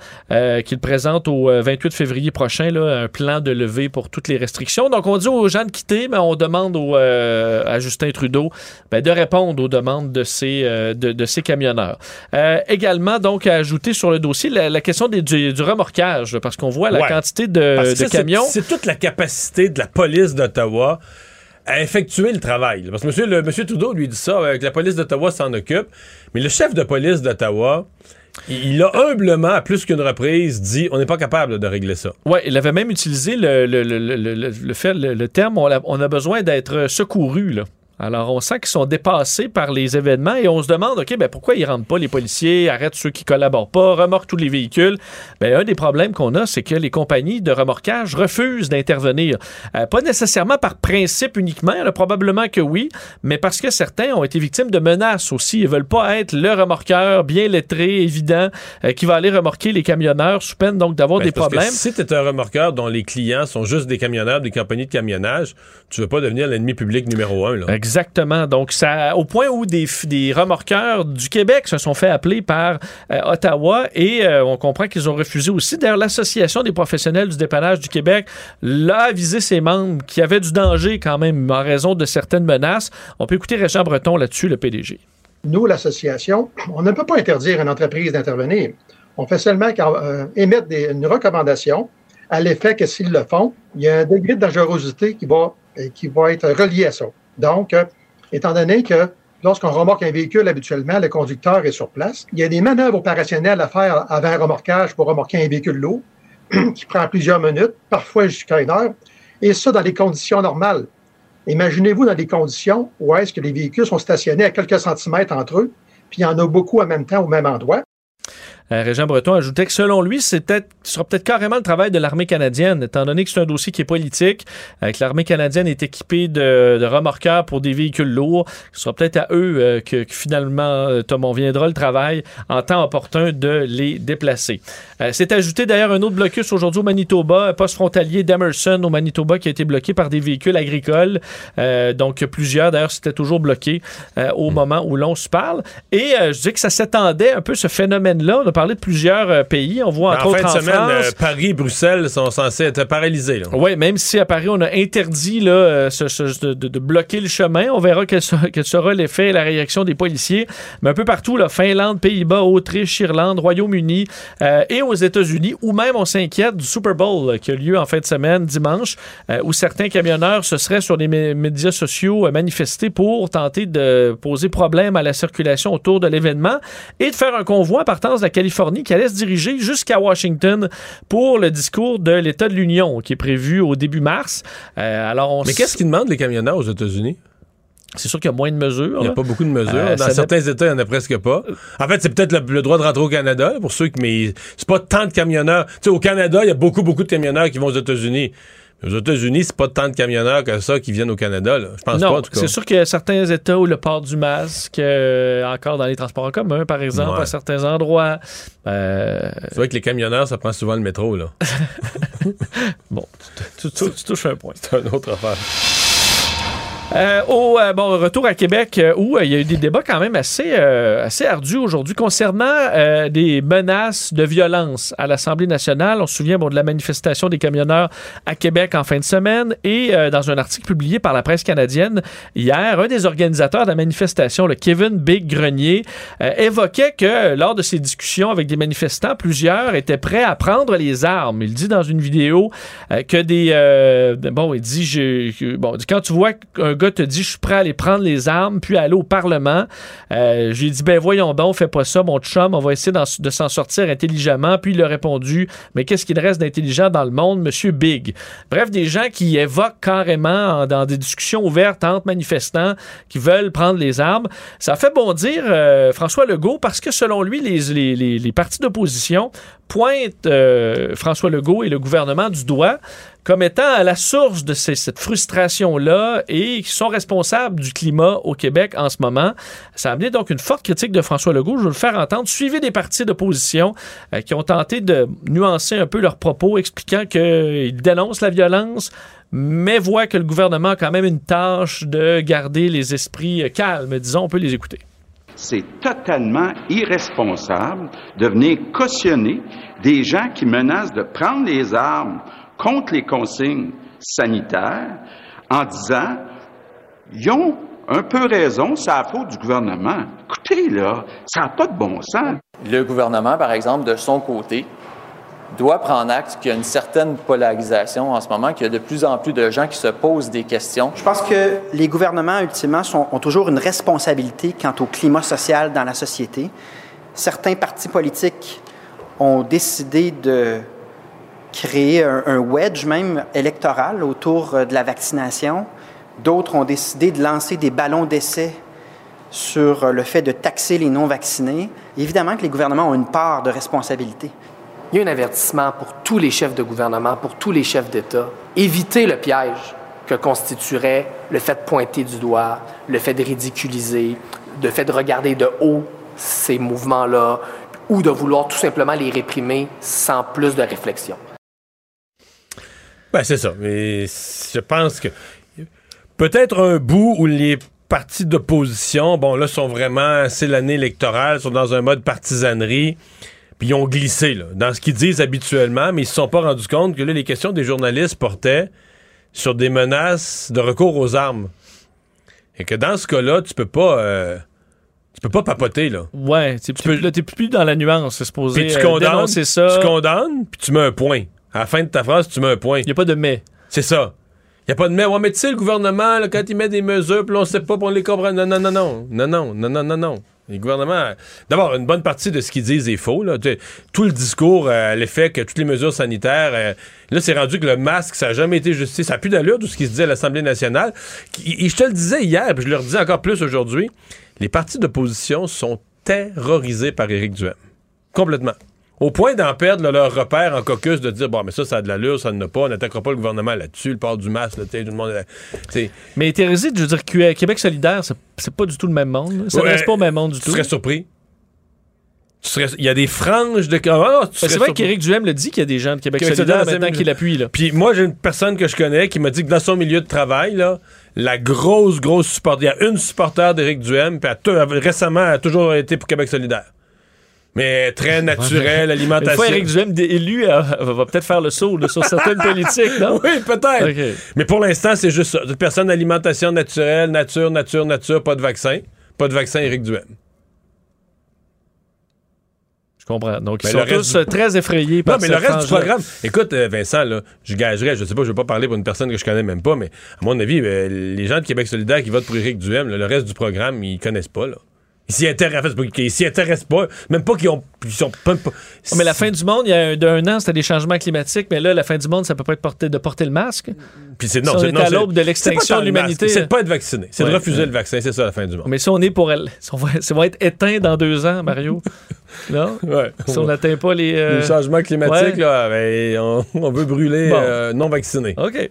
qu'il présente au 28 février prochain, là, un plan de levée pour toutes les restrictions. Donc, on dit aux gens de quitter, mais on demande à Justin Trudeau ben, de répondre aux demandes de ces, euh, de, ces camionneurs. Euh, également, donc, à ajouter sur le dossier la, question des, du, remorquage, parce qu'on voit la quantité de, camions. C'est toute la capacité de la police d'Ottawa à effectuer le travail. Parce que monsieur, le, monsieur Trudeau lui dit ça, avec la police d'Ottawa s'en occupe, mais le chef de police d'Ottawa, il a humblement, à plus qu'une reprise, dit on n'est pas capable de régler ça. Oui, il avait même utilisé le, le, le, fait, le, terme on a, on a besoin d'être secouru. Là. Alors, on sent qu'ils sont dépassés par les événements et on se demande, OK, ben pourquoi ils rentrent pas les policiers, arrêtent ceux qui collaborent pas, remorquent tous les véhicules? Ben, un des problèmes qu'on a, c'est que les compagnies de remorquage refusent d'intervenir. Euh, pas nécessairement par principe uniquement, probablement que oui, mais parce que certains ont été victimes de menaces aussi. Ils veulent pas être le remorqueur bien lettré, évident, euh, qui va aller remorquer les camionneurs sous peine donc d'avoir ben, des problèmes. Si tu es un remorqueur dont les clients sont juste des camionneurs, des compagnies de camionnage, tu veux pas devenir l'ennemi public numéro un. Là. Exactement. Donc, au point où des, remorqueurs du Québec se sont fait appeler par euh, Ottawa et euh, on comprend qu'ils ont refusé aussi. D'ailleurs, l'Association des professionnels du dépannage du Québec l'a avisé ses membres qu'il y avait du danger quand même en raison de certaines menaces. On peut écouter Régent Breton là-dessus, le PDG. Nous, l'association, on ne peut pas interdire une entreprise d'intervenir. On fait seulement euh, émettre une recommandation à l'effet que s'ils le font, il y a un degré de dangerosité qui va être relié à ça. Donc, euh, étant donné que lorsqu'on remorque un véhicule, habituellement, le conducteur est sur place, il y a des manœuvres opérationnelles à faire avant un remorquage pour remorquer un véhicule lourd qui prend plusieurs minutes, parfois jusqu'à une heure, et ça dans les conditions normales. Imaginez-vous dans des conditions où est-ce que les véhicules sont stationnés à quelques centimètres entre eux, puis il y en a beaucoup en même temps au même endroit. Euh, Régent Breton ajoutait que selon lui, c'est ce sera peut-être carrément le travail de l'armée canadienne, étant donné que c'est un dossier qui est politique, euh, que l'armée canadienne est équipée de, de, remorqueurs pour des véhicules lourds. Ce sera peut-être à eux euh, que, finalement, Tom, on viendra le travail en temps opportun de les déplacer. c'est ajouté d'ailleurs un autre blocus aujourd'hui au Manitoba, un poste frontalier d'Emerson au Manitoba qui a été bloqué par des véhicules agricoles. donc plusieurs, d'ailleurs, c'était toujours bloqué au hmm. moment où l'on se parle. Et je dis que ça s'étendait un peu ce phénomène-là. On a parlé de plusieurs pays. On voit entre en autres en semaine, euh, Paris et Bruxelles sont censés être paralysés. Oui, même si à Paris, on a interdit là, euh, de, bloquer le chemin, on verra quel sera, l'effet et la réaction des policiers. Mais un peu partout, là, Finlande, Pays-Bas, Autriche, Irlande, Royaume-Uni euh, et aux États-Unis, ou même on s'inquiète du Super Bowl qui a lieu en fin de semaine, dimanche, où certains camionneurs se seraient sur les médias sociaux manifestés pour tenter de poser problème à la circulation autour de l'événement et de faire un convoi partant de la Californie qui allait se diriger jusqu'à Washington pour le discours de l'État de l'Union qui est prévu au début mars. Euh, alors on Mais qu'est-ce qu'ils demandent les camionneurs aux États-Unis? C'est sûr qu'il y a moins de mesures. Il n'y a pas beaucoup de mesures. Euh, Dans certains États, il n'y en a presque pas. En fait, c'est peut-être le, droit de rentrer au Canada, pour ceux qui. Mais c'est pas tant de camionneurs. Tu sais, au Canada, il y a beaucoup, beaucoup de camionneurs qui vont aux États-Unis. Aux États-Unis, c'est pas tant de camionneurs que ça qui viennent au Canada. Là. Je pense pas, en tout cas. C'est sûr qu'il y a certains États où le port du masque, euh, encore dans les transports en commun, par exemple, à certains endroits. Euh... C'est vrai que les camionneurs, ça prend souvent le métro. là. bon, tu, tu touches un point. C'est une autre affaire. Euh, au euh, bon, retour à Québec, euh, où il y a eu des débats quand même assez, assez ardus aujourd'hui concernant des menaces de violence à l'Assemblée nationale. On se souvient bon, de la manifestation des camionneurs à Québec en fin de semaine et dans un article publié par la presse canadienne hier, un des organisateurs de la manifestation, le Kevin Big Grenier, évoquait que lors de ces discussions avec des manifestants, plusieurs étaient prêts à prendre les armes. Il dit dans une vidéo que des... bon, il dit, je, bon, quand tu vois un gars te dit je suis prêt à aller prendre les armes puis aller au Parlement. Euh, j'ai dit ben voyons donc, fais pas ça, mon chum, on va essayer de s'en sortir intelligemment. Puis il a répondu mais qu'est-ce qu'il reste d'intelligent dans le monde, Monsieur Big? Bref, des gens qui évoquent carrément dans des discussions ouvertes entre manifestants qui veulent prendre les armes. Ça fait bondir euh, François Legault parce que selon lui, les, partis d'opposition pointent euh, François Legault et le gouvernement du doigt comme étant à la source de cette frustration-là et qui sont responsables du climat au Québec en ce moment. Ça a amené donc une forte critique de François Legault. Je veux le faire entendre. Suivez des partis d'opposition euh, qui ont tenté de nuancer un peu leurs propos, expliquant qu'ils dénoncent la violence, mais voient que le gouvernement a quand même une tâche de garder les esprits euh, calmes. Disons, on peut les écouter. C'est totalement irresponsable de venir cautionner des gens qui menacent de prendre les armes contre les consignes sanitaires en disant ils ont un peu raison, c'est la faute du gouvernement. Écoutez, là, ça n'a pas de bon sens. Le gouvernement, par exemple, de son côté, doit prendre acte qu'il y a une certaine polarisation en ce moment, qu'il y a de plus en plus de gens qui se posent des questions. Je pense que les gouvernements, ultimement, sont, ont toujours une responsabilité quant au climat social dans la société. Certains partis politiques ont décidé de créer un, un wedge même électoral autour euh, de la vaccination. D'autres ont décidé de lancer des ballons d'essai sur euh, le fait de taxer les non-vaccinés. Évidemment que les gouvernements ont une part de responsabilité. Il y a un avertissement pour tous les chefs de gouvernement, pour tous les chefs d'État. Évitez le piège que constituerait le fait de pointer du doigt, le fait de ridiculiser, le fait de regarder de haut ces mouvements-là, ou de vouloir tout simplement les réprimer sans plus de réflexion. Ben, c'est ça. Mais je pense que peut-être un bout où les partis d'opposition, bon, là, sont vraiment, c'est l'année électorale, sont dans un mode partisanerie. Puis ils ont glissé là, dans ce qu'ils disent habituellement, mais ils se sont pas rendus compte que là, les questions des journalistes portaient sur des menaces de recours aux armes. Et que dans ce cas-là, tu peux pas. euh, tu peux pas papoter, là. Ouais, tu peux, là, t'es plus dans la nuance, c'est supposé. Puis tu euh, condamnes, ça. tu condamnes, puis tu mets un point. À la fin de ta phrase, tu mets un point. Il n'y a pas de mais. C'est ça. Il n'y a pas de mais. Ouais, mais tu sais, le gouvernement, là, quand il met des mesures, puis on sait pas, on les comprend. Non, non, non, non. Non, non, non, non, non, non. Les gouvernements. D'abord, une bonne partie de ce qu'ils disent est faux. Là. Tout le discours euh, l'effet que toutes les mesures sanitaires. euh, là, c'est rendu que le masque, ça n'a jamais été justifié. Ça n'a plus d'allure de ce qui se dit à l'Assemblée nationale. Et je te le disais hier, puis je le redis encore plus aujourd'hui. Les partis d'opposition sont terrorisés par Éric Duhem. Complètement. Au point d'en perdre là, leur repère en caucus, de dire bon, mais ça, ça a de l'allure, ça n'en a pas, on n'attaquera pas le gouvernement là-dessus, le port du masque, là, tout le monde. euh, tu sais. Mais Thérèse, je veux dire, que Québec solidaire, c'est- pas du tout le même monde. là. Ça ne Ouais, reste pas au même monde du Tu tout. serais surpris. Tu serais- Il y a des franges de. Ah, serais c'est vrai surpris. qu'Éric Duhem le dit qu'il y a des gens de Québec, Québec solidaire solidaire, maintenant qui l'appuient. là. Puis moi, j'ai une personne que je connais qui m'a dit que dans son milieu de travail, là, la grosse, grosse supporter, il y a une supporter d'Éric Duhem, puis tou- récemment, elle a toujours été pour Québec solidaire. Mais très naturel, Une alimentation. fois Éric Duhem élu, euh, va peut-être faire le saut là, sur certaines politiques, non? Oui, peut-être. Mais pour l'instant, c'est juste ça. Une personne d'alimentation naturelle, nature, nature, nature, pas de vaccin. Pas de vaccin, Éric Duhem. Je comprends. Donc, ils sont tous du- euh, très effrayés par Non, mais le reste du programme. Écoute, euh, Vincent, là, je gagerais, je sais pas, je vais pas parler pour une personne que je connais même pas, mais à mon avis, euh, les gens de Québec solidaire qui votent pour Éric Duhem, là, le reste du programme, ils connaissent pas, là. Ils s'y intéressent, intéressent pas, même pas qu'ils ont, ils pas- mais la fin du monde, il y a un, d'un an, c'était des changements climatiques, mais là, la fin du monde, ça peut pas être porté, de porter le masque. Puis c'est non, on c'est à c'est- l'aube de l'extinction pas de l'humanité. C'est de pas être vacciné, c'est de refuser ouais. le vaccin, c'est ça la fin du monde. Mais si on est pour elle, si on va, si on va être éteint dans deux ans, Mario, non? Ouais. Si on n'atteint pas les. euh, Les changements climatiques, là, ben, on, on veut brûler Bon. euh, non vaccinés. OK.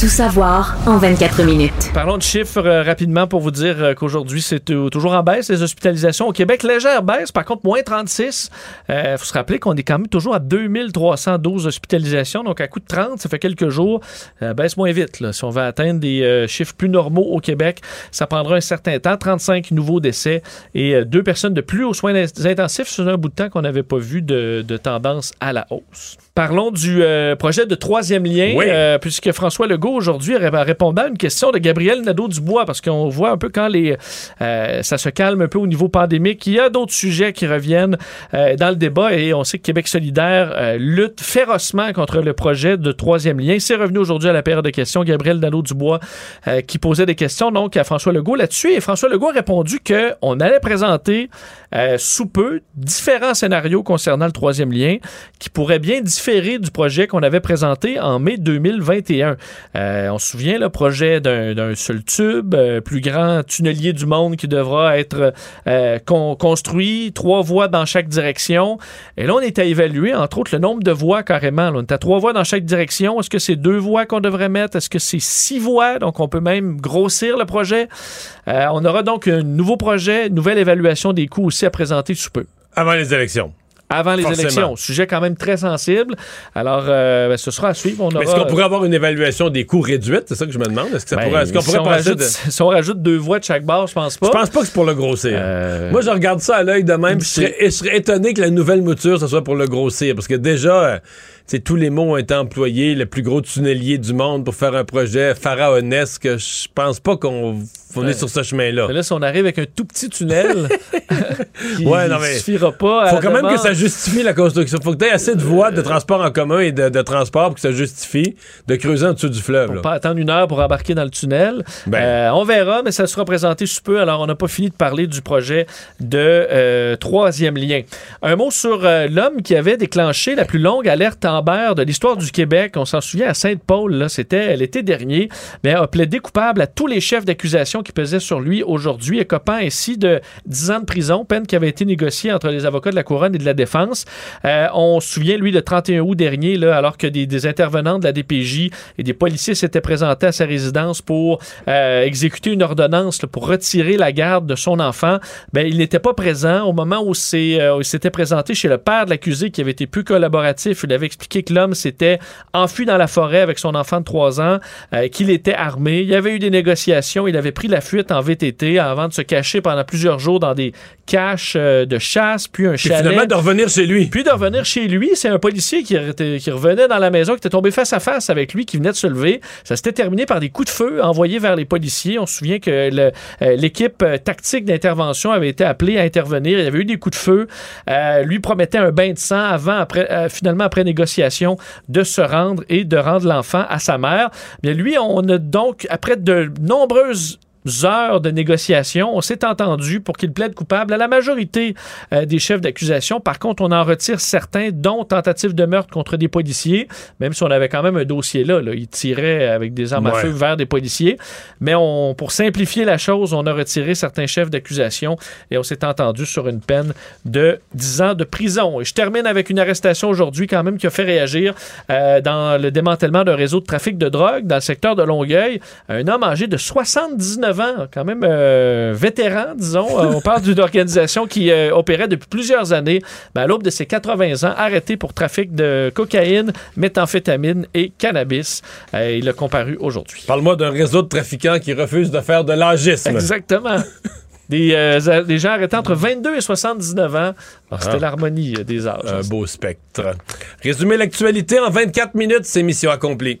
Tout savoir en 24 minutes. Parlons de chiffres euh, rapidement pour vous dire euh, qu'aujourd'hui, c'est euh, toujours en baisse, les hospitalisations. Au Québec, légère baisse, par contre, moins 36. Il faut se rappeler qu'on est quand même toujours à 2312 hospitalisations, donc à coup de 30, ça fait quelques jours. Baisse moins vite. Si on veut atteindre des chiffres plus normaux au Québec, ça prendra un certain temps. 35 nouveaux décès et deux personnes de plus aux soins intensifs. C'est un bout de temps qu'on n'avait pas vu de tendance à la hausse. Parlons du euh, projet de troisième lien, Oui. euh, puisque François Legault aujourd'hui ré- répondant à une question de Gabriel Nadeau-Dubois, parce qu'on voit un peu quand les, euh, ça se calme un peu au niveau pandémique, il y a d'autres sujets qui reviennent dans le débat et on sait que Québec solidaire lutte férocement contre le projet de troisième lien. C'est revenu aujourd'hui à la période de questions. Gabriel Nadeau-Dubois qui posait des questions donc à François Legault là-dessus et François Legault a répondu qu'on allait présenter sous peu différents scénarios concernant le troisième lien qui pourraient bien différer du projet qu'on avait présenté en mai 2021. Euh, on se souvient, le projet d'un seul tube, euh, plus grand tunnelier du monde qui devra être euh, con- construit, trois voies dans chaque direction. Et là, on est à évaluer, entre autres, le nombre de voies carrément. On est à trois voies dans chaque direction. Est-ce que c'est deux voies qu'on devrait mettre? Est-ce que c'est six voies? Donc, on peut même grossir le projet. On aura donc un nouveau projet, nouvelle évaluation des coûts aussi à présenter sous peu. Avant les élections. Avant les Forcément. élections. Sujet quand même très sensible. Alors, euh, ben, ce sera à suivre. On Mais est-ce aura- qu'on pourrait avoir une évaluation des coûts réduite? C'est ça que je me demande. Est-ce que ça Ben, pourrait, est-ce qu'on si, pourrait on rajoute, de- si on rajoute deux voies de chaque barre, je pense pas. Je pense pas que c'est pour le grossir. Euh, Moi, je regarde ça à l'œil de même. Je serais, je serais étonné que la nouvelle mouture, ce soit pour le grossir. Parce que déjà, euh, c'est tous les mots ont été employés, le plus gros tunnelier du monde pour faire un projet pharaonesque. Je pense pas qu'on est sur ce chemin-là. là, si on arrive avec un tout petit tunnel, qui ouais, non, mais suffira pas. Faut quand même que ça justifie la construction. Faut que tu aies assez de voies de transport en commun et de, transport pour que ça justifie de creuser en dessous du fleuve. Faut pas attendre une heure pour embarquer dans le tunnel. Ben. Euh, on verra, mais ça sera présenté sous peu. Alors, on n'a pas fini de parler du projet de euh, troisième lien. Un mot sur euh, l'homme qui avait déclenché la plus longue alerte Amber de l'histoire du Québec. On s'en souvient à Sainte-Paul, c'était l'été dernier, mais a plaidé coupable à tous les chefs d'accusation qui pesaient sur lui aujourd'hui, et copant ainsi de 10 ans de prison, peine qui avait été négociée entre les avocats de la Couronne et de la Défense. on se souvient, lui, le 31 août dernier, là, alors que des, des, intervenants de la DPJ et des policiers s'étaient présentés à sa résidence pour exécuter une ordonnance pour retirer la garde de son enfant, ben, il n'était pas présent au moment où, euh, il s'était présenté chez le père de l'accusé qui avait été plus collaboratif. Il avait expliqué que l'homme s'était enfui dans la forêt avec son enfant de 3 ans, euh, qu'il était armé. Il y avait eu des négociations. Il avait pris la fuite en VTT avant de se cacher pendant plusieurs jours dans des caches euh, de chasse, puis un chalet. finalement de revenir chez lui. Puis de revenir chez lui. C'est un policier qui, qui revenait dans la maison, qui était tombé face à face avec lui, qui venait de se lever. Ça s'était terminé par des coups de feu envoyés vers les policiers. On se souvient que euh, l'équipe tactique d'intervention avait été appelée à intervenir. Il y avait eu des coups de feu. Euh, lui promettait un bain de sang avant, après, finalement, après négociation, de se rendre et de rendre l'enfant à sa mère. Bien, lui, on a donc, après de nombreuses heures de négociation. On s'est entendu pour qu'il plaide coupable à la majorité euh, des chefs d'accusation. Par contre, on en retire certains, dont tentative de meurtre contre des policiers, même si on avait quand même un dossier là. là. Il tirait avec des armes à feu vers des policiers. Mais on, pour simplifier la chose, on a retiré certains chefs d'accusation et on s'est entendu sur une peine de 10 ans de prison. Et je termine avec une arrestation aujourd'hui quand même qui a fait réagir euh, dans le démantèlement d'un réseau de trafic de drogue dans le secteur de Longueuil. Un homme âgé de 79 quand même euh, vétéran, disons. Euh, on parle d'une organisation qui euh, opérait depuis plusieurs années. Ben, à l'aube de ses 80 ans, arrêté pour trafic de cocaïne, méthamphétamine et cannabis. il a comparu aujourd'hui. Parle-moi d'un réseau de trafiquants qui refuse de faire de l'agisme. Exactement. Des, gens arrêtés entre 22 et 79 ans. Ah, c'était ah. l'harmonie des âges. Un beau spectre. Résumer l'actualité en 24 minutes, c'est mission accomplie.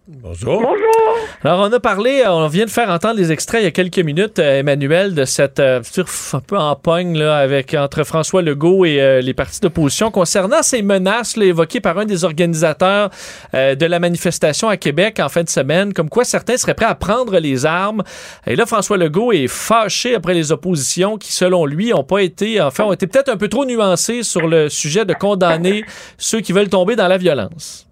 Bonjour. Bonjour. Alors, on a parlé, on vient de faire entendre les extraits il y a quelques minutes, euh, Emmanuel, de cette euh, un peu en pogne là, avec, entre François Legault et euh, les partis d'opposition concernant ces menaces évoquées par un des organisateurs de la manifestation à Québec en fin de semaine, comme quoi certains seraient prêts à prendre les armes. Et là, François Legault est fâché après les oppositions qui, selon lui, ont pas été, enfin, ont été peut-être un peu trop nuancés sur le sujet de condamner ceux qui veulent tomber dans la violence.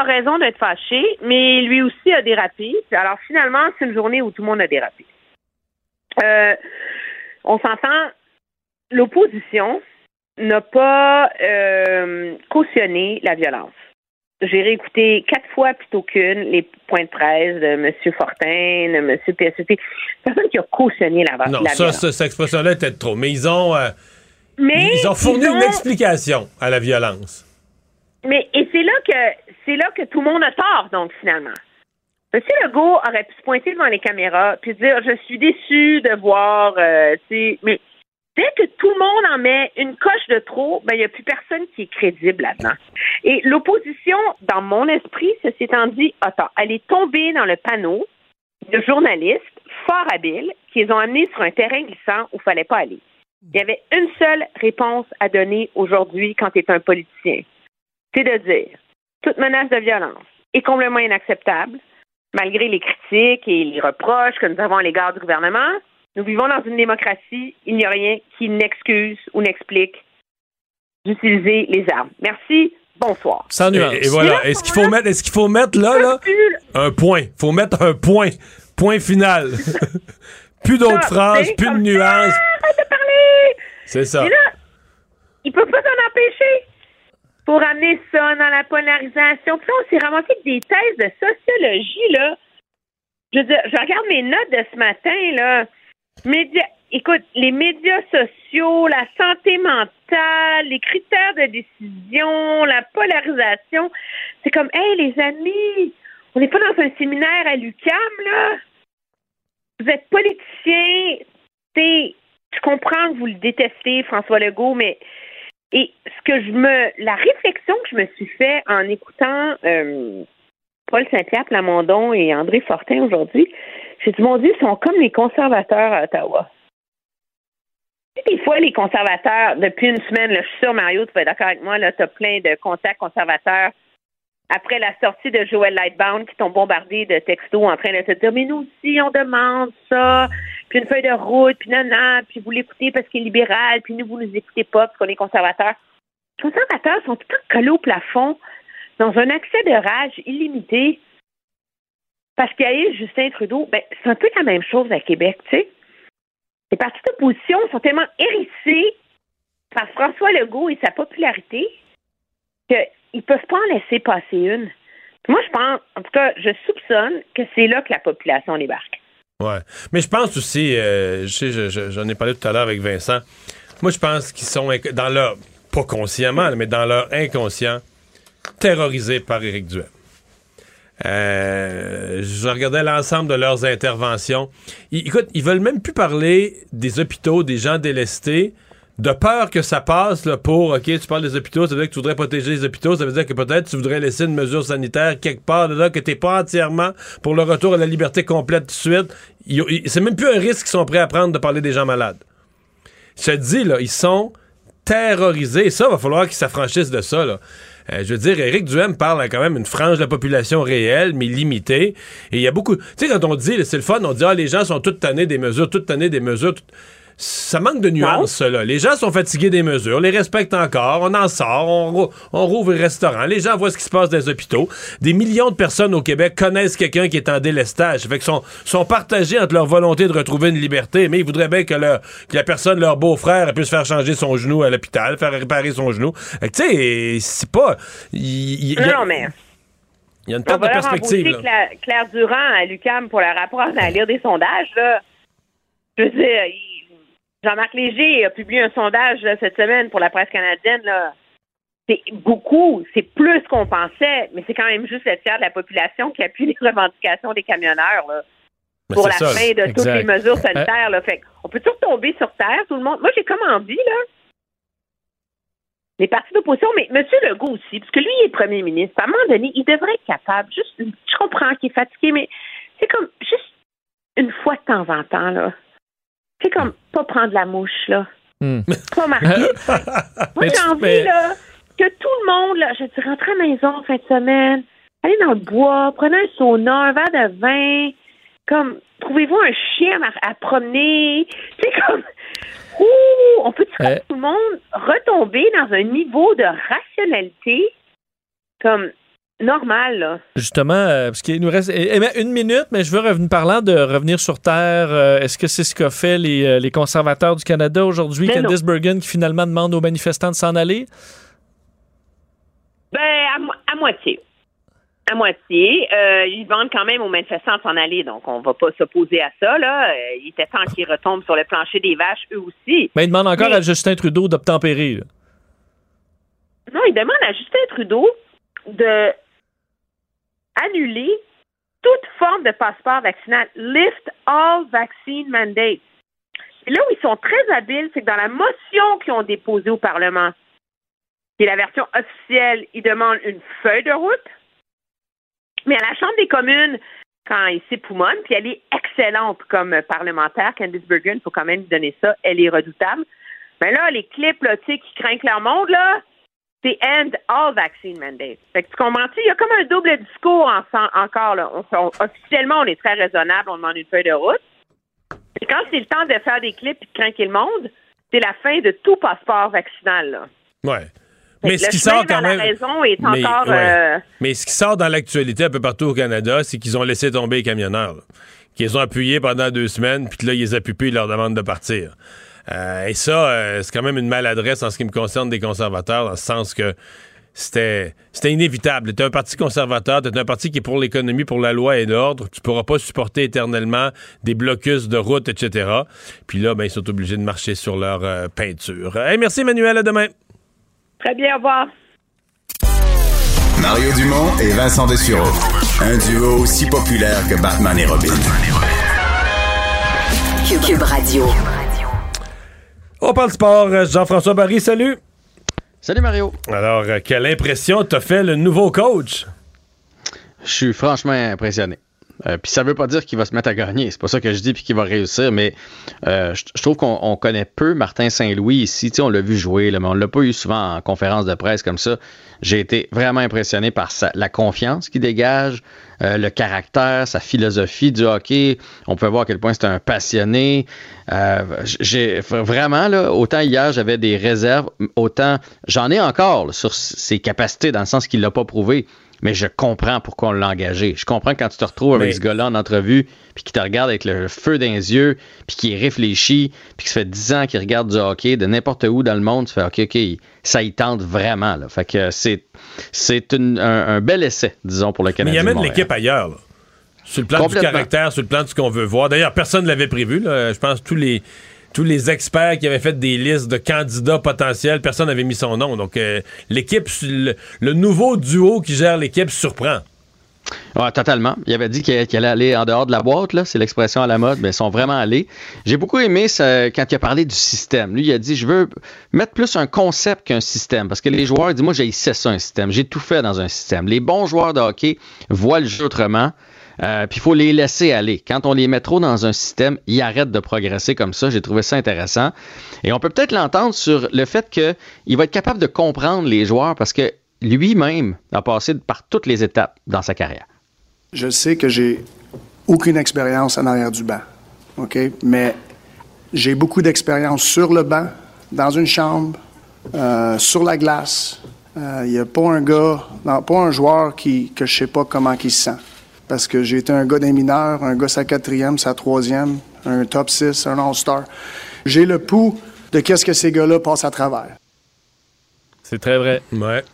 A raison d'être fâché, mais lui aussi a dérapé. Alors finalement, c'est une journée où tout le monde a dérapé. Euh, on s'entend, l'opposition n'a pas euh, cautionné la violence. J'ai réécouté quatre fois plutôt qu'une les points de presse de M. Fortin, de M. PSET. Personne qui a cautionné la, non, la ça, violence. Non, cette expression-là était trop. Mais ils ont, euh, ils ont fourni une explication à la violence. Mais et c'est là que c'est là que tout le monde a tort, donc finalement. Monsieur Legault aurait pu se pointer devant les caméras puis dire je suis déçu de voir euh, mais dès que tout le monde en met une coche de trop, ben il n'y a plus personne qui est crédible là-dedans. Et l'opposition, dans mon esprit, ceci étant dit, attends, elle est tombée dans le panneau de journalistes fort habiles qui les ont amenés sur un terrain glissant où il fallait pas aller. Il y avait une seule réponse à donner aujourd'hui quand tu es un politicien c'est de dire toute menace de violence est complètement inacceptable, malgré les critiques et les reproches que nous avons à l'égard du gouvernement. Nous vivons dans une démocratie, il n'y a rien qui n'excuse ou n'explique d'utiliser les armes. Merci. Bonsoir. Sans nuance. Et, voilà. Est-ce qu'il faut mettre, est-ce qu'il faut mettre là, là, un point. Il faut mettre un point. Point final. plus d'autres phrases, plus de nuances. Arrête de parler. C'est ça. il peut pas s'en empêcher pour amener ça dans la polarisation. Puis là, on s'est ramassé des thèses de sociologie, là. Je veux dire, je regarde mes notes de ce matin, là. Média... Écoute, les médias sociaux, la santé mentale, les critères de décision, la polarisation, c'est comme, hey, les amis, on n'est pas dans un séminaire à l'UCAM, là. Vous êtes politicien, je comprends que vous le détestez, François Legault, mais et ce que je me, la réflexion que je me suis fait en écoutant euh, Paul Saint-Pierre Plamondon et André Fortin aujourd'hui, j'ai dit, mon Dieu, ils sont comme les conservateurs à Ottawa. Des fois, les conservateurs, depuis une semaine, là, je suis sûre, Mario, tu vas être d'accord avec moi, tu as plein de contacts conservateurs après la sortie de Joël Lightbound qui t'ont bombardé de textos en train de te dire Mais nous aussi, on demande ça, puis une feuille de route, puis non, puis vous l'écoutez parce qu'il est libéral, puis nous, vous nous écoutez pas parce qu'on est conservateur. Les conservateurs sont tout le temps collés au plafond dans un accès de rage illimité parce qu'il y a eu Justin Trudeau. Ben, c'est un peu la même chose à Québec, tu sais. Les partis d'opposition sont tellement hérissés par François Legault et sa popularité qu'ils ne peuvent pas en laisser passer une. Moi, je pense, en tout cas, je soupçonne que c'est là que la population débarque. Ouais. Mais je pense aussi, euh, je j'en ai parlé tout à l'heure avec Vincent. Moi, je pense qu'ils sont dans leur, pas consciemment, mais dans leur inconscient, terrorisés par Éric Duhem. Euh, je regardais l'ensemble de leurs interventions. Ils, écoute, ils veulent même plus parler des hôpitaux, des gens délestés, de peur que ça passe pour, OK, tu parles des hôpitaux, ça veut dire que tu voudrais protéger les hôpitaux, ça veut dire que peut-être tu voudrais laisser une mesure sanitaire quelque part, là, que tu n'es pas entièrement pour le retour à la liberté complète tout de suite. C'est même plus un risque qu'ils sont prêts à prendre de parler des gens malades. Je te là, ils sont terrorisés. Ça, va falloir qu'ils s'affranchissent de ça. Là. Euh, je veux dire, Éric Duhem parle quand même une frange de la population réelle, mais limitée. Et il y a beaucoup. Tu sais, quand on dit, c'est le fun, on dit, ah, les gens sont toutes tannés des mesures, toutes tannées des mesures ça manque de nuances, là. Les gens sont fatigués des mesures, les respectent encore, on en sort, on, on rouvre les restaurants, les gens voient ce qui se passe dans les hôpitaux. Des millions de personnes au Québec connaissent quelqu'un qui est en délestage. Fait que sont, sont partagés entre leur volonté de retrouver une liberté, mais ils voudraient bien que, leur, que la personne, leur beau-frère, puisse faire changer son genou à l'hôpital, faire réparer son genou. Tu sais, c'est pas... non, mais... Il y a une perte de perspective. Claire, Claire Durand à l'UCAM pour le rapport à lire des sondages, là. Je veux dire, Jean-Marc Léger a publié un sondage cette semaine pour la presse canadienne. C'est beaucoup, c'est plus qu'on pensait, mais c'est quand même juste le tiers de la population qui appuie les revendications des camionneurs pour la fin de toutes les mesures sanitaires. Fait on peut toujours tomber sur terre, tout le monde. Moi, j'ai comme envie, là. Les partis d'opposition, mais M. Legault aussi, parce que lui, il est premier ministre. À un moment donné, il devrait être capable, juste, je comprends qu'il est fatigué, mais c'est comme juste une fois de temps en temps, là c'est comme pas prendre la mouche, là. Hmm. Pas marquer. Moi, j'ai envie, là, que tout le monde, là, je dis, rentrer à la maison en fin de semaine, aller dans le bois, prenez un sauna, un verre de vin, comme, trouvez-vous un chien à, promener? C'est comme, ouh, on peut euh. tout le monde retomber dans un niveau de rationalité? Comme normal. Là. Justement, euh, parce qu'il nous reste eh, eh, une minute, mais je veux revenir parlant de revenir sur Terre. Euh, est-ce que c'est ce qu'a fait les, euh, les, conservateurs du Canada aujourd'hui? Candice Bergen qui finalement demande aux manifestants de s'en aller? Ben, à, moitié. À moitié. ils demandent quand même aux manifestants de s'en aller, donc on va pas s'opposer à ça. Là. il était temps qu'ils retombent sur le plancher des vaches, eux aussi. Mais ils demandent encore à Justin Trudeau d'obtempérer. Non, ils demandent à Justin Trudeau de annuler toute forme de passeport vaccinal. Lift all vaccine mandates. Là où ils sont très habiles, c'est que dans la motion qu'ils ont déposée au Parlement, qui est la version officielle, ils demandent une feuille de route. Mais à la Chambre des communes, quand il s'époumonne, puis elle est excellente comme parlementaire, Candice Bergen, il faut quand même lui donner ça, elle est redoutable. Mais là, les clips là, qui craignent leur monde, là, c'est end all vaccine mandates. Fait que tu comprends Il y a comme un double discours encore. Là. officiellement, on est très raisonnable, on demande une feuille de route. Et quand c'est le temps de faire des clips et de craquer le monde, c'est la fin de tout passeport vaccinal. Là. Ouais. Mais ce qui sort quand même. mais, encore, euh, mais ce qui sort dans l'actualité un peu partout au Canada, c'est qu'ils ont laissé tomber les camionneurs. Qu'ils ont appuyés pendant deux semaines, puis que là, ils les a pupés, ils leur demandent de partir. Euh, et ça, euh, c'est quand même une maladresse en ce qui me concerne des conservateurs, dans le sens que c'était c'était inévitable. T'es un parti conservateur, t'es un parti qui est pour l'économie, pour la loi et l'ordre. Tu pourras pas supporter éternellement des blocus de route, etc. Puis là, ben, ils sont obligés de marcher sur leur euh, peinture. Hey, merci Emmanuel, à demain. Très bien, au revoir. Mario Dumont et Vincent Dessureau. Un duo aussi populaire que Batman et Robin. Cube Radio. On parle sport. Jean-François Barry, salut. Salut Mario. Alors, euh, quelle impression t'as fait le nouveau coach? Je suis franchement impressionné. Euh, puis ça veut pas dire qu'il va se mettre à gagner. C'est pas ça que je dis puis qu'il va réussir. Mais euh, je, trouve qu'on connaît peu Martin Saint-Louis ici. on l'a vu jouer, là, mais on l'a pas eu souvent en conférence de presse comme ça. J'ai été vraiment impressionné par sa, la confiance qu'il dégage, euh, le caractère, sa philosophie du hockey. On peut voir à quel point c'est un passionné. j'ai vraiment là, autant hier j'avais des réserves, autant j'en ai encore sur ses capacités dans le sens qu'il l'a pas prouvé mais je comprends pourquoi on l'a engagé. Je comprends quand tu te retrouves avec ce gars-là en entrevue, puis qu'il te regarde avec le feu dans les yeux, puis qu'il réfléchit, puis que ça fait 10 ans qu'il regarde du hockey de n'importe où dans le monde, tu fais OK, OK, ça y tente vraiment. Là. Fait que c'est, c'est un, bel essai, disons, pour le Canadien. Mais il amène l'équipe ailleurs. Sur le plan du caractère, sur le plan de ce qu'on veut voir. D'ailleurs, personne ne l'avait prévu. Je pense tous les tous les experts qui avaient fait des listes de candidats potentiels, personne n'avait mis son nom. Donc, euh, l'équipe, le, nouveau duo qui gère l'équipe surprend. Oui, totalement. Il avait dit qu'il allait aller en dehors de la boîte, c'est l'expression à la mode, mais ils sont vraiment allés. J'ai beaucoup aimé quand il a parlé du système. Lui, il a dit Je veux mettre plus un concept qu'un système. Parce que les joueurs, disent Moi, j'ai ça, un système. J'ai tout fait dans un système. Les bons joueurs de hockey voient le jeu autrement. Euh, puis il faut les laisser aller. Quand on les met trop dans un système, ils arrêtent de progresser comme ça. J'ai trouvé ça intéressant. Et on peut peut-être l'entendre sur le fait qu'il va être capable de comprendre les joueurs parce que lui-même a passé par toutes les étapes dans sa carrière. Je sais que j'ai aucune expérience en arrière du banc, OK? Mais j'ai beaucoup d'expérience sur le banc, dans une chambre, euh, sur la glace. Il euh, n'y a pas un gars, pas un joueur qui, que je sais pas comment il se sent parce que j'ai été un gars des mineurs, un gars sa quatrième, sa troisième, un top 6, un All-Star. J'ai le pouls de qu'est-ce que ces gars-là passent à travers. C'est très vrai. Ouais.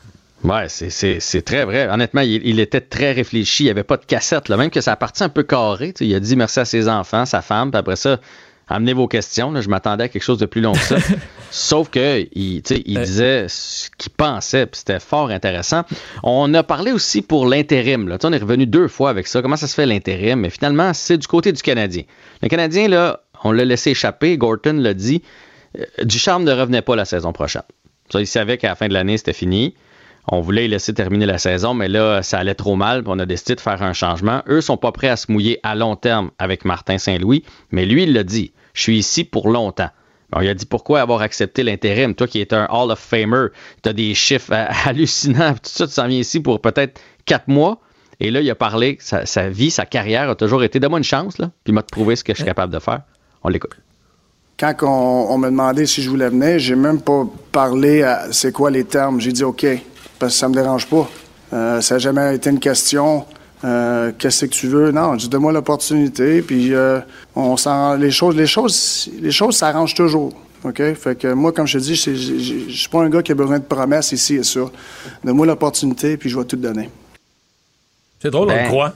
Ouais, c'est très vrai. Honnêtement, il, était très réfléchi. Il n'y avait pas de cassette. Là. Même que ça partie un peu carré. Il a dit merci à ses enfants, sa femme, puis après ça, amenez vos questions. Je m'attendais à quelque chose de plus long que ça. Sauf que il, il disait ce qu'il pensait, puis c'était fort intéressant. On a parlé aussi pour l'intérim. On est revenu deux fois avec ça. Comment ça se fait l'intérim? Mais finalement, c'est du côté du Canadien. Le Canadien, là, on l'a laissé échapper. Gorton l'a dit. Euh, Ducharme ne revenait pas la saison prochaine. Ça, il savait qu'à la fin de l'année, c'était fini. On voulait laisser terminer la saison, mais là, ça allait trop mal, on a décidé de faire un changement. Eux sont pas prêts à se mouiller à long terme avec Martin Saint-Louis, mais lui, il l'a dit. Je suis ici pour longtemps. il a dit pourquoi avoir accepté l'intérim? Toi qui es un Hall of Famer, tu as des chiffres hallucinants, tout ça, tu s'en viens ici pour peut-être quatre mois. Et là, il a parlé, sa, vie, sa carrière a toujours été, donne-moi une chance, là, puis m'a prouvé ce que je suis capable de faire. On l'écoute. Quand on, me demandait si je voulais venir, j'ai même pas parlé à c'est quoi les termes. J'ai dit OK, parce que ça me dérange pas. Euh, ça n'a jamais été une question. Euh, qu'est-ce que tu veux? Non, dis donne-moi l'opportunité, puis euh, on s'en, les choses, les choses, les choses s'arrangent toujours. OK? Fait que moi, comme je te dis, je ne suis pas un gars qui a besoin de promesses ici et ça. Donne-moi l'opportunité, puis je vais tout donner. C'est drôle, on le ben, croit.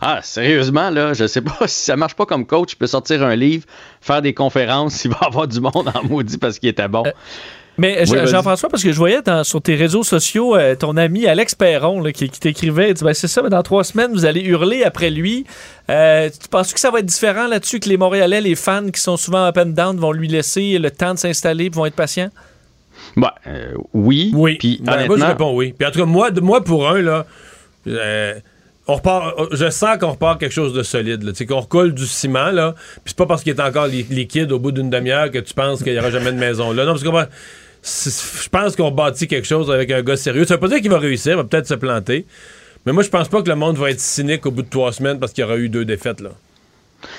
Ah, sérieusement, là, je sais pas si ça marche pas comme coach, il peut sortir un livre, faire des conférences, il va avoir du monde en maudit parce qu'il était bon. Mais Jean-François, parce que je voyais sur tes réseaux sociaux euh, ton ami Alex Perron qui, t'écrivait, ben, c'est ça, mais dans trois semaines, vous allez hurler après lui. Euh, tu penses que ça va être différent là-dessus, que les Montréalais, les fans qui sont souvent up and down vont lui laisser le temps de s'installer et vont être patients? Bah, euh, oui. Oui. Puis, ben, moi, je réponds oui. Puis en tout cas, moi, moi pour un, là, on repart, je sens qu'on repart quelque chose de solide. Tu qu'on recoule du ciment, là. Puis c'est pas parce qu'il est encore liquide au bout d'une demi-heure que tu penses qu'il n'y aura jamais de maison là. Non, parce que je pense qu'on bâtit quelque chose avec un gars sérieux. Ça veut pas dire qu'il va réussir, il va peut-être se planter. Mais moi, je pense pas que le monde va être cynique au bout de trois semaines parce qu'il y aura eu deux défaites, là.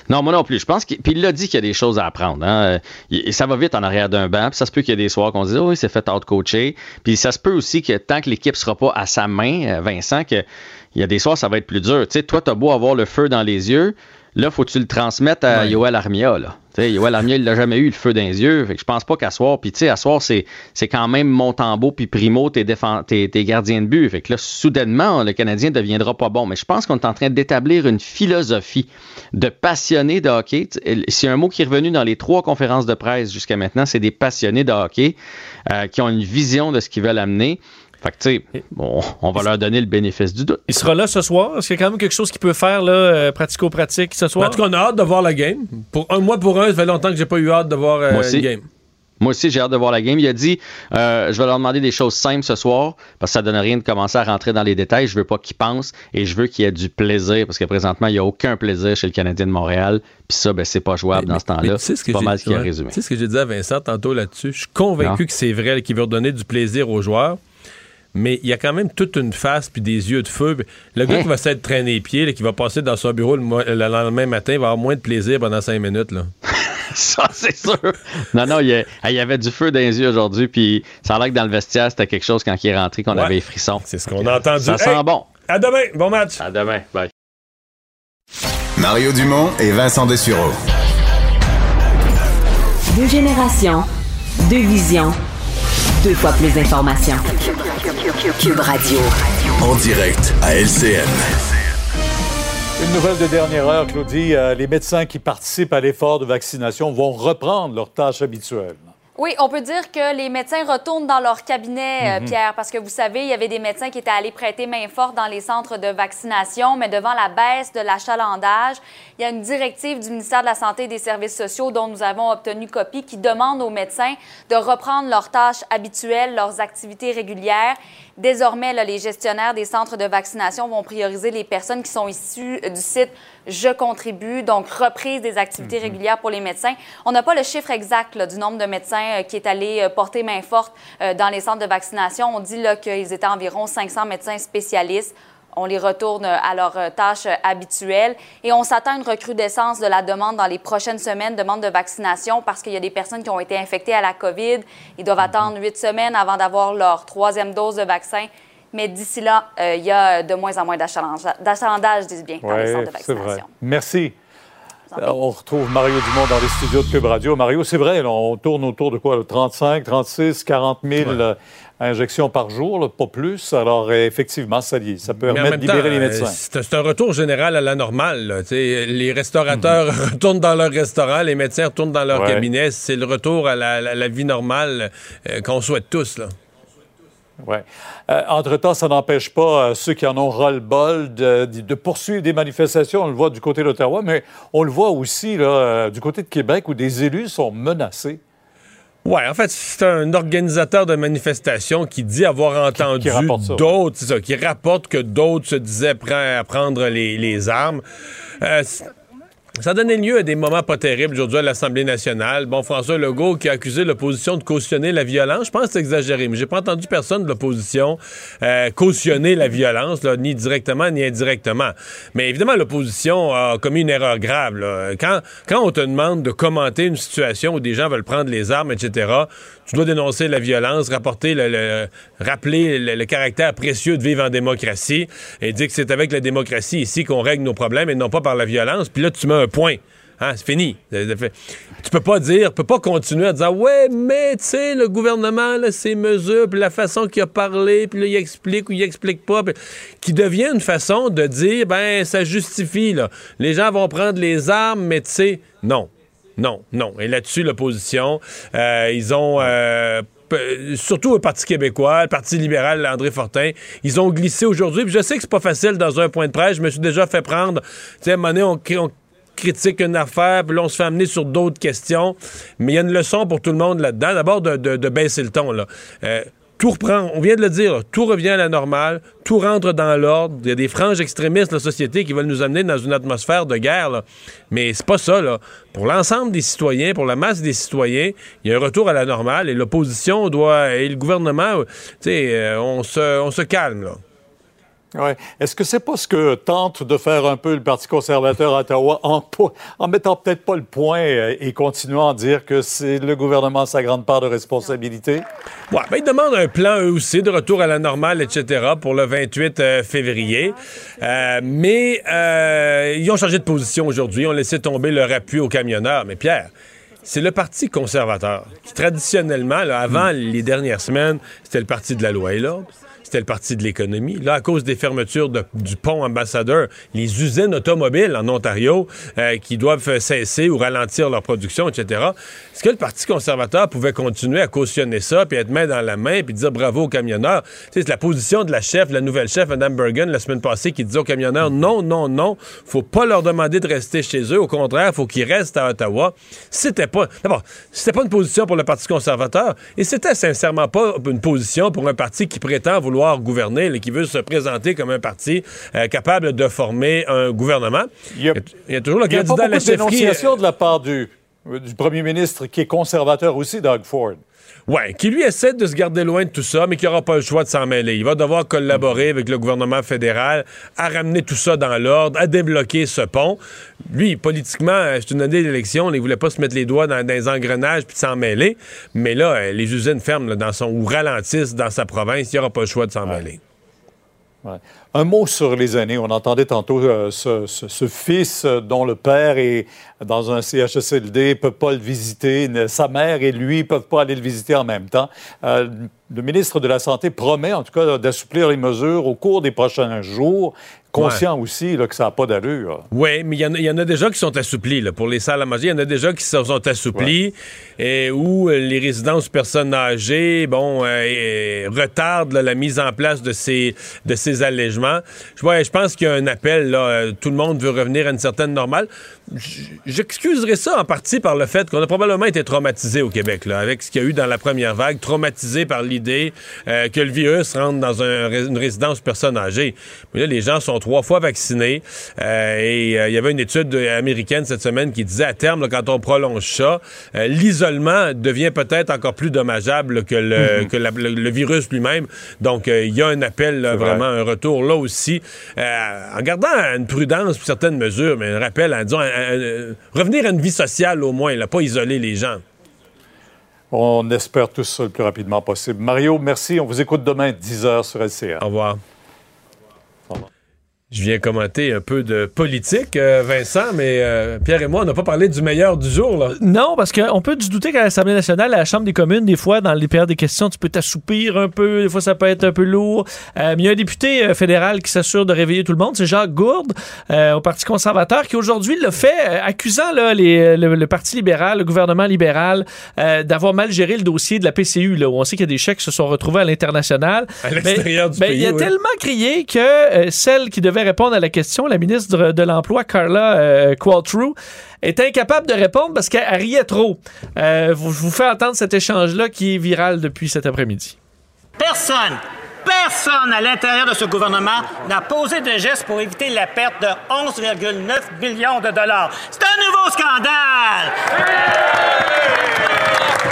Non, moi non plus. Je pense qu'il. Il l'a dit qu'il y a des choses à apprendre. Hein. ça va vite en arrière d'un banc. Puis ça se peut qu'il y ait des soirs qu'on dise, oh, oui, c'est fait out-coacher. Puis ça se peut aussi que tant que l'équipe sera pas à sa main, euh, Vincent, qu'il y a des soirs, ça va être plus dur. Tu sais, toi, beau avoir le feu dans les yeux Là, faut que tu le transmettes à Yoel Armia. Là. Yoel Armia, il l'a jamais eu, le feu dans les yeux. Fait que je pense pas qu'à soir, puis tu sais, à soir, c'est, c'est quand même Montembeau puis Primo, tes, tes, tes, gardiens de but. Fait que là, soudainement, le Canadien deviendra pas bon. Mais je pense qu'on est en train d'établir une philosophie de passionnés de hockey. C'est un mot qui est revenu dans les trois conférences de presse jusqu'à maintenant, c'est des passionnés de hockey euh, qui ont une vision de ce qu'ils veulent amener. Fait que, tu sais, bon, on va leur donner le bénéfice du doute. Il sera là ce soir? Est-ce qu'il y a quand même quelque chose qu'il peut faire, là, euh, pratico-pratique ce soir? En tout cas, on a hâte de voir la game. Pour un mois pour un, ça fait longtemps que j'ai pas eu hâte de voir euh, la game. Moi aussi, j'ai hâte de voir la game. Il a dit euh, Je vais leur demander des choses simples ce soir parce que ça ne donne rien de commencer à rentrer dans les détails. Je veux pas qu'ils pensent et je veux qu'il y ait du plaisir parce que présentement, il n'y a aucun plaisir chez le Canadien de Montréal. Puis ça, ben, c'est pas jouable dans ce temps-là. c'est pas mal ce qu'il a résumé. Tu sais ce que j'ai dit à Vincent tantôt là-dessus? Je suis convaincu que c'est vrai qu'il veut redonner du plaisir aux joueurs mais il y a quand même toute une face puis des yeux de feu. Le gars hein? qui va s'être traîné les pieds, qui va passer dans son bureau le, lendemain matin, va avoir moins de plaisir pendant cinq minutes. Là. ça, c'est sûr. Non, non, il y, avait du feu dans les yeux aujourd'hui, puis ça a l'air que dans le vestiaire, c'était quelque chose quand il est rentré qu'on avait les frissons. C'est ce qu'on a entendu. Ça sent bon. À demain. Bon match. À demain. Bye. Mario Dumont et Vincent Dessureau. Deux générations, deux visions deux fois plus d'informations. Cube Radio. En direct à LCN. Une nouvelle de dernière heure, Claudie. Euh, les médecins qui participent à l'effort de vaccination vont reprendre leurs tâches habituelles. Oui, on peut dire que les médecins retournent dans leur cabinet, euh, mhm. Pierre, parce que vous savez, il y avait des médecins qui étaient allés prêter main forte dans les centres de vaccination, mais devant la baisse de l'achalandage, il y a une directive du ministère de la Santé et des Services sociaux dont nous avons obtenu copie qui demande aux médecins de reprendre leurs tâches habituelles, leurs activités régulières. Désormais, les gestionnaires des centres de vaccination vont prioriser les personnes qui sont issues du site Je contribue, donc reprise des activités mhm. régulières pour les médecins. On n'a pas le chiffre exact du nombre de médecins euh, qui est allé euh, porter main forte euh, dans les centres de vaccination. On dit qu'ils étaient environ 500 médecins spécialistes on les retourne à leurs euh, tâches habituelles et on s'attend à une recrudescence de la demande dans les prochaines semaines, demande de vaccination parce qu'il y a des personnes qui ont été infectées à la COVID. Ils doivent mhm. attendre huit semaines avant d'avoir leur troisième dose de vaccin. Mais d'ici là, euh, il y a de moins en moins d'achalandage, dis bien, dans les centres de vaccination. Merci. On retrouve Mario Dumont dans les studios de Cube Radio. Mario, c'est vrai, on tourne autour de quoi? 35, 36, 40 000 injections par jour, pas plus. Alors, effectivement, ça, ça peut permettre de libérer les médecins. Euh, c'est un retour général à la normale. Les restaurateurs mhm. retournent dans leur restaurant, les médecins retournent dans leur cabinet. C'est le retour à la, vie normale euh, qu'on souhaite tous. Là. Oui. Euh, entre-temps, ça n'empêche pas ceux qui en ont ras-le-bol de, poursuivre des manifestations. On le voit du côté d'Ottawa, mais on le voit aussi là, du côté de Québec où des élus sont menacés. Oui, en fait, c'est un organisateur de manifestation qui dit avoir entendu d'autres, c'est ça, qui rapporte que d'autres se disaient prêts à prendre les, les armes. Ça donné lieu à des moments pas terribles aujourd'hui à l'Assemblée nationale. Bon, François Legault qui a accusé l'opposition de cautionner la violence. Je pense que c'est exagéré, mais j'ai pas entendu personne de l'opposition euh, cautionner la violence, ni directement ni indirectement. Mais évidemment, l'opposition a commis une erreur grave. Quand, quand on te demande de commenter une situation où des gens veulent prendre les armes, etc., tu dois dénoncer la violence, rapporter le, rappeler le, caractère précieux de vivre en démocratie et dire que c'est avec la démocratie ici qu'on règle nos problèmes et non pas par la violence. Puis là, tu mets un point. Hein, c'est fini. Tu peux pas dire, tu peux pas continuer à dire ouais, mais tu sais, le gouvernement, ses mesures, puis la façon qu'il a parlé, puis là, il explique ou il explique pas, qui devient une façon de dire ben ça justifie là. Les gens vont prendre les armes, mais tu sais, non. Non, non. Et là-dessus, l'opposition, euh, ils ont... Euh, surtout le Parti québécois, le Parti libéral, André Fortin, ils ont glissé aujourd'hui. je sais que c'est pas facile dans un point de presse. Je me suis déjà fait prendre. Tu sais, à on, critique une affaire, puis là, on se fait amener sur d'autres questions. Mais il y a une leçon pour tout le monde là-dedans. D'abord, de, baisser le ton. Là. Euh, tout reprend, on vient de le dire, tout revient à la normale, tout rentre dans l'ordre. Il y a des franges extrémistes de la société qui veulent nous amener dans une atmosphère de guerre. Mais c'est pas ça. Là. Pour l'ensemble des citoyens, pour la masse des citoyens, il y a un retour à la normale et l'opposition doit, et le gouvernement, tu sais, euh, on se, on se calme. Là. Ouais. Est-ce que c'est pas ce que tente de faire un peu le Parti conservateur à Ottawa en, en mettant peut-être pas le point euh, et continuant à dire que c'est le gouvernement sa grande part de responsabilité? Ouais, ben, ils demandent un plan, eux aussi, de retour à la normale, etc., pour le 28 euh, février. Euh, mais euh, ils ont changé de position aujourd'hui. ont laissé tomber leur appui aux camionneurs. Mais Pierre, c'est le Parti conservateur qui, traditionnellement, là, avant les dernières semaines, c'était le Parti de la loi et l'ordre c'était le parti de l'économie. Là, à cause des fermetures du pont ambassadeur, les usines automobiles en Ontario euh, qui doivent cesser ou ralentir leur production, etc. Est-ce que le Parti conservateur pouvait continuer à cautionner ça, puis être main dans la main, puis dire bravo aux camionneurs? C'est la position de la chef, la nouvelle chef, Mme Bergen, la semaine passée, qui disait aux camionneurs non, non, non, faut pas leur demander de rester chez eux. Au contraire, faut qu'ils restent à Ottawa. C'était pas. D'abord, c'était pas une position pour le Parti conservateur, et c'était sincèrement pas une position pour un parti qui prétend vouloir gouverner, et qui veut se présenter comme un parti euh, capable de former un gouvernement. Il y a, toujours le candidat à la dénonciation de la part du, du premier ministre qui est conservateur aussi, Doug Ford. Oui, qui lui essaie de se garder loin de tout ça, mais qui n'aura pas le choix de s'en mêler. Il va devoir collaborer avec le gouvernement fédéral à ramener tout ça dans l'ordre, à débloquer ce pont. Lui, politiquement, euh, c'est une année d'élection, il voulait pas se mettre les doigts dans, des engrenages puis s'en mêler. Mais là, euh, les usines ferment dans son, ou ralentissent dans sa province, il n'aura pas le choix de s'en mêler. Un mot sur les années. On entendait tantôt euh, ce, fils dont le père est dans un CHSLD, ne peut pas le visiter. Sa mère et lui ne peuvent pas aller le visiter en même temps. Euh, le ministre de la Santé promet, en tout cas, d'assouplir les mesures au cours des prochains jours conscient aussi là, que ça n'a pas d'allure. Oui, mais il y, en a déjà qui sont assouplis. Là. Pour les salles à manger, il y en a déjà qui sont, sont assouplis et où euh, les résidences personnes âgées bon, euh, retardent la mise en place de ces, de ces allègements. Je, je pense qu'il y a un appel. Euh, tout le monde veut revenir à une certaine normale. J'excuserai ça en partie par le fait qu'on a probablement été traumatisé au Québec, là, avec ce qu'il y a eu dans la première vague, traumatisé par l'idée que le virus rentre dans une résidence personne âgée. Mais là, les gens sont trois fois vaccinés. Euh, et euh, il y avait une étude américaine cette semaine qui disait à terme, quand on prolonge ça, euh, l'isolement devient peut-être encore plus dommageable que le, mhm. que le, virus lui-même. Donc, il y a un appel, vraiment, un retour là aussi, en gardant une prudence pour certaines mesures, mais un rappel, en disant, revenir à une vie sociale au moins, là, pas isoler les gens. On espère tout ça le plus rapidement possible. Mario, merci. On vous écoute demain, 10h sur LCA. Au revoir. Je viens commenter un peu de politique, euh, Vincent, mais euh, Pierre et moi, on n'a pas parlé du meilleur du jour. Là. Non, parce qu'on peut se douter qu'à l'Assemblée nationale, à la Chambre des communes, des fois, dans les périodes des questions, tu peux t'assoupir un peu, des fois, ça peut être un peu lourd. Euh, mais il y a un député fédéral qui s'assure de réveiller tout le monde, c'est Jacques Gourde, au Parti conservateur, qui aujourd'hui le fait, accusant là, les, le, Parti libéral, le gouvernement libéral, d'avoir mal géré le dossier de la PCU, là, où on sait qu'il y a des chèques qui se sont retrouvés à l'international. À l'extérieur du ben, pays, Il a tellement crié que celle qui devait répondre à la question, la ministre de l'Emploi, Carla euh, est incapable de répondre parce qu'elle riait trop. Euh, je vous fais entendre cet échange-là qui est viral depuis cet après-midi. Personne personne à l'intérieur de ce gouvernement n'a posé de gestes pour éviter la perte de 11,9 millions de dollars. C'est un nouveau scandale!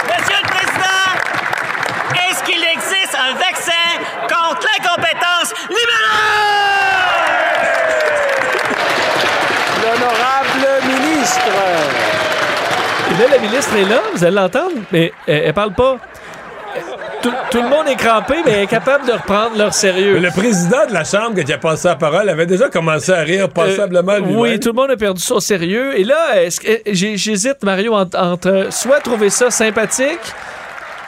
Monsieur le Président, est-ce qu'il existe un vaccin contre l'incompétence libérale? Et là, la ministre est là, vous allez l'entendre, mais elle, parle pas. Tout, le monde est crampé, mais elle est capable de reprendre leur sérieux. Le président de la Chambre qui a passé la parole avait déjà commencé à rire passablement lui Oui, tout le monde a perdu son sérieux. Et là, j'hésite, Mario, entre, soit trouver ça sympathique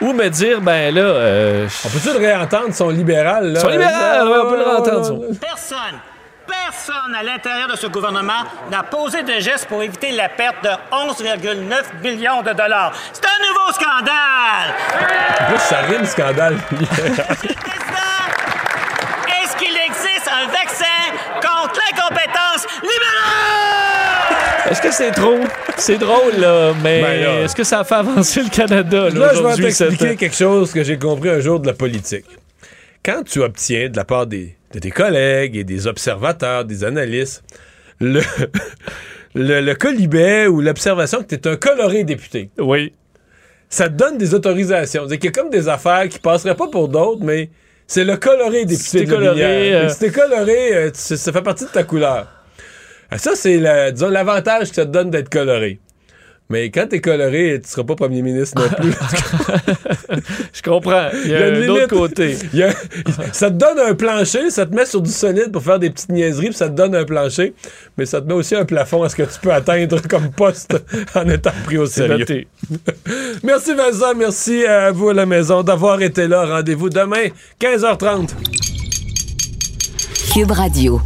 ou me dire, ben là... Euh, on peut-tu le réentendre, son libéral? Là? Son libéral, on peut le réentendre. Personne personne à l'intérieur de ce gouvernement n'a posé de gestes pour éviter la perte de 11,9 millions de dollars. C'est un nouveau scandale! En ça rime scandale. Est-ce qu'il existe un vaccin contre l'incompétence libérale? Est-ce que c'est trop? C'est drôle, là, mais ben est-ce que ça a fait avancer le Canada? Là, je vais t'expliquer quelque chose que j'ai compris un jour de la politique. Quand tu obtiens de la part des de tes collègues et des observateurs, des analystes, le, le, colibet ou l'observation que tu es un coloré député. Oui. Ça te donne des autorisations. C'est qu'il y a comme des affaires qui passeraient pas pour d'autres, mais C'est le coloré des Si t'es petites coloré, euh, Si t'es coloré, euh, tu- ça fait partie de ta couleur. Ah, Ça, c'est disons, l'avantage que ça te donne d'être coloré. Mais quand t'es coloré, tu seras pas premier ministre non plus. Je comprends. Il y a, une un autre limite. côté. Il y a- ça te donne un plancher, ça te met sur du solide pour faire des petites niaiseries, puis ça te donne un plancher, mais ça te met aussi un plafond à ce que tu peux atteindre comme poste en étant pris au sérieux. noté. merci Vincent, merci à vous à la maison d'avoir été là. Rendez-vous demain, 15h30. Cube Radio.